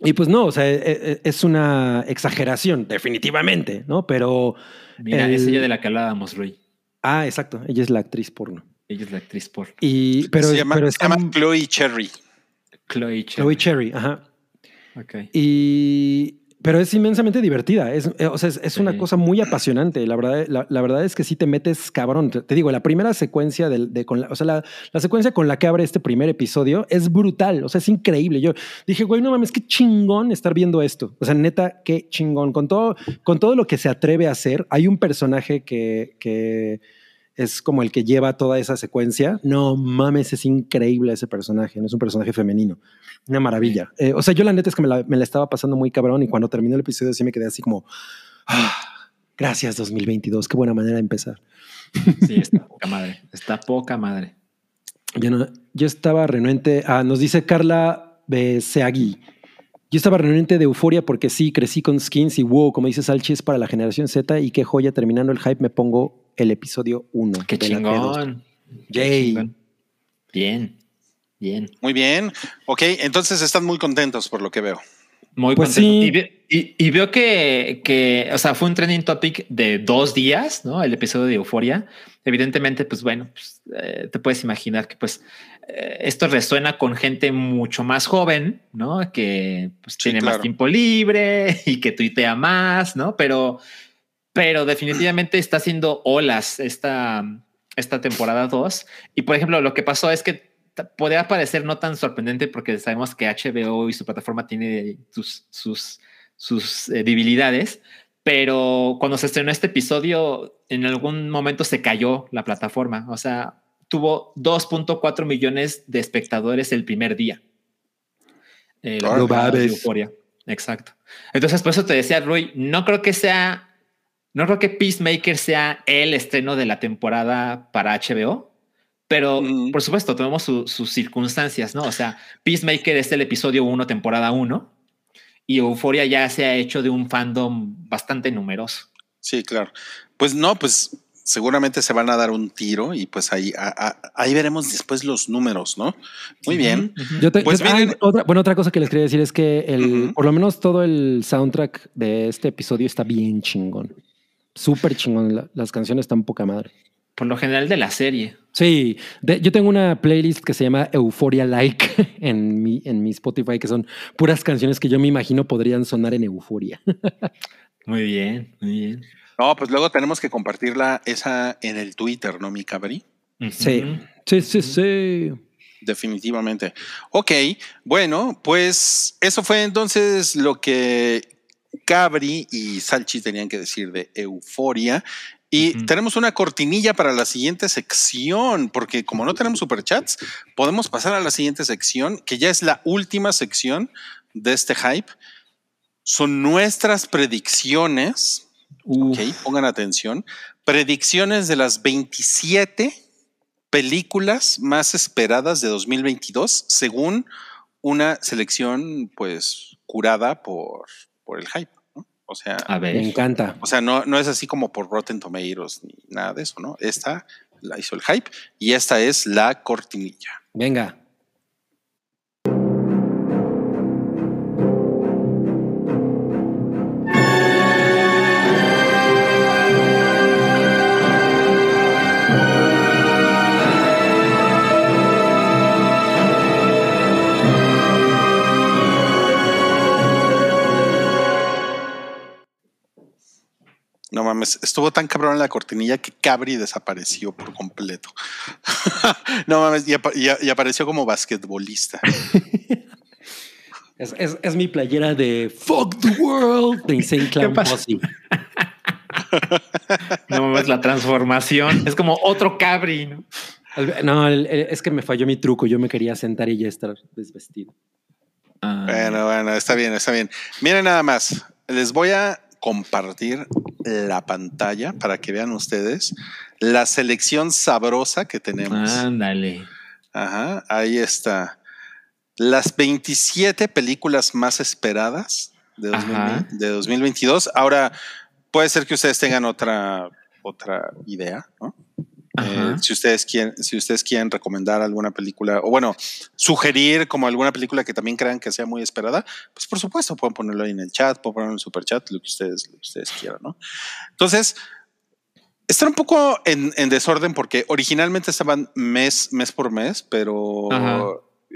y pues no, o sea, e- e- es una exageración, definitivamente, ¿no? Pero. Mira, El- es ella de la que hablábamos, Rui. Ah, exacto. Ella es la actriz porno. Ella es la actriz por Y, pero, se llama, pero se está llama Chloe Cherry. Chloe Chen. Chloe Cherry, ajá. Ok. Y, pero es inmensamente divertida. Es, eh, o sea, es, es una Sí. cosa muy apasionante. La verdad, la, la verdad es que sí te metes cabrón. Te, te digo, la primera secuencia del- de, con la, o sea, la, la secuencia con la que abre este primer episodio es brutal. O sea, es increíble. Yo dije, güey, no mames, qué chingón estar viendo esto. O sea, neta, qué chingón. Con todo, con todo lo que se atreve a hacer, hay un personaje que, que es como el que lleva toda esa secuencia. No mames, es increíble ese personaje. No es un personaje femenino. Una maravilla. Eh, o sea, yo la neta es que me la, me la estaba pasando muy cabrón y cuando terminó el episodio sí me quedé así como, "Ah, gracias 2022, qué buena manera de empezar. Sí, está *laughs* poca madre. Está poca madre. Yo, no, yo estaba renuente, ah, nos dice Carla Beseagui. Yo estaba renuente de euforia porque sí, crecí con skins y wow, como dice Salchi, es para la generación Z y qué joya, terminando el hype me pongo el episodio 1. Qué chingón. Yay. chingón. Bien. Bien. Muy bien. Ok, entonces están muy contentos por lo que veo. Muy Pues contento. sí. Y, ve- y- y veo que, que, o sea, fue un trending topic de dos días, ¿no? El episodio de Euforia. Evidentemente, pues bueno, pues, eh, te puedes imaginar que pues eh, esto resuena con gente mucho más joven, ¿no? Que pues Sí, tiene claro. más tiempo libre *laughs* y que tuitea más, ¿no? Pero, pero definitivamente está haciendo olas esta, esta temporada 2. Y por ejemplo, lo que pasó es que podría parecer no tan sorprendente porque sabemos que HBO y su plataforma tiene sus, sus, sus eh, debilidades, pero cuando se estrenó este episodio, en algún momento se cayó la plataforma. O sea, tuvo 2.4 millones de espectadores el primer día. Eh, la. Exacto. Entonces, por eso te decía, Rui, no creo que sea, no creo que Peacemaker sea el estreno de la temporada para HBO, pero Mm. por supuesto, tenemos su- sus circunstancias, ¿no? O sea, Peacemaker es el episodio 1, temporada 1, y Euphoria ya se ha hecho de un fandom bastante numeroso. Sí, claro. Pues no, pues seguramente se van a dar un tiro y pues ahí, a- a- ahí veremos después los números, ¿no? Muy bien. Yo te- Pues yo- ah, miren- otra, bueno, otra cosa que les quería decir es que el, por lo menos todo el soundtrack de este episodio está bien chingón. Súper chingón. La- las canciones están poca madre. Por lo general de la serie. Sí, de- yo tengo una playlist que se llama Euphoria Like *laughs* en mi, en mi Spotify, que son puras canciones que yo me imagino podrían sonar en Euforia. *laughs* Muy bien, muy bien. No, pues luego tenemos que compartirla esa en el Twitter, ¿no, mi cabri? Ujú. Sí, sí, sí, sí. Definitivamente. Ok, bueno, pues eso fue entonces lo que Cabri y Salchi tenían que decir de Euforia. Y tenemos una cortinilla para la siguiente sección, porque como no tenemos superchats, podemos pasar a la siguiente sección, que ya es la última sección de este hype. Son nuestras predicciones. Uf. Ok, pongan atención. Predicciones de las 27 películas más esperadas de 2022, según una selección, pues, curada por, por el hype. ¿no? O sea, A Me encanta. o sea, no, no es así como por Rotten Tomatoes ni nada de eso, ¿no? Esta la hizo el hype y esta es la cortinilla. Venga. No mames, estuvo tan cabrón la cortinilla que Cabri desapareció por completo. *laughs* no mames, y, apa- y- y apareció como basquetbolista. *laughs* Es, es- es mi playera de Fuck the World de Insane *laughs* Clown. No mames, la transformación. Es como otro cabri. ¿no? No, el- el- es que me falló mi truco. Yo me quería sentar y ya estar desvestido. Ah, Bueno, bueno, está bien, está bien. Miren nada más, les voy a compartir la pantalla para que vean ustedes la selección sabrosa que tenemos. Ándale. Ajá, ahí está. Las 27 películas más esperadas de, 2000 Ajá. de 2022. Ahora, puede ser que ustedes tengan otra, otra idea, ¿no? Eh, si ustedes quieren, si ustedes quieren recomendar alguna película, o bueno, sugerir como alguna película que también crean que sea muy esperada, pues por supuesto, pueden ponerlo ahí en el chat, pueden ponerlo en el super chat, lo que ustedes, lo que ustedes quieran, ¿no? Entonces, están un poco en, en desorden porque originalmente estaban mes, mes por mes, pero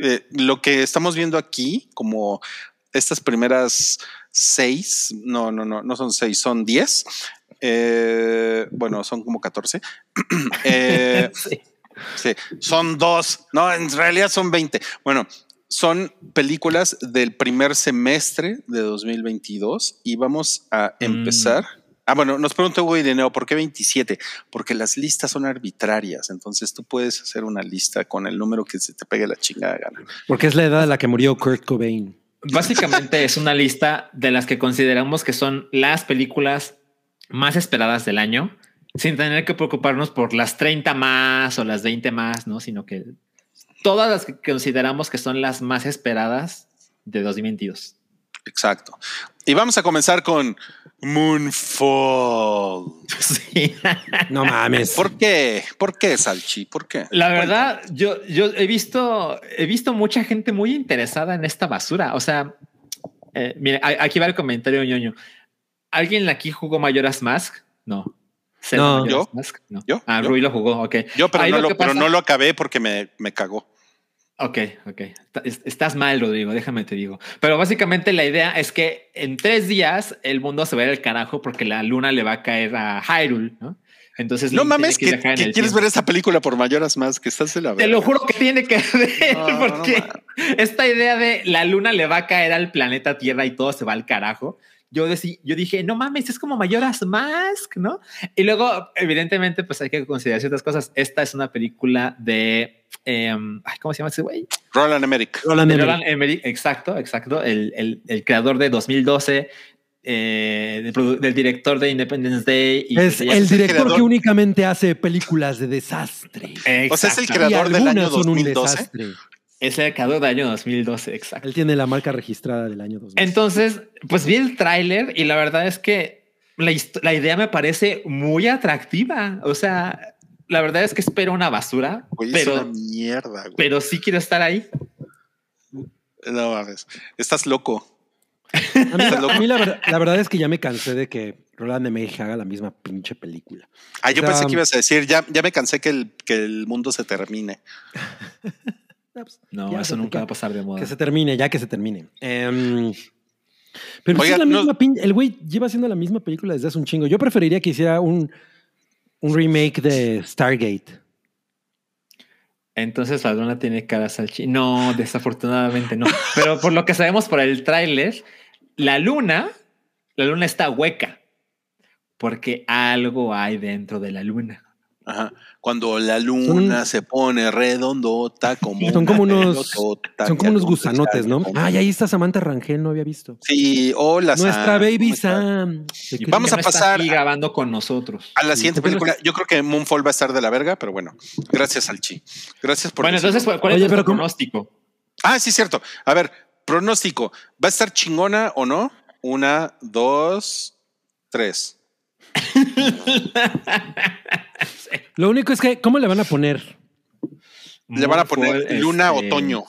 eh, lo que estamos viendo aquí, como estas primeras seis, no, no, no, no son seis, son diez. Eh, bueno, son como 14. *clears throat* Eh, *laughs* Sí. Sí, son dos. No, en realidad son 20. Bueno, son películas del primer semestre de 2022 y vamos a Mm. empezar. Ah, bueno, nos pregunta Hugo Ireneo, ¿por qué 27? Porque las listas son arbitrarias. Entonces tú puedes hacer una lista con el número que se te pegue la chingada gana. Porque es la edad a la que murió Kurt Cobain. Básicamente es una lista de las que consideramos que son las películas más esperadas del año, sin tener que preocuparnos por las 30 más o las 20 más, ¿no? Sino que todas las que consideramos que son las más esperadas de 2022. Exacto. Y vamos a comenzar con Moonfall. *laughs* Sí. No mames. ¿Por qué? ¿Por qué, Salchi? ¿Por qué? La verdad, yo, yo he visto, he visto mucha gente muy interesada en esta basura. O sea, eh, mire, aquí va el comentario ñoño. ¿Alguien aquí jugó Mayoras Mask? No. ¿Zelda No. ¿Yo? Mask? No. ¿Yo? Ah, ¿Yo? Rui lo jugó, ok. Yo, pero, Ahí no lo, pero no lo acabé porque me, me cagó. Ok, ok. Está- es- Estás mal, Rodrigo, déjame te digo. Pero básicamente la idea es que en tres días el mundo se va a ir al carajo porque la luna le va a caer a Hyrule, ¿no? Entonces No mames, que quieres tiempo. ver esta película por mayoras más, que estás de la Te lo juro que tiene que ver *laughs* No, no porque mames. esta idea de la luna le va a caer al planeta Tierra y todo se va al carajo. Yo, decí- yo dije, no mames, es como Mayoras Mask, ¿no? Y luego, evidentemente, pues hay que considerar ciertas cosas. Esta es una película de, ay, ¿cómo se llama ese güey? Roland Emmerich. Roland Emmerich. Roland Emmerich, exacto, exacto. El, el- el creador de 2012, eh, del del director de Independence Day. y- Es el el director creador. que únicamente hace películas de desastre. O sea, es el Exacto. creador del año algunas son un 2012. Es el creador del año 2012, exacto. Él tiene la marca registrada del año 2000. Entonces, pues vi el tráiler y la verdad es que la, la idea me parece muy atractiva. O sea, la verdad es que espero una basura, Güey, es pero, una mierda, güey. pero sí quiero estar ahí. No mames. Estás loco. A mí, a mí la, ver- la verdad es que ya me cansé de que Roland Emmerich haga la misma pinche película. Ah, yo O sea, pensé que ibas a decir, ya, ya me cansé que el, que el mundo se termine. *laughs* Ah, pues, No, ya eso nunca va a pasar de moda. Que se termine, ya que se termine. Em, pero Oiga, es la no- misma pin- El güey lleva haciendo la misma película desde hace un chingo. Yo preferiría que hiciera un, un remake de Stargate. Entonces la luna tiene cara salchi. No, desafortunadamente no. Pero por lo que sabemos por el tráiler, la luna, la luna está hueca. porque algo hay dentro de la luna. Ajá. Cuando la luna Son- se pone redondota como Son como unos, pelotota son como unos gusanotes, ¿no? como- Ay, ahí está Samantha Rangel, no había visto. Sí, hola Nuestra Sam, baby. Sam. ¿De qué- Vamos a no pasar a- grabando con nosotros. A la siguiente ¿por qué no película, yo creo que Moonfall va a estar de la verga, pero bueno, gracias al Chi. Gracias por Bueno, entonces, ¿cuál Oye, es ¿cómo- pronóstico? Ah, sí, cierto. A ver, pronóstico. ¿Va a estar chingona o no? Una, dos, tres. *laughs* Lo único es que, ¿cómo le van a poner? Le van a poner Moonfall, luna este, otoño.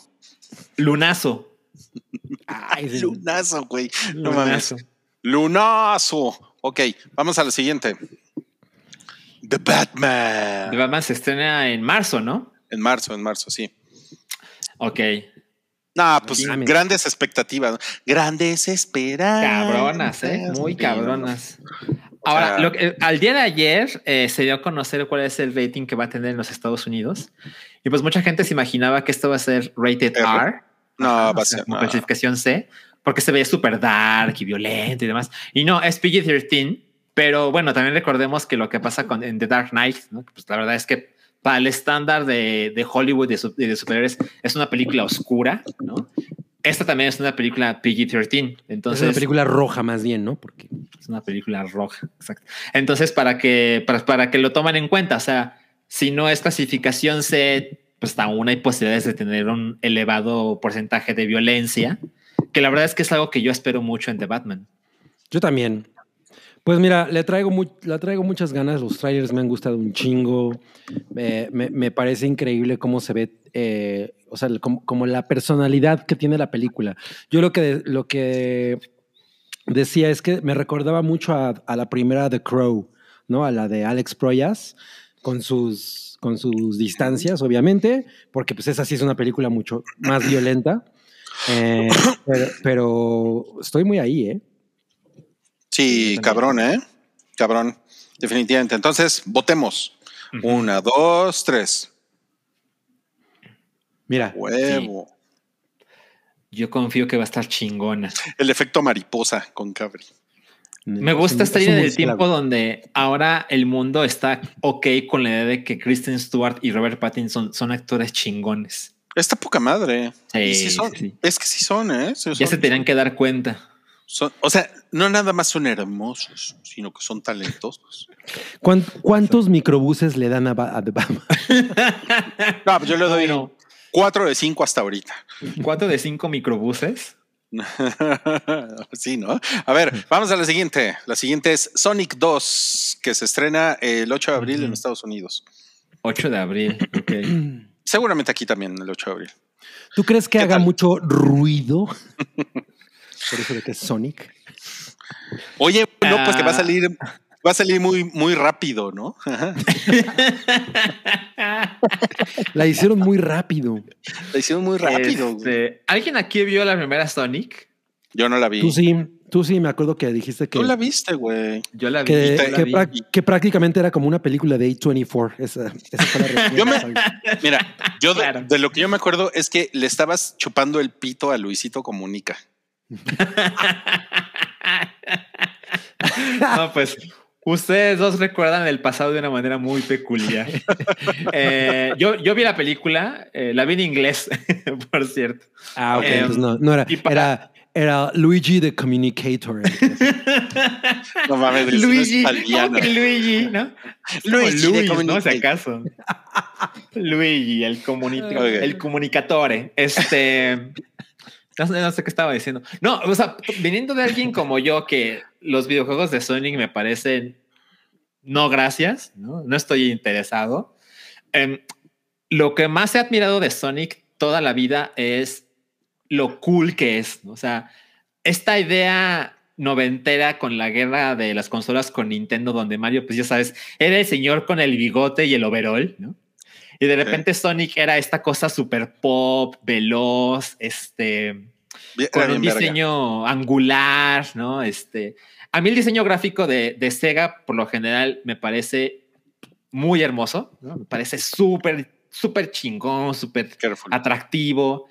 Lunazo. Ay. *laughs* Lunazo, güey. No mames. Lunazo. Lunazo. Ok, vamos a la siguiente. The Batman. The Batman se estrena en marzo, ¿no? En marzo, en marzo, sí. Ok. No, pues grandes expectativas. Grandes esperanzas. Cabronas, ¿eh? Muy cabronas. Ahora, lo que- al día de ayer eh, se dio a conocer cuál es el rating que va a tener en los Estados Unidos. Y pues mucha gente se imaginaba que esto va a ser rated R. R. No, Ajá, va a ser. como no. clasificación C, porque se veía súper dark y violento y demás. Y no, es PG-13, pero bueno, también recordemos que lo que pasa con en The Dark Knight, ¿no? Pues la verdad es que para el estándar de, de Hollywood de, su- de superhéroes es una película oscura, ¿no? Esta también es una película PG-13, entonces es una película roja más bien, ¿no? Porque es una película roja, exacto. Entonces, para que, para, para que lo tomen en cuenta, o sea, si no es clasificación C, pues aún hay posibilidades de tener un elevado porcentaje de violencia, que la verdad es que es algo que yo espero mucho en The Batman. yo también. Pues mira, le traigo, traigo muchas ganas. Los trailers me han gustado un chingo. Me, me parece increíble cómo se ve, eh, o sea, como, como la personalidad que tiene la película. Yo lo que, lo que decía es que me recordaba mucho a, a la primera The Crow, ¿no? A la de Alex Proyas, con sus, con sus distancias, obviamente, porque pues esa sí es una película mucho más violenta. Eh, pero, pero estoy muy ahí, ¿eh? Sí, cabrón, ¿eh? Cabrón. Definitivamente. Entonces, votemos. Una, dos, tres. Mira, Huevo. Yo confío que va a estar chingona. El efecto mariposa con Cabri. Me gusta un- esta es un línea del murciélago. tiempo donde ahora el mundo está ok con la idea de que Kristen Stewart y Robert Pattinson son actores chingones. Está poca madre. Sí, Y sí son. sí. Es que sí son, ¿eh? Sí Ya son- se tenían que dar cuenta. Son- o sea, no nada más son hermosos, sino que son talentosos. ¿Cuán- ¿Cuántos microbuses le dan a, a The Batman? *laughs* No, pues yo le doy cuatro de cinco hasta ahorita. Cuatro de cinco microbuses. *laughs* sí, ¿no? A ver, vamos a la siguiente. La siguiente es Sonic 2, que se estrena el 8 de abril en. Estados Unidos. 8 de abril. ok. *clears throat* Seguramente aquí también el 8 de abril. ¿Tú crees que ¿Qué haga tal? mucho ruido? *laughs* Por eso de que es Sonic. Oye, no, pues que va a Ah. salir, va a salir muy, muy rápido, ¿no? *laughs* La hicieron muy rápido. La hicieron muy rápido. güey. Este, ¿Alguien aquí vio la primera Sonic? Yo no la vi. Tú sí, tú sí, me acuerdo que dijiste que, Tú la viste, güey. Yo la vi. que, la vi. prácticamente era como una película de A24. Esa, esa fue la *laughs* Yo me-. Mira, yo de, de lo que yo me acuerdo es que le estabas chupando el pito a Luisito Comunica. *laughs* no, pues ustedes dos recuerdan el pasado de una manera muy peculiar. *laughs* Eh, yo, yo vi la película, eh, la vi en inglés, *laughs* por cierto. Ah, ok. Entonces no, no era, era, era Luigi the Communicator. No mames, Luigi, no ¿cómo es italiano. que Luigi, ¿no? Luigi Luis, ¿no? Si acaso. Luigi, el, comuni- Ok. el comunicatore. Este. No no sé qué estaba diciendo. No, o sea, viniendo de alguien como yo, que los videojuegos de Sonic me parecen no gracias, no, no estoy interesado. Em, lo que más he admirado de Sonic toda la vida es lo cool que es. ¿no? O sea, esta idea noventera con la guerra de las consolas con Nintendo, donde Mario, pues ya sabes, era el señor con el bigote y el overall, ¿no? Y de repente Sonic era esta cosa super pop, veloz, este, Bien- con un verga. diseño angular, ¿no? Este, a mí el diseño gráfico de, de Sega, por lo general, me parece muy hermoso, ¿no? Me parece súper, súper chingón, súper atractivo.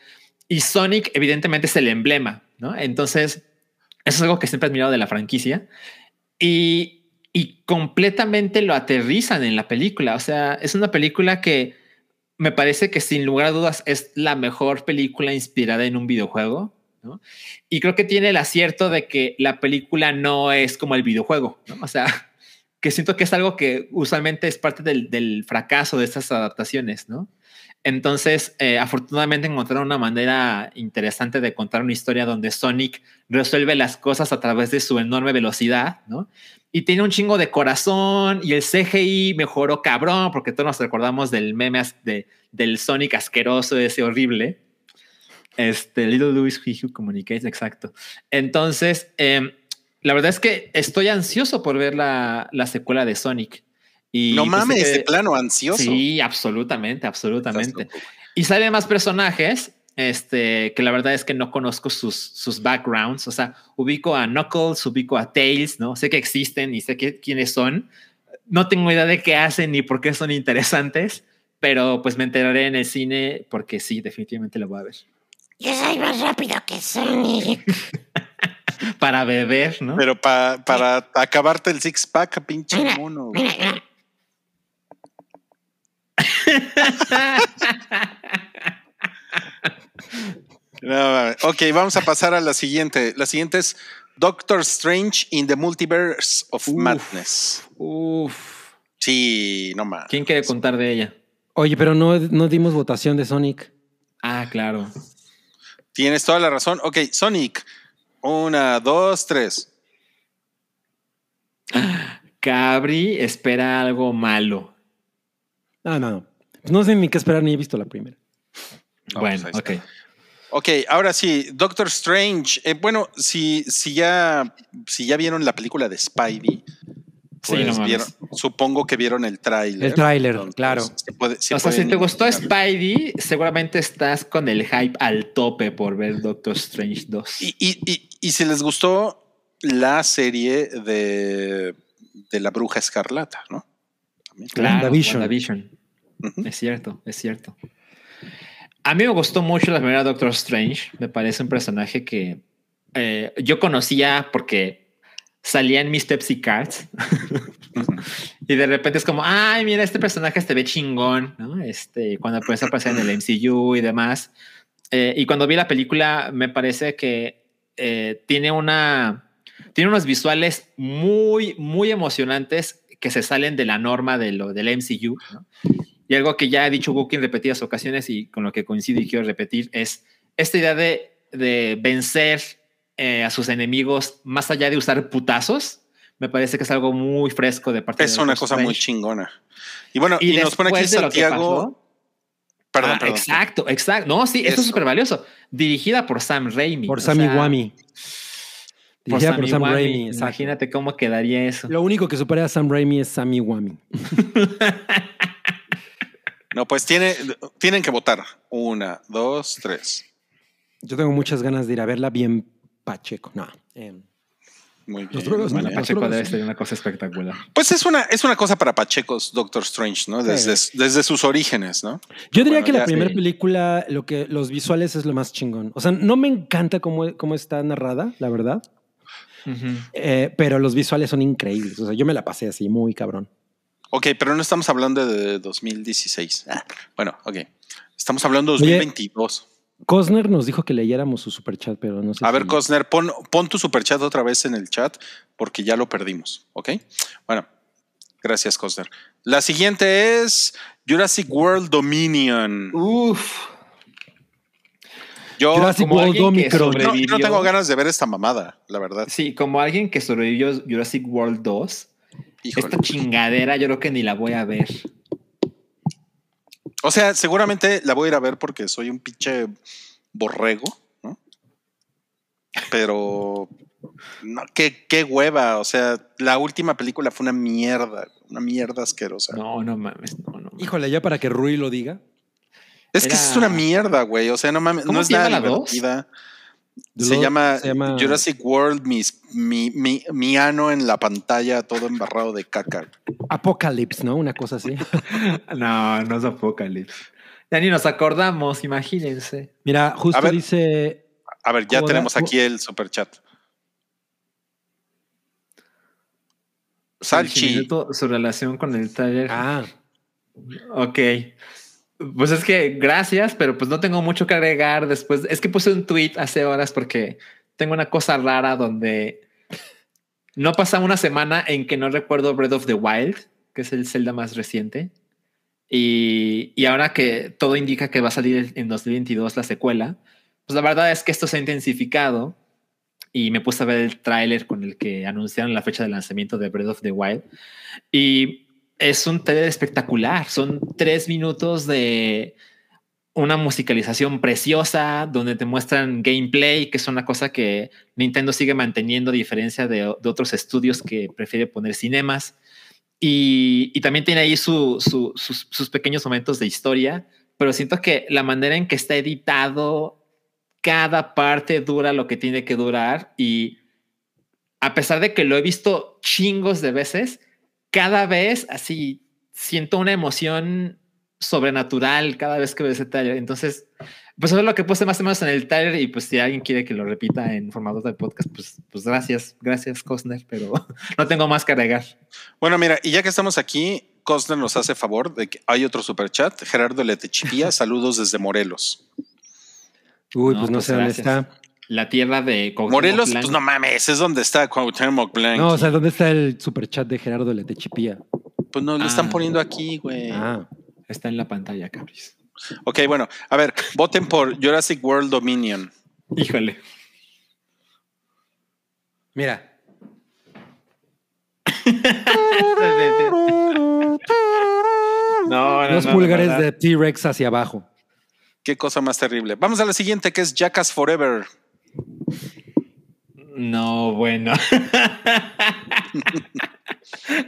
Y Sonic, evidentemente, es el emblema, ¿no? Entonces, eso es algo que siempre he admirado de la franquicia. Y y completamente lo aterrizan en la película. O sea, es una película que me parece que sin lugar a dudas es la mejor película inspirada en un videojuego. ¿no? Y creo que tiene el acierto de que la película no es como el videojuego. ¿no? O sea, *laughs* que siento que es algo que usualmente es parte del, del fracaso de estas adaptaciones, ¿no? Entonces, eh, afortunadamente encontraron una manera interesante de contar una historia donde Sonic resuelve las cosas a través de su enorme velocidad, ¿no? Y tiene un chingo de corazón y el CGI mejoró cabrón, porque todos nos recordamos del meme de, del Sonic asqueroso, ese horrible. Este, Little Louis Who Communicates, exacto. Entonces, eh, la verdad es que estoy ansioso por ver la, la secuela de Sonic. Y no pues, mames, eh, de plano, ansioso. Sí, absolutamente, absolutamente. Y salen más personajes, este, que la verdad es que no conozco sus, sus backgrounds. O sea, ubico a Knuckles, ubico a Tails, ¿no? Sé que existen y sé que, quiénes son. No tengo idea de qué hacen ni por qué son interesantes, pero pues me enteraré en el cine porque sí, definitivamente lo voy a ver. Yo soy más rápido que Sonic. *laughs* Para beber, ¿no? Pero pa- para acabarte el six pack, pinche Mira, mono. güey. mira, mira. No, ok, vamos a pasar a la siguiente. La siguiente es Doctor Strange in the Multiverse of Uf. Madness. Uf. Sí, no más. ¿Quién quiere contar de ella? Oye, pero no, no dimos votación de Sonic. Ah, claro. Tienes toda la razón. Ok, Sonic. Una, dos, tres. Cabri espera algo malo. No, no, no. No sé ni qué esperar, ni he visto la primera. No, bueno, pues ok. Ok, ahora sí, Doctor Strange. Eh, bueno, si, si, ya, si ya vieron la película de Spidey, Sí, pues no vieron- supongo que vieron el tráiler. El tráiler, claro. se puede- se o sea, si te gustó. Spidey, seguramente estás con el hype al tope por ver Doctor Strange 2. Y, y, y, y si les gustó la serie de, de la bruja escarlata, ¿no? También. Claro, WandaVision. WandaVision. Ujú. Es cierto, es cierto. A mí me gustó mucho la primera Doctor Strange. Me parece un personaje que eh, yo conocía porque salía en mis Pepsi Cards. *laughs* y de repente es como, ay, mira, este personaje se ve chingón, ¿no? Este, cuando empieza a aparecer en el MCU y demás. Eh, y cuando vi la película, me parece que eh, tiene una. Tiene unos visuales muy, muy emocionantes que se salen de la norma de lo del MCU. ¿no? Y algo que ya ha dicho Wookiee en repetidas ocasiones y con lo que coincido y quiero repetir es esta idea de, de vencer eh, a sus enemigos más allá de usar putazos. Me parece que es algo muy fresco de parte Es de una cosa muy Strange. chingona. Y bueno, y, nos pone aquí después de lo que Santiago. pasó- Perdón, Ah, perdón. Exacto, exacto. No, sí, esto Eso. es súper valioso. Dirigida por Sam Raimi. Por o Sammy sea, Wami. Dirigida por Sam Wami. Raimi. exacto. Imagínate cómo quedaría eso. Lo único que supera a Sam Raimi es Sammy Wami. *laughs* No, pues tiene, tienen que votar. Una, dos, tres. Yo tengo muchas ganas de ir a verla bien Pacheco. No. eh, Muy bien. Muy bueno. Pacheco drogas, debe ser una cosa espectacular. Pues es una, es una cosa para Pachecos, Doctor Strange, ¿no? Desde, desde sus orígenes, ¿no? Yo diría Bueno, que la primera sí. película, lo que los visuales es lo más chingón. O sea, no me encanta cómo, cómo está narrada, la verdad. Eh, pero los visuales son increíbles. O sea, yo me la pasé así, muy cabrón. Ok, pero no estamos hablando de 2016. Ah, bueno, ok. Estamos hablando de Oye, 2022. Cosner nos dijo que leyéramos su superchat, pero no sé. A ver, Cosner, pon, pon tu superchat otra vez en el chat porque ya lo perdimos, ¿ok? Bueno, gracias, Cosner. La siguiente es Jurassic World Dominion. Uf. Yo, Jurassic como World alguien que Omicron. no, yo no sobrevivió- tengo ganas de ver esta mamada, la verdad. Sí, como alguien que sobrevivió Jurassic World 2, Híjole. esta chingadera yo creo que ni la voy a ver. O sea, seguramente la voy a ir a ver porque soy un pinche borrego, ¿no? Pero no, qué, qué hueva. O sea, la última película fue una mierda, una mierda asquerosa. No, no mames, no, no. mames. Híjole, ya para que Rui lo diga. Es que era- es una mierda, güey. O sea, no mames, ¿Cómo no es se llama nada divertida. Se Lo- llama, se llama- Jurassic World, mis- mi, mi, mi ano en la pantalla, todo embarrado de caca. Apocalypse, ¿no? Una cosa así. *laughs* No, no es Apocalypse. Ya ni nos acordamos, imagínense. Mira, justo A ver. dice. A ver, ya tenemos aquí el super chat. Salchi. Su relación con el taller. Ah, Ok. Pues es que gracias, pero pues no tengo mucho que agregar después. Es que puse un tweet hace horas porque tengo una cosa rara donde no pasa una semana en que no recuerdo Breath of the Wild, que es el Zelda más reciente. Y, y ahora que todo indica que va a salir en 2022 la secuela, pues la verdad es que esto se ha intensificado y me puse a ver el tráiler con el que anunciaron la fecha de lanzamiento de Breath of the Wild. Y es un trailer espectacular. Son tres minutos de una musicalización preciosa donde te muestran gameplay, que es una cosa que Nintendo sigue manteniendo a diferencia de, de otros estudios que prefiere poner cinemas. Y, y también tiene ahí su, su, sus, sus pequeños momentos de historia, pero siento que la manera en que está editado, cada parte dura lo que tiene que durar y a pesar de que lo he visto chingos de veces, cada vez así siento una emoción sobrenatural cada vez que veo ese trailer. Entonces, pues eso es lo que puse más o menos en el trailer y pues si alguien quiere que lo repita en formato de podcast, pues, pues gracias, gracias Cosner, pero *laughs* no tengo más que agregar. Bueno, mira, y ya que estamos aquí, Costner nos hace favor de que hay otro superchat. Gerardo Letechipía, *laughs* saludos desde Morelos. uy, No, pues no pues sé dónde está. La tierra de Cuauhtémoc Morelos, pues no mames, es donde está Cuauhtémoc Blanc. No, o sea, ¿dónde está el superchat de Gerardo Letechipía? pues no lo están Ah. poniendo aquí, güey. Ah, está en la pantalla, cabris. Ok, bueno, a ver, voten por Jurassic World Dominion. Híjole. mira. No, no, Los no, pulgares de T-Rex hacia abajo. Qué cosa más terrible. Vamos a la siguiente, que es Jackass Forever. No, bueno.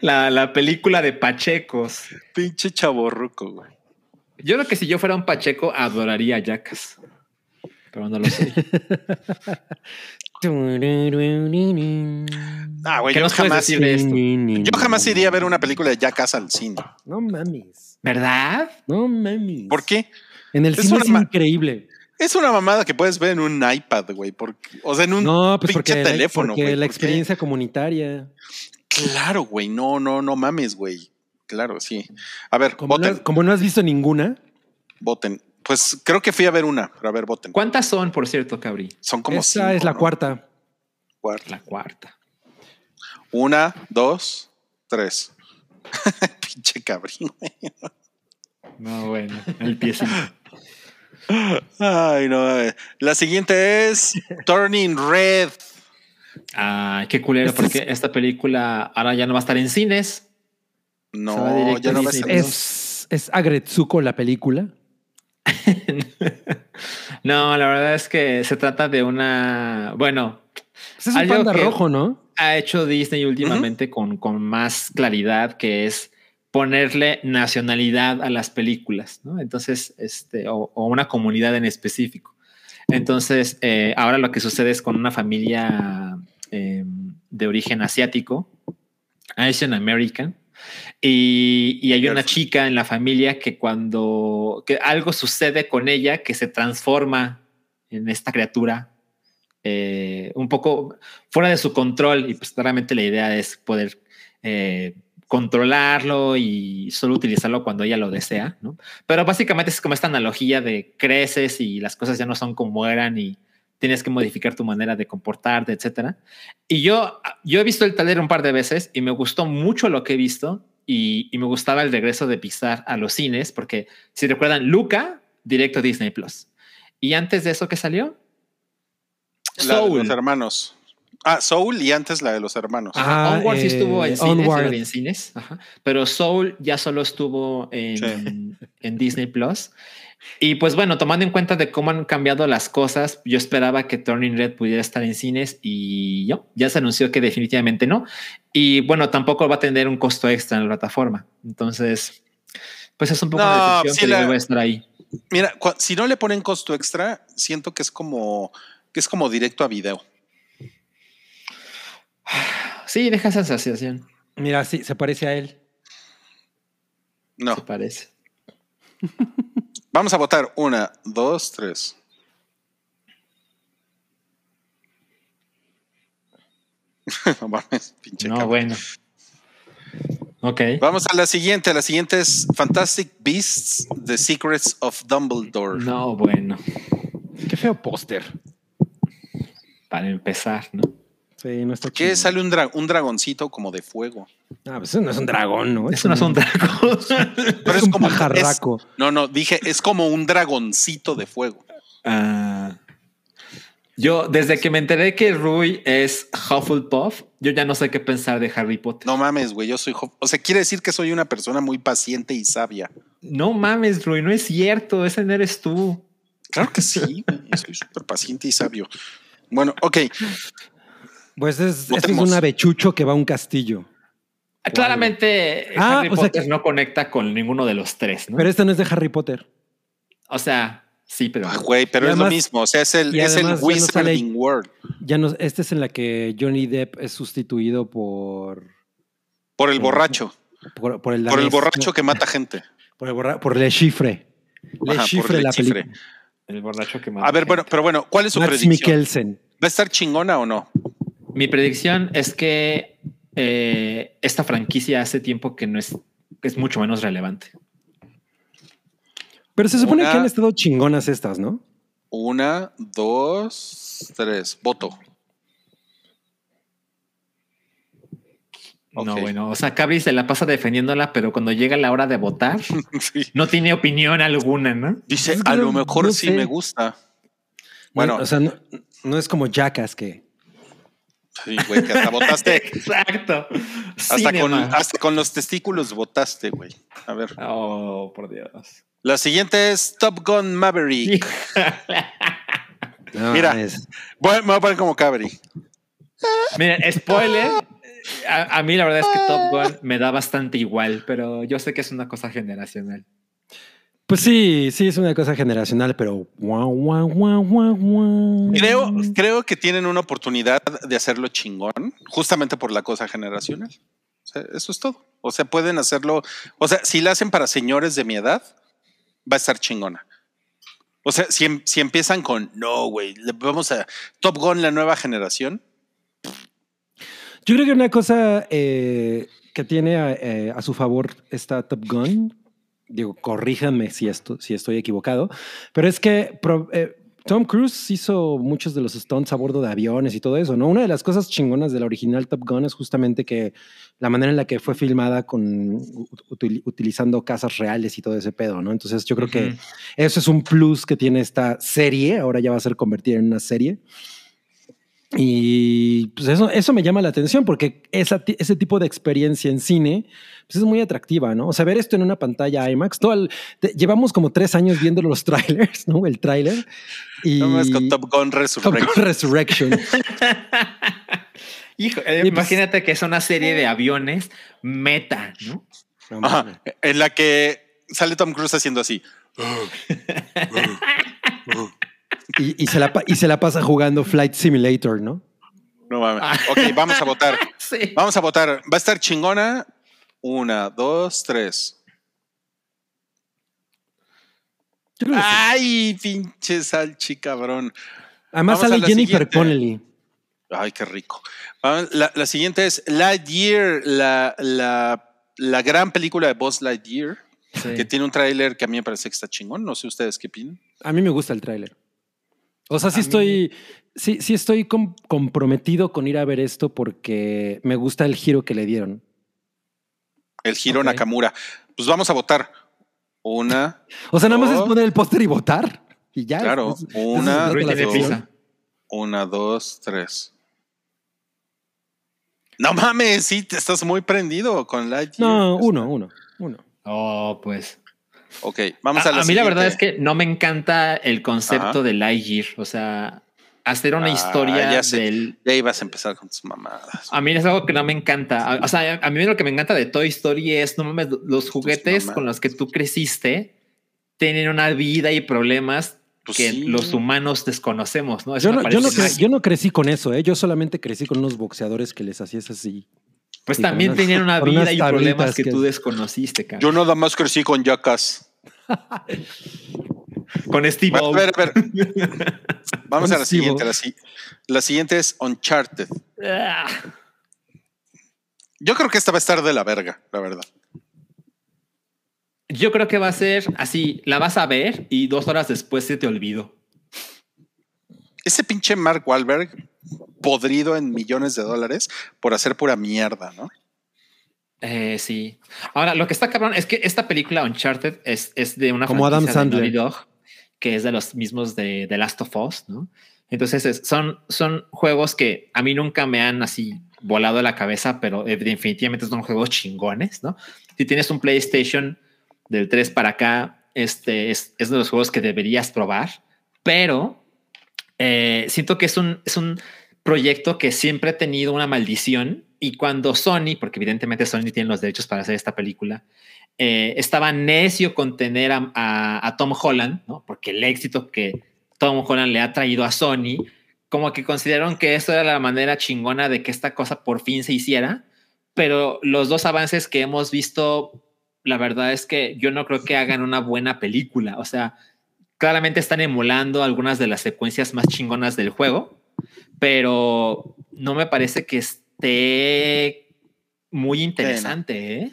la, la película de Pachecos. Pinche chaborruco, güey. Yo creo que si yo fuera un Pacheco, adoraría a Jackass. Pero no lo soy. *laughs* Ah, güey, ¿Qué yo jamás, decir de esto? yo jamás iría a ver una película de Jackass al cine. No mames. ¿Verdad? No mames. ¿Por qué? En el Es cine es increíble. Es una mamada que puedes ver en un iPad, güey. porque- O sea, en un No, pues pinche porque, teléfono, porque güey. la ¿por qué? experiencia comunitaria. Claro, güey. No, no, no mames, güey. Claro, sí. A ver, Como no, voten, has- como no has visto ninguna, voten. Pues creo que fui a ver una, pero a ver, voten. ¿Cuántas son, por cierto, Cabri? Son como esa cinco, es la ¿no? cuarta. Cuarta. La cuarta. Una, dos, tres. *laughs* Pinche cabrín, güey. No, bueno. El piecito. *laughs* Ay, no. mames. La siguiente es Turning Red. Ay, qué culero, Este porque esta película ahora ya no va a estar en cines. No, ya no va a. Plus. Es, es Agretsuko la película. *laughs* no, la verdad es que se trata de una. Bueno, Pues es un Algo panda que- rojo, ¿no? ha hecho Disney últimamente con, con más claridad, que es ponerle nacionalidad a las películas, ¿no? Entonces, este, o, o una comunidad en específico. Entonces, eh, ahora lo que sucede es con una familia eh, de origen asiático, Asian American, y, y hay una chica en la familia que cuando que algo sucede con ella que se transforma en esta criatura eh, un poco fuera de su control y pues claramente la idea es poder eh, controlarlo y solo utilizarlo cuando ella lo desea, ¿no? Pero básicamente es como esta analogía de creces y las cosas ya no son como eran y tienes que modificar tu manera de comportarte, etcétera. Y yo, yo he visto el taller un par de veces y me gustó mucho lo que he visto y, y me gustaba el regreso de Pixar a los cines porque si recuerdan, Luca, directo a Disney Plus. Y antes de eso, ¿qué salió? La de Soul. los hermanos. Ah, Soul y antes la de los hermanos. Ajá, Ah, Onward sí eh, estuvo en cines, la vi en cines, ajá. pero Soul ya solo estuvo en, en Disney Plus. Y pues bueno, tomando en cuenta de cómo han cambiado las cosas, yo esperaba que Turning Red pudiera estar en cines y yo, ya se anunció que definitivamente no. Y bueno, tampoco va a tener un costo extra en la plataforma. Entonces, pues es un poco No, una decepción, sí pero la- yo voy a estar ahí. Mira, si no le ponen costo extra, siento que es como que es como directo a video. *sighs* Sí, deja esa sensación, Mira, sí, se parece a él. No. se parece. *laughs* Vamos a votar. Una, dos, tres. *laughs* no mames, pinche No, cabrón. bueno. Ok. Vamos a la siguiente. La siguiente es Fantastic Beasts: The Secrets of Dumbledore. No, bueno. Qué feo póster. Para empezar, ¿no? Sí, no está ¿Qué chido. sale un, dra- un dragoncito como de fuego? Ah, pues eso no es un dragón, ¿no? Eso no es un dragón. *laughs* Pero es un pajarraco. es- no, no, dije, es como un dragoncito de fuego. Ah. yo, desde que me enteré que Rui es Hufflepuff, yo ya no sé qué pensar de Harry Potter. No mames, güey, yo soy... jo- O sea, quiere decir que soy una persona muy paciente y sabia. No mames, Rui, no es cierto. Ese no eres tú. Claro que sí, güey, soy súper paciente y sabio. Bueno, ok. Pues es, este es un avechucho que va a un castillo. Claramente Ah, Harry o sea Potter que- no conecta con ninguno de los tres, ¿no? Pero este no es de Harry Potter. o sea, sí, pero Ah, Güey, pero Y es lo mismo. O sea, es el, es el no Wizarding World. Ya no, este es en la que Johnny Depp es sustituido por. Por el borracho. Por, por el, Por el danés, borracho que mata gente. Por el borra- por Le Chiffre. Le Ajá, por Chiffre, Le la Chiffre. película. el borracho que mata A ver, gente. bueno, pero bueno, ¿cuál es su Max predicción? Mikkelsen. ¿Va a estar chingona o no? Mi predicción es que eh, esta franquicia hace tiempo que no es, que es mucho menos relevante. Pero se supone Una- que han estado chingonas estas, ¿no? Una, dos, tres. Voto. No, bueno, o sea, Cabri se la pasa defendiéndola, pero cuando llega la hora de votar, *laughs* Sí. no tiene opinión alguna, ¿no? Dice, a lo mejor no sí sé. me gusta. Bueno, o sea, no, no es como Jackass que. Sí, güey, que hasta votaste. *laughs* Exacto. Hasta con, Cinema. hasta con los testículos votaste, güey. A ver. Oh, por Dios. La siguiente es Top Gun Maverick. No, Mira. es- Voy- me voy a poner como Cabri. Mira, spoiler. A, a mí la verdad es que Top Gun me da bastante igual, pero yo sé que es una cosa generacional. Pues sí, sí, es una cosa generacional, pero. Creo, creo que tienen una oportunidad de hacerlo chingón, justamente por la cosa generacional. O sea, eso es todo. O sea, pueden hacerlo. O sea, si la hacen para señores de mi edad, va a estar chingona. O sea, si, em- si empiezan con no, güey, vamos a Top Gun, la nueva generación. Yo creo que una cosa eh, que tiene a, eh, a su favor esta Top Gun, digo, corríjanme si, esto, si estoy equivocado, pero es que pro- eh, Tom Cruise hizo muchos de los stunts a bordo de aviones y todo eso, ¿no? Una de las cosas chingonas de la original Top Gun es justamente que la manera en la que fue filmada con util- utilizando casas reales y todo ese pedo, ¿no? Entonces yo creo que Ujú. eso es un plus que tiene esta serie, ahora ya va a ser convertida en una serie. Y pues eso, eso me llama la atención porque esa ese tipo de experiencia en cine pues es muy atractiva, ¿no? O sea, ver esto en una pantalla IMAX, todo el- te- llevamos como tres años viendo los *laughs* trailers, ¿no? El tráiler. Y No más con Top Gun Top Resurrection. Gun Resurrection. *laughs* Hijo, eh, pues- imagínate que es una serie de aviones meta, ¿no? No Ajá, en la que sale Tom Cruise haciendo así. *laughs* y, y se la, y se la pasa jugando Flight Simulator, ¿no? No mames. Ok, vamos a votar. *laughs* Sí. Vamos a votar. Va a estar chingona. Una, dos, tres. Ay, pinche salchi, cabrón. Además vamos a sale la Jennifer siguiente. Connelly. Ay, qué rico. La, la siguiente es Lightyear, la, la, la gran película de Buzz Lightyear, Sí. que tiene un tráiler que a mí me parece que está chingón. No sé ustedes qué opinan. A mí me gusta el tráiler. O sea, sí A mí- estoy, sí, sí estoy com- comprometido con ir a ver esto porque me gusta el giro que le dieron. El Hiro Ok. Nakamura. Pues vamos a votar. Una, *laughs* O sea, nada más es poner el póster y votar. Y ya. Claro, Es- es- una, la dos. una, dos, tres. No mames, sí, te estás muy prendido con Lightyear. No, uno, uno, uno. Oh, pues. Ok, vamos a, a, la a mí la verdad es que no me encanta el concepto Ajá. de Lightyear. O sea, hacer una Ah, historia ya sé. del. Ya ibas a empezar con tus mamadas. A mí es algo que no me encanta. A- O sea, a mí lo que me encanta de Toy Story es, no mames, los juguetes con los que tú creciste tienen una vida y problemas Pues que sí. los humanos desconocemos, ¿no? Yo no, yo, no parece cre- mágico. yo no crecí con eso, ¿eh? Yo solamente crecí con unos boxeadores que les hacías así. Pues y también unas- tenían una vida y problemas que, que- tú desconociste, cara. Yo nada más crecí con Jackass. *laughs* Con Steve A O. ver, a ver. Vamos a la siguiente. La, si- la siguiente es Uncharted. Ah, Yo creo que esta va a estar de la verga, la verdad. Yo creo que va a ser así, la vas a ver y dos horas después se te olvidó. Ese pinche Mark Wahlberg podrido en millones de dólares por hacer pura mierda, ¿no? Eh, sí. Ahora, lo que está cabrón es que esta película Uncharted es, es de una Como Adam de Sandler. Naughty Dog, que es de los mismos de The Last of Us, ¿no? Entonces es- son, son juegos que a mí nunca me han así volado la cabeza, pero eh, definitivamente son juegos chingones, ¿no? Si tienes un PlayStation del 3 para acá, este es, es de los juegos que deberías probar, pero eh, siento que es un, es un proyecto que siempre ha tenido una maldición y cuando Sony, porque evidentemente Sony tiene los derechos para hacer esta película, eh, estaba necio con tener a, Tom Holland, porque el éxito que Tom Holland le ha traído a Sony, como que consideraron que esto era la manera chingona de que esta cosa por fin se hiciera, pero los dos avances que hemos visto, la verdad es que yo no creo que hagan una buena película, o sea, claramente están emulando algunas de las secuencias más chingonas del juego, pero no me parece que esté muy interesante. ¿eh?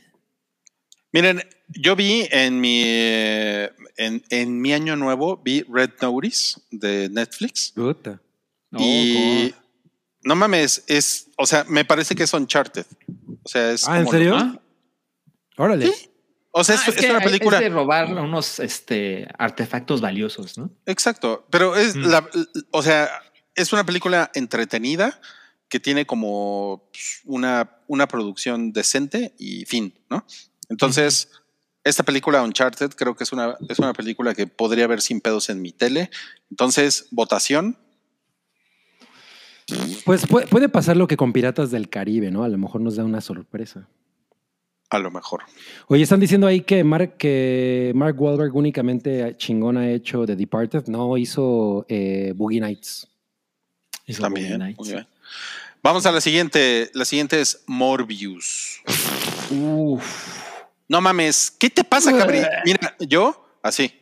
Miren, yo vi en mi en, en mi año nuevo vi Red Notice de Netflix Puta. y Oh, no mames, es, o sea, me parece que es Uncharted. O sea, es Ah, ¿en serio? ¿Ah? Órale. Sí. O sea, Ah, es, es, es que una película. es de robar unos este, artefactos valiosos, ¿no? Exacto, pero es Mm. la, o sea, es una película entretenida que tiene como pues, una, una producción decente y fin, ¿no? Entonces, esta película Uncharted creo que es una, es una película que podría ver sin pedos en mi tele. Entonces, votación. Pues puede, puede pasar lo que con Piratas del Caribe, ¿no? A lo mejor nos da una sorpresa. A lo mejor. Oye, están diciendo ahí que Mark, que Mark Wahlberg únicamente chingón ha hecho The Departed, no hizo eh, Boogie Nights. Hizo También. Boogie Nights. muy bien. Vamos a la siguiente. La siguiente es Morbius. No mames, ¿qué te pasa, cabri? Mira, yo, así.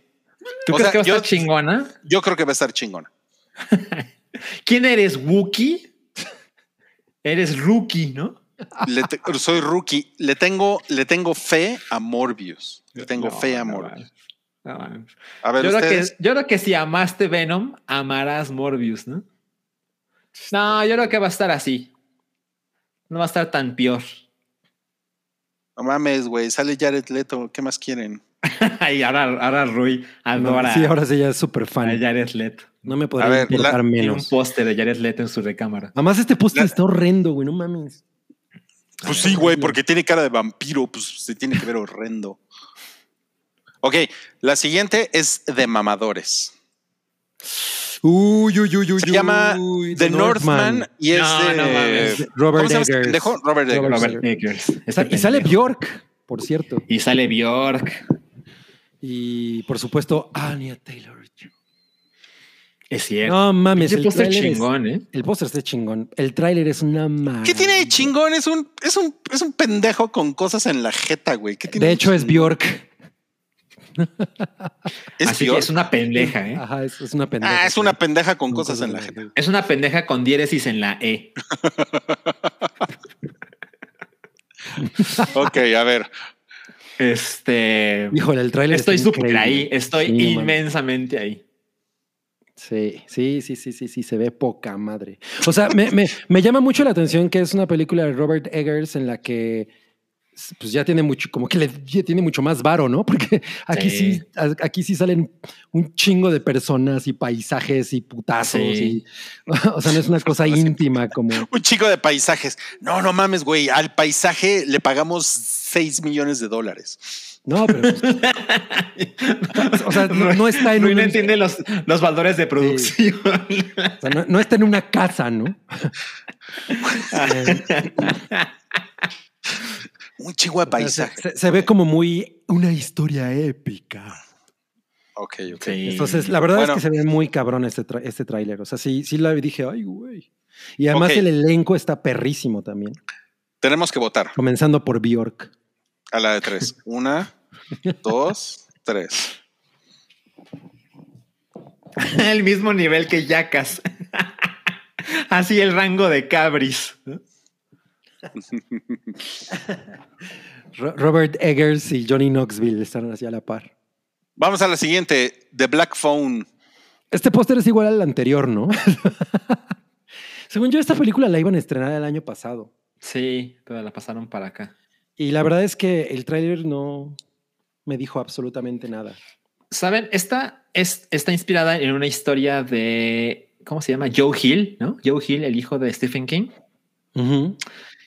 ¿Tú O crees sea, que va a yo- estar chingona? Yo creo que va a estar chingona. *laughs* ¿Quién eres, Wookie? *laughs* eres rookie, ¿no? Le te- soy rookie. Le tengo, le tengo fe a Morbius. Le tengo No, fe a Morbius. no. A ver, yo, creo que, yo creo que si amaste Venom, amarás Morbius, ¿no? No, yo creo que va a estar así. No va a estar tan peor. No mames, güey. Sale Jared Leto. ¿Qué más quieren? *laughs* y ahora, ahora Rui adora Sí, ahora sí ya es súper a fan. Jared Leto. No me A podría ver, la- Tiene un menos. póster de Jared Leto en su recámara. Además, este póster está horrendo, güey, no mames. Pues sí, güey, porque tiene cara de vampiro. Pues se tiene que ver horrendo. Ok, la siguiente es de mamadores. Uy, uy, uy, uy. Se llama uy, The Northman, y es No, de no mames. Robert ¿Cómo se llama Eggers. pendejo? Robert Eggers. Robert Eggers. Y sale. Bjork, por cierto. Y sale Bjork. Y por supuesto, Anya Taylor. Es cierto. No mames, Ese el póster es- chingón, ¿eh? El póster está chingón. El tráiler es una maravilla. ¿Qué tiene de chingón? Es un, es un, es un pendejo con cosas en la jeta, güey. ¿Qué tiene De hecho, es chingón? Bjork. ¿Es Así Bjork? que es una pendeja, ¿eh? Ajá, es, es una pendeja. Ah, es una pendeja con Con cosas en la jeta. Es una pendeja con diéresis en la E. *laughs* Ok, a ver. Este. Híjole, el tráiler Estoy súper ahí. Estoy Sí, inmensamente ahí. Sí, sí, sí, sí, sí, sí, se ve poca madre. O sea, me, me, me llama mucho la atención que es una película de Robert Eggers en la que pues ya tiene mucho, como que le ya tiene mucho más varo, ¿no? *laughs* Porque aquí sí. Aquí sí salen un chingo de personas y paisajes y putazos. Sí. Y, *laughs* o sea, no es una cosa *laughs* íntima como. Un chico de paisajes. No, no mames, güey. Al paisaje le pagamos 6 millones de dólares. No, pero. pues, o sea, no, no está en Rui un- no entiende los, los valores de producción. o sea, no, no está en una casa, ¿no? *laughs* Un chingo de se, paisaje. se- se ve como muy una historia épica. Ok, ok. Sí. Entonces, la verdad Bueno. es que se ve muy cabrón este, tra- este tráiler. O sea, sí, sí la dije, ay, güey. Y además el elenco está perrísimo también. Tenemos que votar Comenzando por Bjork. a la de tres. Una, dos, tres. *laughs* el mismo nivel que Yacas. *laughs* Así el rango de Cabris. Ro- Robert Eggers y Johnny Knoxville están así a la par. Vamos a la siguiente, The Black Phone. Este póster es igual al anterior, ¿no? *laughs* Según yo, esta película la iban a estrenar el año pasado. Sí, pero la pasaron para acá. Y la verdad es que el tráiler no me dijo absolutamente nada. Saben, esta es, está inspirada en una historia de, ¿cómo se llama? Joe Hill, ¿no? Joe Hill, el hijo de Stephen King.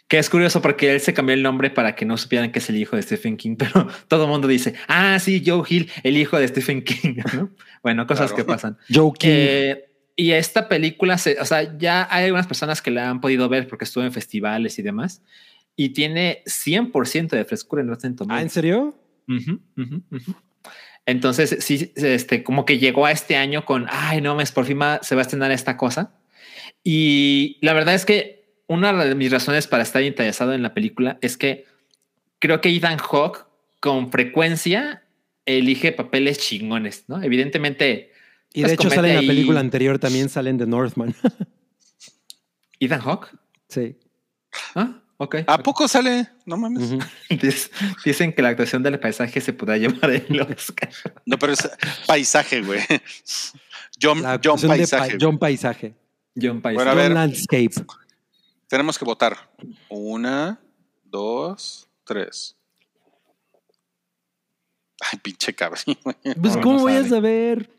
Que es curioso porque él se cambió el nombre para que no supieran que es el hijo de Stephen King, *laughs* pero todo el mundo dice, ah, sí, Joe Hill, el hijo de Stephen King, *laughs* ¿no? Bueno, cosas Claro. que pasan. *laughs* Joe King. Eh, y esta película, se, o sea, ya hay algunas personas que la han podido ver porque estuvo en festivales y demás, y tiene 100% de frescura en Rotten ah, Tomatoes. ¿en serio? Entonces, sí, este, como que llegó a este año con, ay, no, mes, por fin se va a estrenar esta cosa. Y la verdad es que una de mis razones para estar interesado en la película es que creo que Ethan Hawke con frecuencia elige papeles chingones, ¿no? Evidentemente, Y Pues de hecho comete sale en la película anterior, también salen de Northman. *laughs* Ethan Hawke. sí. Ah, ok. ¿A poco sale? No mames. *laughs* Dicen que la actuación del paisaje se podrá llevar el Oscar. No, pero es paisaje, güey. John, La John Paisaje. Pa- John Paisaje. John Paisaje. Bueno, a John ver. Landscape. Tenemos que votar. Una, dos, tres. Ay, pinche cabrón. güey. Pues, No, ¿cómo no voy a sabe. saber?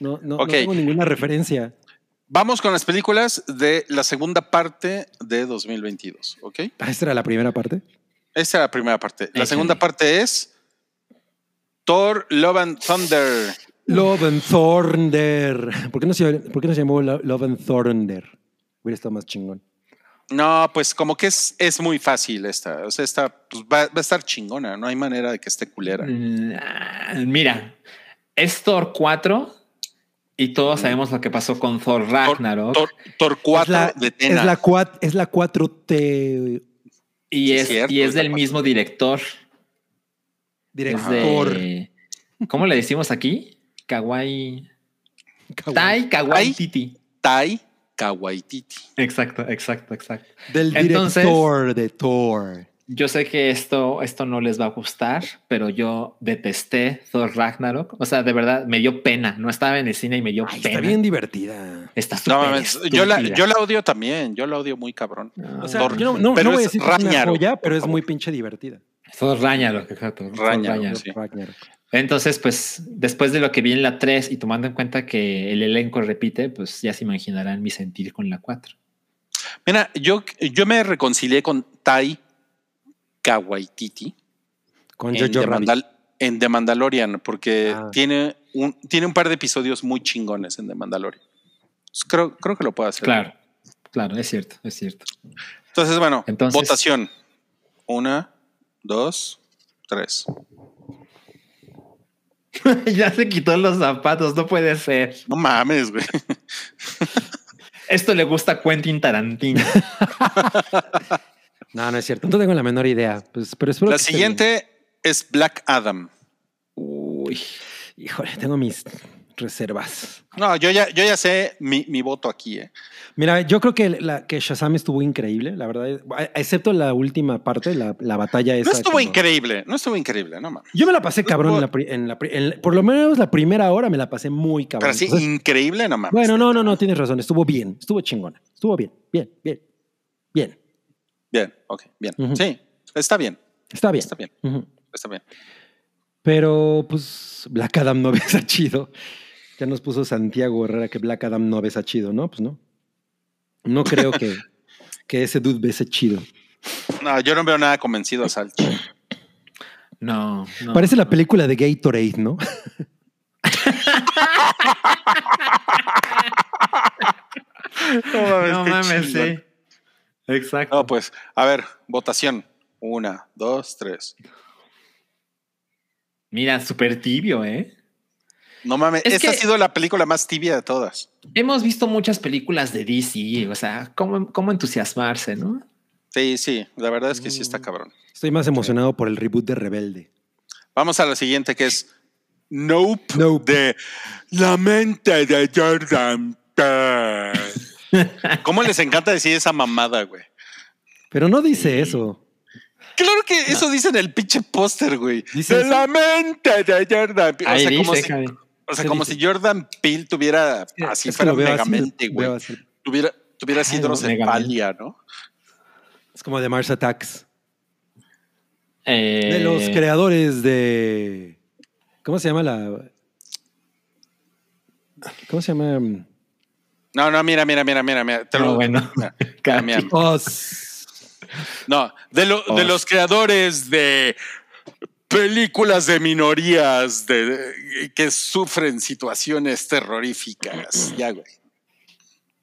No, no, no Ok. tengo ninguna referencia. Vamos con las películas de la segunda parte de 2022, ¿ok? Ah, ¿Esta era la primera parte? Esta es la primera parte. La segunda parte es Thor, Love and Thunder. Love and Thunder. ¿Por qué no se, por qué no se llamó Lo- Love and Thunder? Hubiera estado más chingón. No, pues como que es, es muy fácil esta. O sea, esta pues, va, va a estar chingona. No hay manera de que esté culera. Mm, ah, Mira, es Thor 4 y todos sabemos lo que pasó con Thor Thor, Ragnarok. Thor- Thor 4 es la, de Tena. es la, cuat- es la 4T y, sí, es, cierto, y es del mismo director. Director. de, ¿Cómo le decimos aquí? Kawaii. Kawaii. Tai Kawaii Tai. Titi. Tai Kawaititi. Exacto, exacto, exacto. Del Entonces- director de Thor. Yo sé que esto, esto no les va a gustar, pero yo detesté Thor Ragnarok. O sea, de verdad, me dio pena. No estaba en el cine y me dio Ay, pena. está bien divertida. Está No, mames, yo, la, estúpida. yo la odio también. Yo la odio muy cabrón. No, O sea, Thor. yo no, no- Pero no voy a es decir joya, pero es muy pinche divertida. Thor Ragnarok, exacto. Thor Ragnarok, sí. Ragnarok. Entonces, pues, después de lo que vi en la 3 y tomando en cuenta que el elenco repite, pues ya se imaginarán mi sentir con la 4. Mira, yo, yo me reconcilié con Tai Kawaititi Con en Jojo Rabbit. En The Mandalorian porque Ah. tiene, un, tiene un par de episodios muy chingones en The Mandalorian. Pues creo, creo que lo puedo hacer. Claro, claro, es cierto, es cierto. Entonces, bueno, Entonces- votación. Una, dos, tres. *laughs* ya se quitó los zapatos, no puede ser. No mames, güey. *laughs* Esto le gusta a Quentin Tarantino. *laughs* No, no es cierto. No tengo la menor idea. Pues, pero espero La que siguiente es Black Adam. Uy. Híjole, tengo mis reservas. No, yo ya, yo ya sé mi, mi voto aquí, eh. Mira, yo creo que, la, que Shazam estuvo increíble, la verdad. Excepto la última parte, la, la batalla esa. No estuvo increíble, no estuvo increíble, no mames. Yo me la pasé cabrón en la, pri- en la en- por lo menos la primera hora me la pasé muy cabrón. Pero sí, Entonces, increíble, no mames. bueno, no, no, no, tienes razón. Estuvo bien, estuvo chingona. Estuvo bien, bien, bien. Bien, ok, bien. Sí, está bien, Está bien. está bien, está bien. Pero, pues, Black Adam no *laughs* besa chido. Ya nos puso Santiago Herrera que Black Adam no besa chido, ¿no? Pues no. No creo que, *laughs* que ese dude bese chido. No, yo no veo nada convencido a Salchi. No, no. Parece la película de Gatorade, ¿no? *laughs* No mames, sí. Exacto. No, pues, a ver, votación. Una, dos, tres. Mira, súper tibio, ¿eh? No mames, Es esta ha sido la película más tibia de todas. Hemos visto muchas películas de DC, o sea, cómo, cómo entusiasmarse, ¿no? Sí, sí, la verdad es que sí Mm. está cabrón. Estoy más emocionado por el reboot de Rebelde. Vamos a la siguiente que es Nope, Nope. de La mente de Jordan Peele. ¿Cómo les encanta decir esa mamada, güey? Pero no dice eso. Claro que eso dice en el pinche póster, güey. ¿Dice De eso? la mente de Jordan Peele. O sea, como si, Javi. o sea, ¿Qué como dice? si Jordan Peele tuviera así Es que fuera así, megamente, lo güey. así. Tuviera, tuviera hidrocefalia, ¿no? Es como de Mars Attacks. Eh, De los creadores de. ¿Cómo se llama la. ¿Cómo se llama? No, no, mira, mira, mira, mira, mira. Te No, lo- bueno. *laughs* mira. *laughs* No, de, lo- de los creadores de películas de minorías de, de- que sufren situaciones terroríficas. Ya, güey.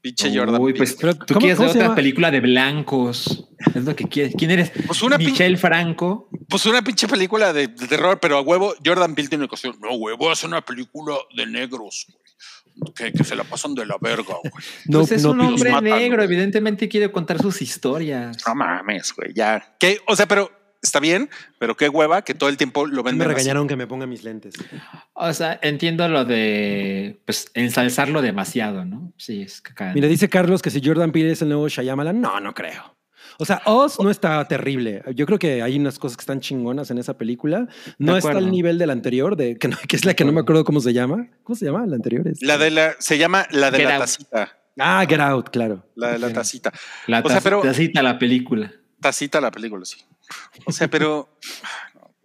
Pinche Jordan. Uy, pues Pero, tú ¿cómo- quieres ver otra llama? película de blancos. Es lo que quieres. ¿Quién eres? Pues una pin- Michelle Franco. Pues una pinche película de, de terror, pero a huevo, Jordan Peele tiene ocasión. No, güey, voy a hacer una película de negros, güey. Que, que se la pasan de la verga, güey. No, pues es no, un hombre matan, negro, güey. evidentemente quiere contar sus historias. No mames, güey, ya. ¿Qué? O sea, pero está bien, pero qué hueva que todo el tiempo lo Me venden así. regañaron que me ponga mis lentes. O sea, entiendo lo de pues ensalzarlo demasiado, ¿no? Sí, es que acá- Mira, dice Carlos que si Jordan Peele es el nuevo Shyamalan, no, no creo. O sea, Oz no está terrible. Yo creo que hay unas cosas que están chingonas en esa película. No está al nivel del anterior, de, que, no- que es la que no me acuerdo cómo se llama. ¿Cómo se llama la anterior? Es- La de la, se llama la de Get la Out. tacita. Ah, Get Out, claro. La de la tacita. la o sea, taza- pero- tacita la película. Tacita la película, sí. O sea, pero. *laughs*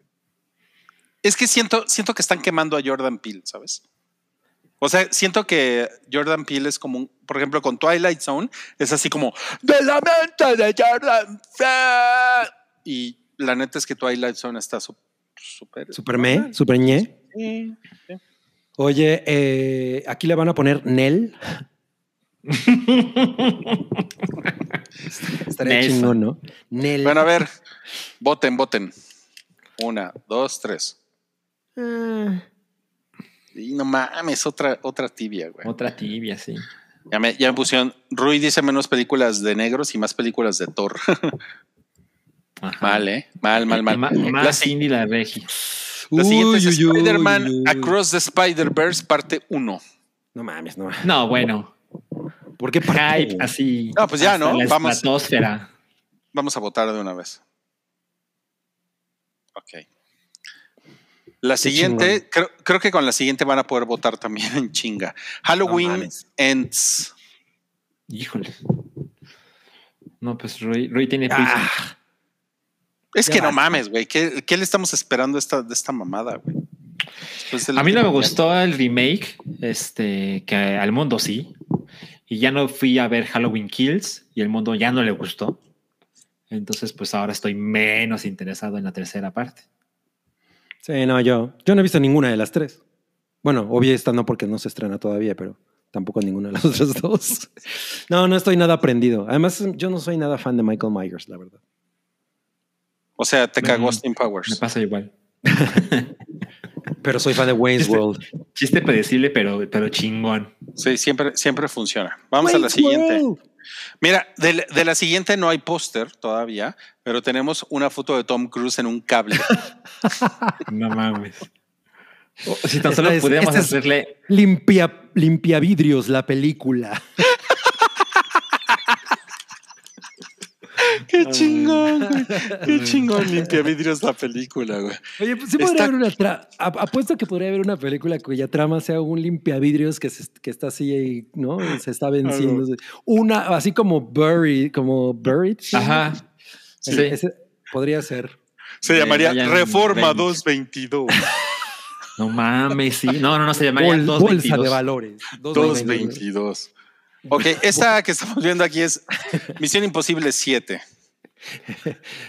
Es que siento, siento que están quemando a Jordan Peele, ¿sabes? O sea, siento que Jordan Peele es como un, por ejemplo, con Twilight Zone, es así como de la mente de Jordan Peele". Y la neta es que Twilight Zone está súper. Super me, super ñe. Sí. Oye, eh, aquí le van a poner Nel. *laughs* Estaría Nelson. chingón, ¿no? Nel. Bueno, a ver, voten, voten. Una, dos, tres. Ah, Y no mames, otra, otra tibia, güey. Otra tibia, sí. Ya me, ya me pusieron. Rui dice menos películas de negros y más películas de Thor. Ajá. mal, ¿eh? Mal, mal, mal. Ma- La, más si- Cindy la Regi. la siguiente es Spider-Man. Across the Spider-Verse, parte 1. No mames, no. No, bueno. ¿Por qué parte? Hype, así. No, pues ya, ¿no? La Vamos. Vamos a votar de una vez. Ok. La siguiente, creo, creo que con la siguiente van a poder votar también en chinga. Halloween. Ends. Híjole. No, pues Rui, Rui tiene. Ah, Es Ya que no mames, güey. ¿Qué, qué le estamos esperando de esta, de esta mamada, güey? A mí no me gustó el remake, este, que al mundo sí. Y ya no fui a ver Halloween Kills y el mundo ya no le gustó. Entonces, pues ahora estoy menos interesado en la tercera parte. Sí, no, yo. Yo no he visto ninguna de las tres. Bueno, obvio esta no porque no se estrena todavía, pero tampoco ninguna de las *laughs* otras dos. No, no estoy nada aprendido. Además, yo no soy nada fan de Michael Myers, la verdad. O sea, te cagó Mm, Austin Me Powers. pasa igual. *laughs* Pero soy fan de Wayne's Este- World. Chiste predecible, pero, pero chingón. Sí, siempre, siempre funciona. Vamos a la siguiente. World. Mira, de, la- de la siguiente no hay póster todavía, pero tenemos una foto de Tom Cruise en un cable. *laughs* No mames. Oh, si tan solo es- pudiéramos es- hacerle. Limpia, limpia vidrios, la película. *laughs* Qué chingón, güey. Qué chingón limpia vidrios la película, güey. Oye, pues sí Está- podría haber una tra- ap- apuesto que podría haber una película cuya trama sea un limpiavidrios que, se- que está así, ahí, ¿no? Y se está venciendo. Una, así como Buried, como Buried. ¿sí? Ajá. Sí, ese podría ser. Se llamaría Ryan Reforma Reynolds. 222. No mames, sí. No, no, no se llamaría Bol- bolsa 222. de valores. 222. 222. Ok, esta que estamos viendo aquí es Misión Imposible 7.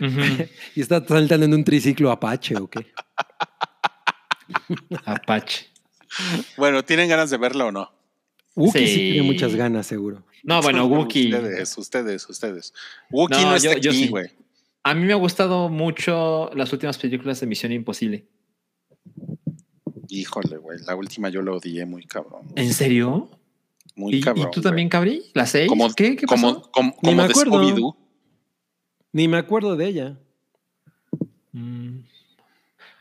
Ujú. Y está saltando en un triciclo Apache o qué. Apache. Bueno, ¿tienen ganas de verla o no? Wookie sí. Sí. tiene muchas ganas, seguro. No, bueno, Wookie. Ustedes, ustedes, ustedes. Wookie no, No, está yo- aquí, sí. güey. A mí me ha gustado mucho las últimas películas de Misión Imposible. Híjole, güey. La última yo la odié muy cabrón. ¿En serio? Muy ¿Y, y cabrón. tú güey. también, Cabri? ¿La seis? Como, ¿Qué? ¿Qué como, pasó? como, Ni como me de acuerdo. Scooby-Doo. Ni me acuerdo de ella. Mm.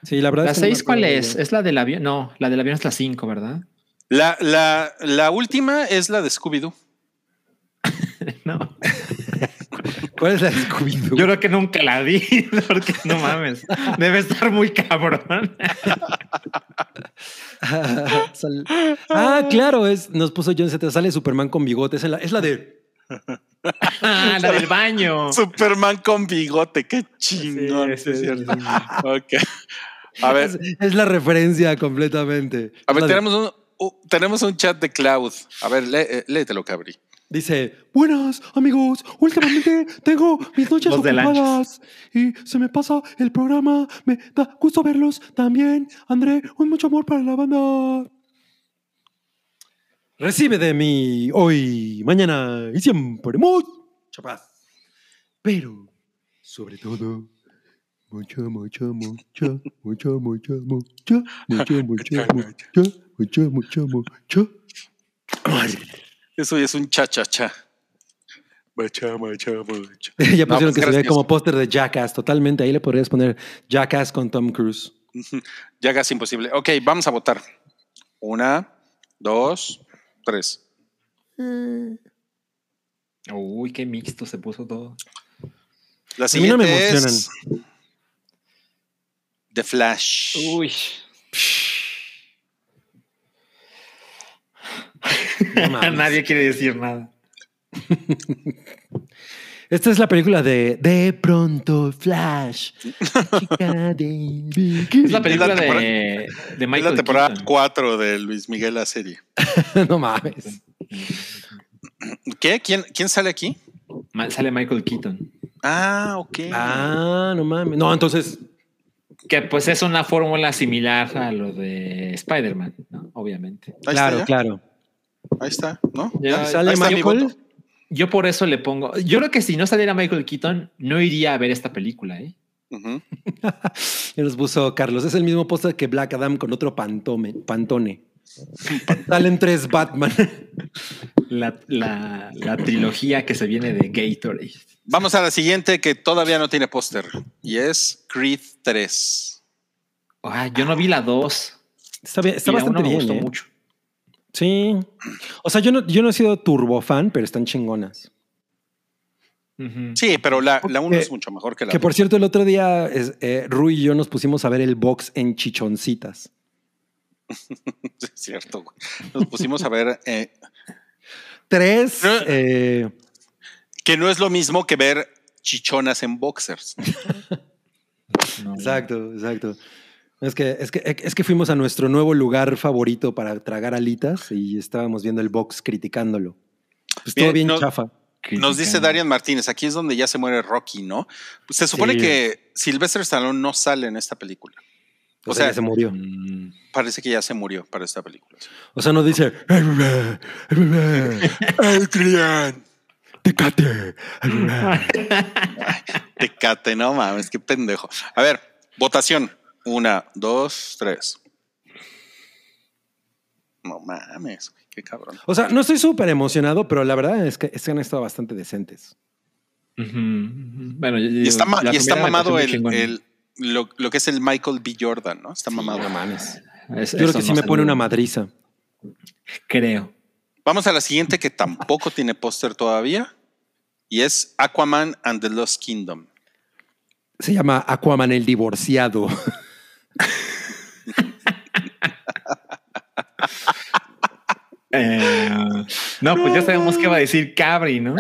Sí, la verdad ¿La es que no me 6 cuál es? ¿Es la del avión? No, la del avión es la 5, ¿verdad? La, la, la última es la de Scooby-Doo. *laughs* no. ¿Cuál es la de Scooby-Doo? Yo creo que nunca la vi, *laughs* porque no mames. Debe estar muy cabrón. *laughs* Ah, claro, es, nos puso John Z. Sale Superman con bigote. Es la, es la de. Ah, *laughs* la del baño. Superman con bigote, qué chingón. Sí, sí, es cierto. sí, sí. Ok. A ver, Es, es la referencia completamente. a ver, tenemos un, uh, tenemos un chat de Cloud. A ver, lé- eh, léetelo, Cabri. Dice, buenas amigos, últimamente tengo mis noches Voz ocupadas y se me pasa el programa, me da gusto verlos también. André, un mucho amor para la banda. Recibe de mí hoy, mañana y siempre mucha paz. Pero, sobre todo, mucha, mucha, mucha, mucha, mucha, mucha, mucha, mucha, mucha, mucha, mucha, mucha. amor. Eso ya es un cha-cha-cha. Macha, macha, macha. *laughs* ya No, pusieron pues que se ve como póster de Jackass. Totalmente. Ahí le podrías poner Jackass con Tom Cruise. Ya casi imposible. Ok, vamos a votar. Una, dos, tres. Uy, qué mixto se puso todo. La mí no me siguiente emocionan. es The Flash. Uy. No. *laughs* Nadie quiere decir nada. *laughs* Esta es la película de De pronto Flash. Chica de- Es la película de, de Es la Michael temporada Keaton. 4 de Luis Miguel la serie. *laughs* no mames. *clears throat* ¿Qué? ¿Quién, quién sale aquí? Sale Michael Keaton. Ah, ok. Ah, no mames. No, entonces. Que pues es una fórmula similar a lo de Spider-Man, ¿no? Obviamente. Claro, claro. Ahí está, ¿no? Ya, Ya, Sale está Michael. Yo por eso le pongo. Yo creo que si no saliera Michael Keaton, no iría a ver esta película, ¿eh? Ujú. *laughs* Y nos puso Carlos. Es el mismo póster que Black Adam con otro pantome, pantone. *laughs* Salen tres Batman. La, la- la trilogía que se viene de Gatorade. Vamos a la siguiente que todavía no tiene póster y es Creed 3. Ah, yo no vi la 2. Está, bien, está y la bastante uno me bien. gustó ¿eh? mucho. Sí. O sea, yo no, yo no he sido turbo fan, pero están chingonas. Sí, pero la, la 1 Que- es mucho mejor que la Que por cierto, el otro día es, eh, Rui y yo nos pusimos a ver el box en chichoncitas. *laughs* Es cierto. güey. Nos pusimos a ver eh, Tres. Eh, que no es lo mismo que ver chichonas en boxers. *laughs* No. exacto, exacto. Es que, es, que, es que fuimos a nuestro nuevo lugar favorito para tragar alitas y estábamos viendo el box criticándolo. Pues todo Bien, bien no- chafa. Nos dice. Darian Martínez, aquí es donde ya se muere Rocky, ¿no? Pues se supone Sí. que Sylvester Stallone no sale en esta película. O, O sea, sea, ya se murió. Mm, Parece que ya se murió para esta película. O sea, no dice. Adrian. Tecate. *laughs* Tecate, no mames, qué pendejo. A ver, votación. Una, dos, tres. No mames, güey, qué cabrón. O sea, no estoy súper emocionado, pero la verdad es que, es que han estado bastante decentes. Bueno, yo- Y está, ma- y mamado el, lo, lo que es el Michael B. Jordan, ¿no? Está mamado. No mames. Es- Yo creo que sí me pone una madriza. Creo. Vamos a la siguiente que tampoco tiene póster todavía. Y es Aquaman and the Lost Kingdom. Se llama Aquaman el divorciado. *laughs* Eh, no, pues ya sabemos qué va a decir Cabri, ¿no?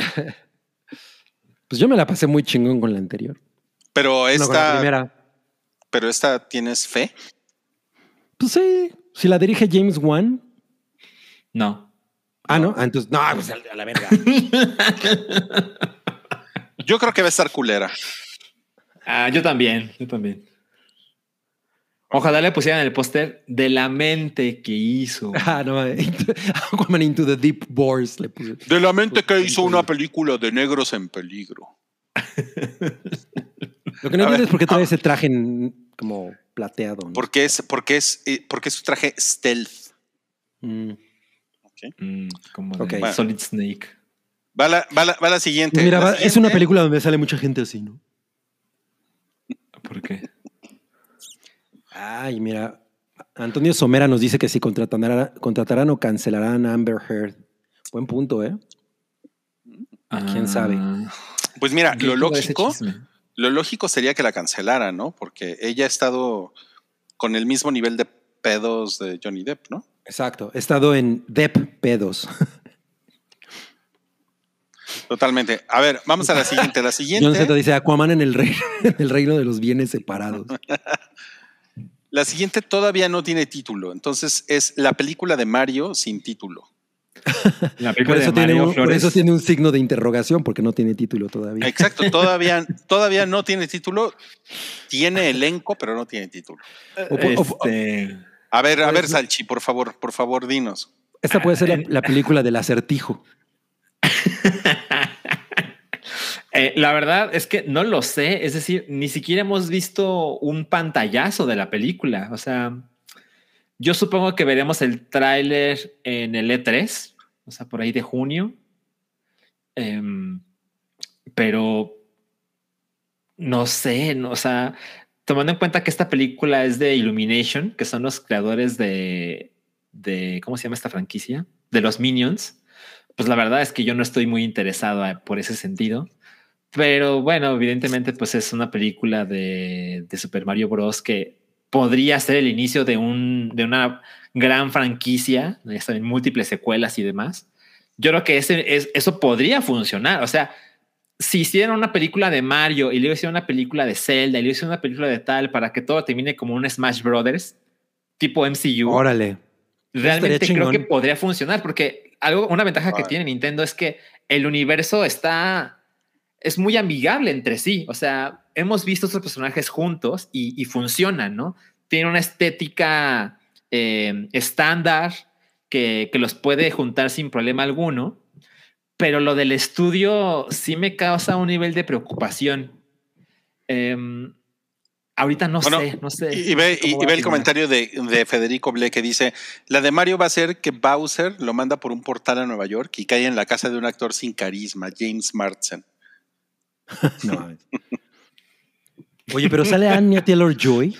Pues yo me la pasé muy chingón con la anterior. Pero No, con la esta, primera. pero esta tienes fe. Pues sí. Si la dirige James Wan. No. Ah, no. Ah, entonces, no, pues a la verga. Yo creo que va a estar culera. Ah, yo también, yo también. Ojalá le pusieran el póster de la mente que hizo. *laughs* ah, no. *laughs* Aquaman into the deep bores le puse. De la mente que hizo una película de negros en peligro. *laughs* Lo que no entiendo es por qué trae ah. ese traje en- como plateado. ¿no? Porque es, porque es, eh, porque es su traje stealth. Mm. Mm, como de. Bueno. Solid Snake. Va la, va la- va la siguiente. Mira, La va- es siguiente- una película donde sale mucha gente así, ¿no? ¿Por qué? Ay, mira. Antonio Somera nos dice que si contratarán, contratarán o cancelarán a Amber Heard. Buen punto, ¿eh? ¿Quién sabe? Ah, Pues mira, ¿Qué lo lógico, lo lógico sería que la cancelara, ¿no? Porque ella ha estado con el mismo nivel de pedos de Johnny Depp, ¿no? Exacto. He estado en Dep pedos. Totalmente. A ver, vamos a la siguiente. La John Z siguiente, dice Aquaman en el, reino, *laughs* en el reino de los bienes separados. *laughs* la siguiente todavía no tiene título. Entonces es la película de Mario sin título. *laughs* La Por eso, de tiene un, por Flores. eso tiene un signo de interrogación, porque no tiene título todavía. Exacto, todavía, *laughs* todavía no tiene título. Tiene elenco, pero no tiene título. Este, A ver, a ver, Salchi, por favor, por favor, dinos. Esta puede ser la, la película del acertijo. *laughs* eh, la verdad es que no lo sé. Es decir, ni siquiera hemos visto un pantallazo de la película. O sea, yo supongo que veremos el tráiler en el E3, o sea, por ahí de junio. Em, pero no sé, o sea, tomando en cuenta que esta película es de Illumination, que son los creadores de, de ¿cómo se llama esta franquicia? De los Minions. Pues la verdad es que yo no estoy muy interesado por ese sentido. Pero bueno, evidentemente, pues es una película de, de Super Mario Bros. que podría ser el inicio de, un, de una gran franquicia, saben, múltiples secuelas y demás. Yo creo que ese, es, eso podría funcionar. O sea, si hicieran una película de Mario y luego hicieran una película de Zelda y luego hicieran una película de tal para que todo termine como un Smash Brothers, tipo MCU, Órale. realmente creo que podría funcionar porque algo, una ventaja que tiene Nintendo es que el universo está, es muy amigable entre sí. O sea, hemos visto estos personajes juntos y, y funcionan, ¿no? Tiene una estética eh, estándar que, que los puede juntar sin problema alguno. Pero lo del estudio sí me causa un nivel de preocupación. Em, ahorita no Bueno, sé, no sé. Y, ve, y- ve el comentario de, de Federico Ble que dice: La de Mario va a ser que Bowser lo manda por un portal a Nueva York y cae en la casa de un actor sin carisma, James Marsden. *laughs* No mames. Oye, pero sale Anya Taylor Joy.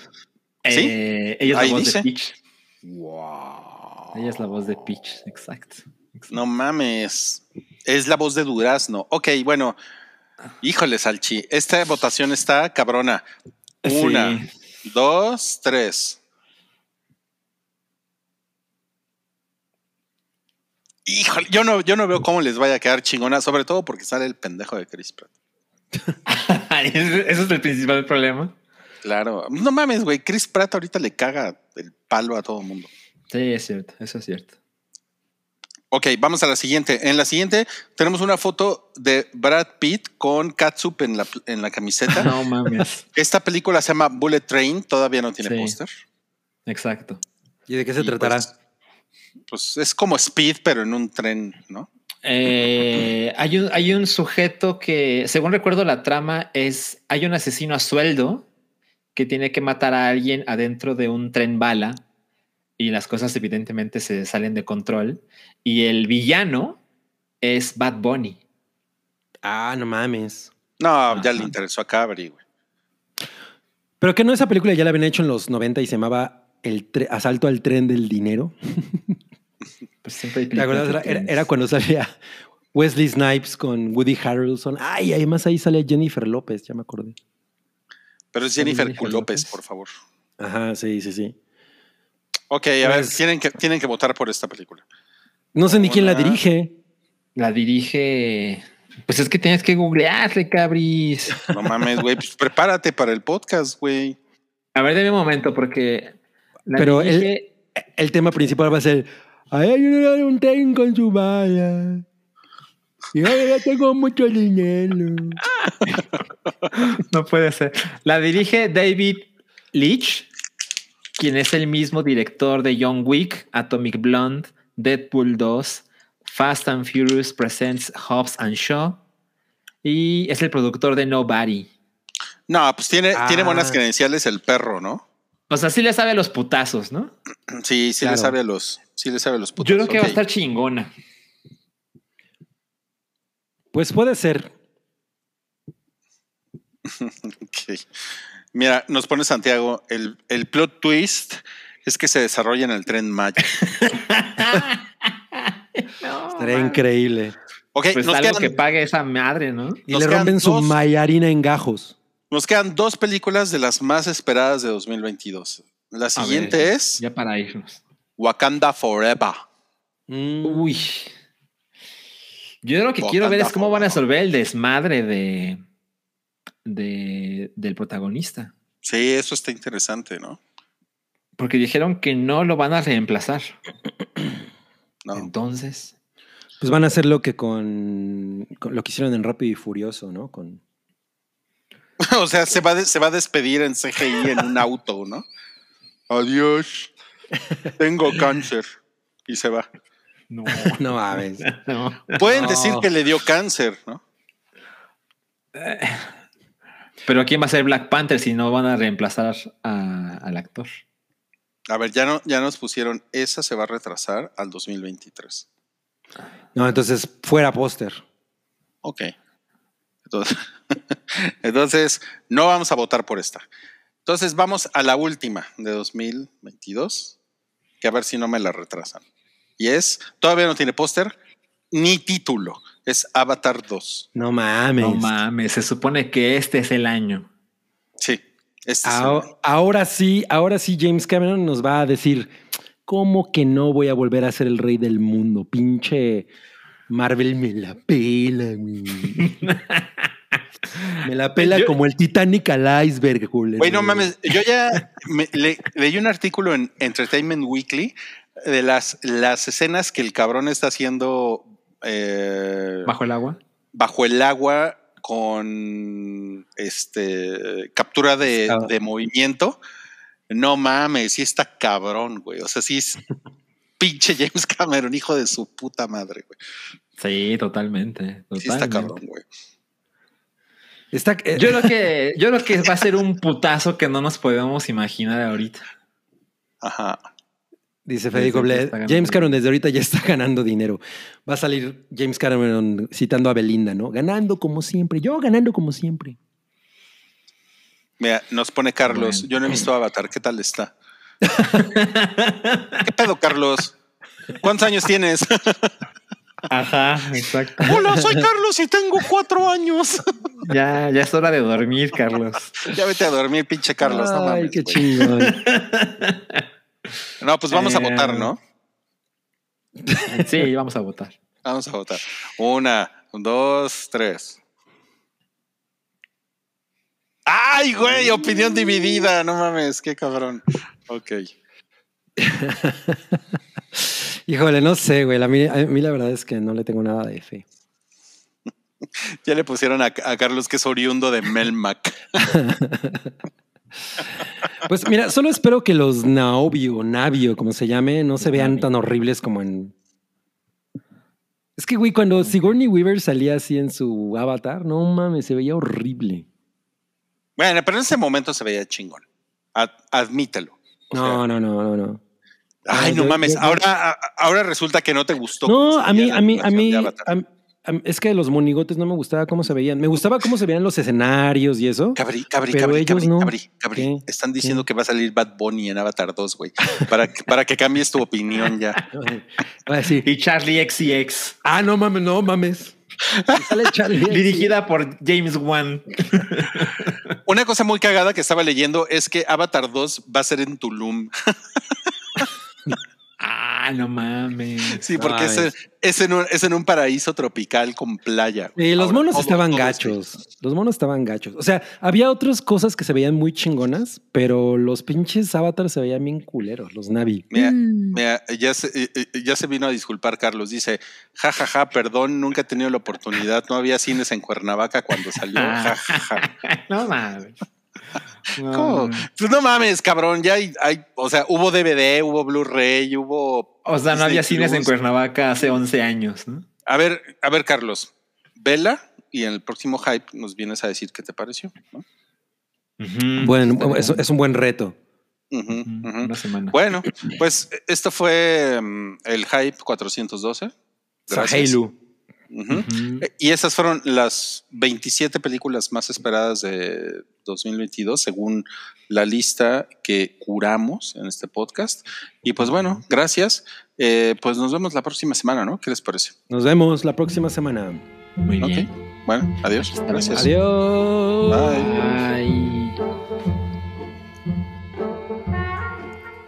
Eh, ella es Ahí la voz dice. de Peach. Wow. Ella es la voz de Peach, exacto. exacto. No mames. Es la voz de Durazno. Ok, bueno. Híjole, Salchi. Esta votación está cabrona. Una, Sí. dos, tres. Híjole, yo no, yo no veo cómo les vaya a quedar chingona, sobre todo porque sale el pendejo de Chris Pratt. *laughs* Ese es el principal problema. Claro. No mames, güey. Chris Pratt ahorita le caga el palo a todo el mundo. Sí, es cierto, eso es cierto. Ok, vamos a la siguiente. En la siguiente tenemos una foto de Brad Pitt con Catsup en la, en la camiseta. *laughs* No mames. Esta película se llama Bullet Train, todavía no tiene Sí. póster. Exacto. ¿Y de qué se Y, tratará? Pues, pues, es como Speed, pero en un tren, ¿no? Eh, hay, un, hay un sujeto que, según recuerdo la trama, es hay un asesino a sueldo que tiene que matar a alguien adentro de un tren bala y las cosas evidentemente se salen de control. Y el villano es Bad Bunny. Ah, no mames. No, ya le interesó a Cabri, güey. Pero que no esa película ya la habían hecho en los 90 y se llamaba el Asalto al tren del dinero. Pues siempre hay ¿Te acuerdas? Era, películas de era- trenes. era cuando salía Wesley Snipes con Woody Harrelson. Ay, además ahí sale Jennifer López, ya me acordé. Pero es ¿Sale Jennifer Jennifer López, López? por favor. Ajá, sí, sí, sí. Ok, a ver, Pues- tienen que, tienen que votar por esta película. No sé ni quién la dirige. La dirige. Pues es que tienes que googlearle, cabris. No mames, güey. Pues prepárate para el podcast, güey. A ver, deme un momento, porque. La Pero dirige- El tema principal va a ser, ay, hay un, un tren con su bala. Y ya tengo mucho dinero. No puede ser. La dirige David Leitch, quien es el mismo director de John Wick, Atomic Blonde, Deadpool 2, Fast and Furious Presents Hobbs and Shaw. Y es el productor de Nobody. No, pues tiene, tiene Ah. buenas credenciales el perro, ¿no? O sea, sí le sabe a los putazos, ¿no? Sí, sí Claro. le sabe a los, sí le sabe los putos. Yo creo que va a estar chingona. Pues puede ser. *laughs* Ok. Mira, nos pone Santiago, el, el plot twist es que se desarrolla en el tren Maya. *laughs* No, Estaría man. increíble. Ok, Pues nos, algo quedan, que pague esa madre, ¿no? Y Nos le rompen su mayarina en gajos. nos quedan dos películas de las más esperadas de 2022. La siguiente ver, es Ya para irnos. Wakanda Forever. Mm. Uy. Yo lo que quiero ver es cómo van a resolver el desmadre de, de del protagonista. Sí, eso está interesante, ¿no? Porque dijeron que no lo van a reemplazar. No. Entonces, Pues van a hacer lo que con, con lo que hicieron en Rápido y Furioso, ¿no? Con *laughs* o sea, se va, de- se va a despedir en CGI en un auto, ¿no? Adiós. Tengo cáncer. Y se va. no. no mames. *laughs* no. Pueden No. decir que le dio cáncer, ¿no? Pero ¿quién va a ser Black Panther si no van a reemplazar a- al actor? A ver, ya, no, ya nos pusieron, esa se va a retrasar al 2023. No, entonces fuera póster. Ok. Entonces, *laughs* entonces, no vamos a votar por esta. Entonces, vamos a la última de 2022, que a ver si no me la retrasan. Y es, todavía no tiene póster ni título, es Avatar 2. No mames. No mames, se supone que este es el año. Sí, este es el- Ahora, ahora sí, ahora sí James Cameron nos va a decir, ¿cómo que no voy a volver a ser el rey del mundo? Pinche Marvel me la pela, güey. *laughs* Me la pela Yo- como el Titanic al iceberg, Julio. Güey, no mames, yo ya me- le- leí un artículo en Entertainment Weekly de las, las escenas que el cabrón está haciendo eh, Bajo el agua. bajo el agua con este captura de, Ah. de movimiento. No mames, sí está cabrón, güey. O sea, sí es pinche James Cameron, hijo de su puta madre, güey. Sí, totalmente. Sí está cabrón, güey. Está, eh, Yo creo que, *laughs* yo creo que va a ser un putazo que no nos podemos imaginar ahorita. Ajá. Dice Federico Bled, James Cameron desde ahorita ya está ganando dinero. Va a salir James Cameron citando a Belinda, ¿no? Ganando como siempre. Yo ganando como siempre. Mira, nos pone Carlos. Bueno. Yo no he visto *clears throat* Avatar. ¿Qué tal está? *laughs* ¿Qué pedo, Carlos? ¿Cuántos años tienes? *laughs* Ajá, exacto. Hola, soy Carlos y tengo cuatro años. Ya, ya es hora de dormir, Carlos. ya vete a dormir, pinche Carlos. no Ay, mames, qué güey. chingón. No, pues vamos a Eh, votar, ¿no? Sí, vamos a votar. Vamos a votar. Una, dos, tres. ¡Ay, güey! Opinión dividida. No mames, qué cabrón. Ok. *laughs* Híjole, no sé, güey. A mí, a mí la verdad es que no le tengo nada de fe. *laughs* Ya le pusieron a, a Carlos que es oriundo de Melmac. *laughs* Pues mira, solo espero que los Naobio, Navio, como se llame, no se vean tan horribles como en. Es que, güey, cuando Sigourney Weaver salía así en su avatar, no mames, se veía horrible. Bueno, pero en ese momento se veía chingón. Ad- admítelo. Sea, No, no, no, no, no. Ay, no yo- mames. yo- Ahora, ahora resulta que no te gustó. No, a mí, a mí, a mí, a- es que los monigotes no me gustaba cómo se veían. Me gustaba cómo se veían los escenarios y eso. Cabri, cabri, Pero cabri, ellos cabri, no. cabri. Están diciendo ¿Qué? que va a salir Bad Bunny en Avatar 2, güey. Para, que- para que cambies tu opinión ya. Va a decir, Y Charlie XCX, ah, no mames, no mames. Y sale Charlie. dirigida por James Wan. Una cosa muy cagada que estaba leyendo es que Avatar 2 va a ser en Tulum. Ah, no mames. Sí, porque Ay. es, en- es en un, es en un paraíso tropical con playa. Sí, los Ahora, monos todo- estaban todo gachos. Los monos estaban gachos. O sea, había otras cosas que se veían muy chingonas, pero los pinches avatars se veían bien culeros, los Navi. Mira, mira, ya, se, eh, eh, ya se vino a disculpar Carlos. Dice, ja, ja, ja, perdón, nunca he tenido la oportunidad. No había cines en Cuernavaca cuando salió. Ja, ja, ja. *laughs* No mames. *laughs* No. Pues no mames, cabrón. Ya hay, hay- o sea, hubo DVD, hubo Blu-ray, hubo. O sea, no Disney había cines en. Cuernavaca hace 11 años, ¿no? A ver, a ver, Carlos, vela y en el próximo hype nos vienes a decir qué te pareció. ¿no? Bueno, es, es un buen reto. Una semana. Bueno, pues esto fue mm, el hype 412. Gracias. Sahelu. Eh, Y esas fueron las 27 películas más esperadas de 2022, según la lista que curamos en este podcast. Y pues bueno, gracias. Eh, pues nos vemos la próxima semana, ¿no? ¿Qué les parece? Nos vemos la próxima semana. Muy Ok. bien. Bueno, adiós. Gracias. Adiós. Bye. Bye.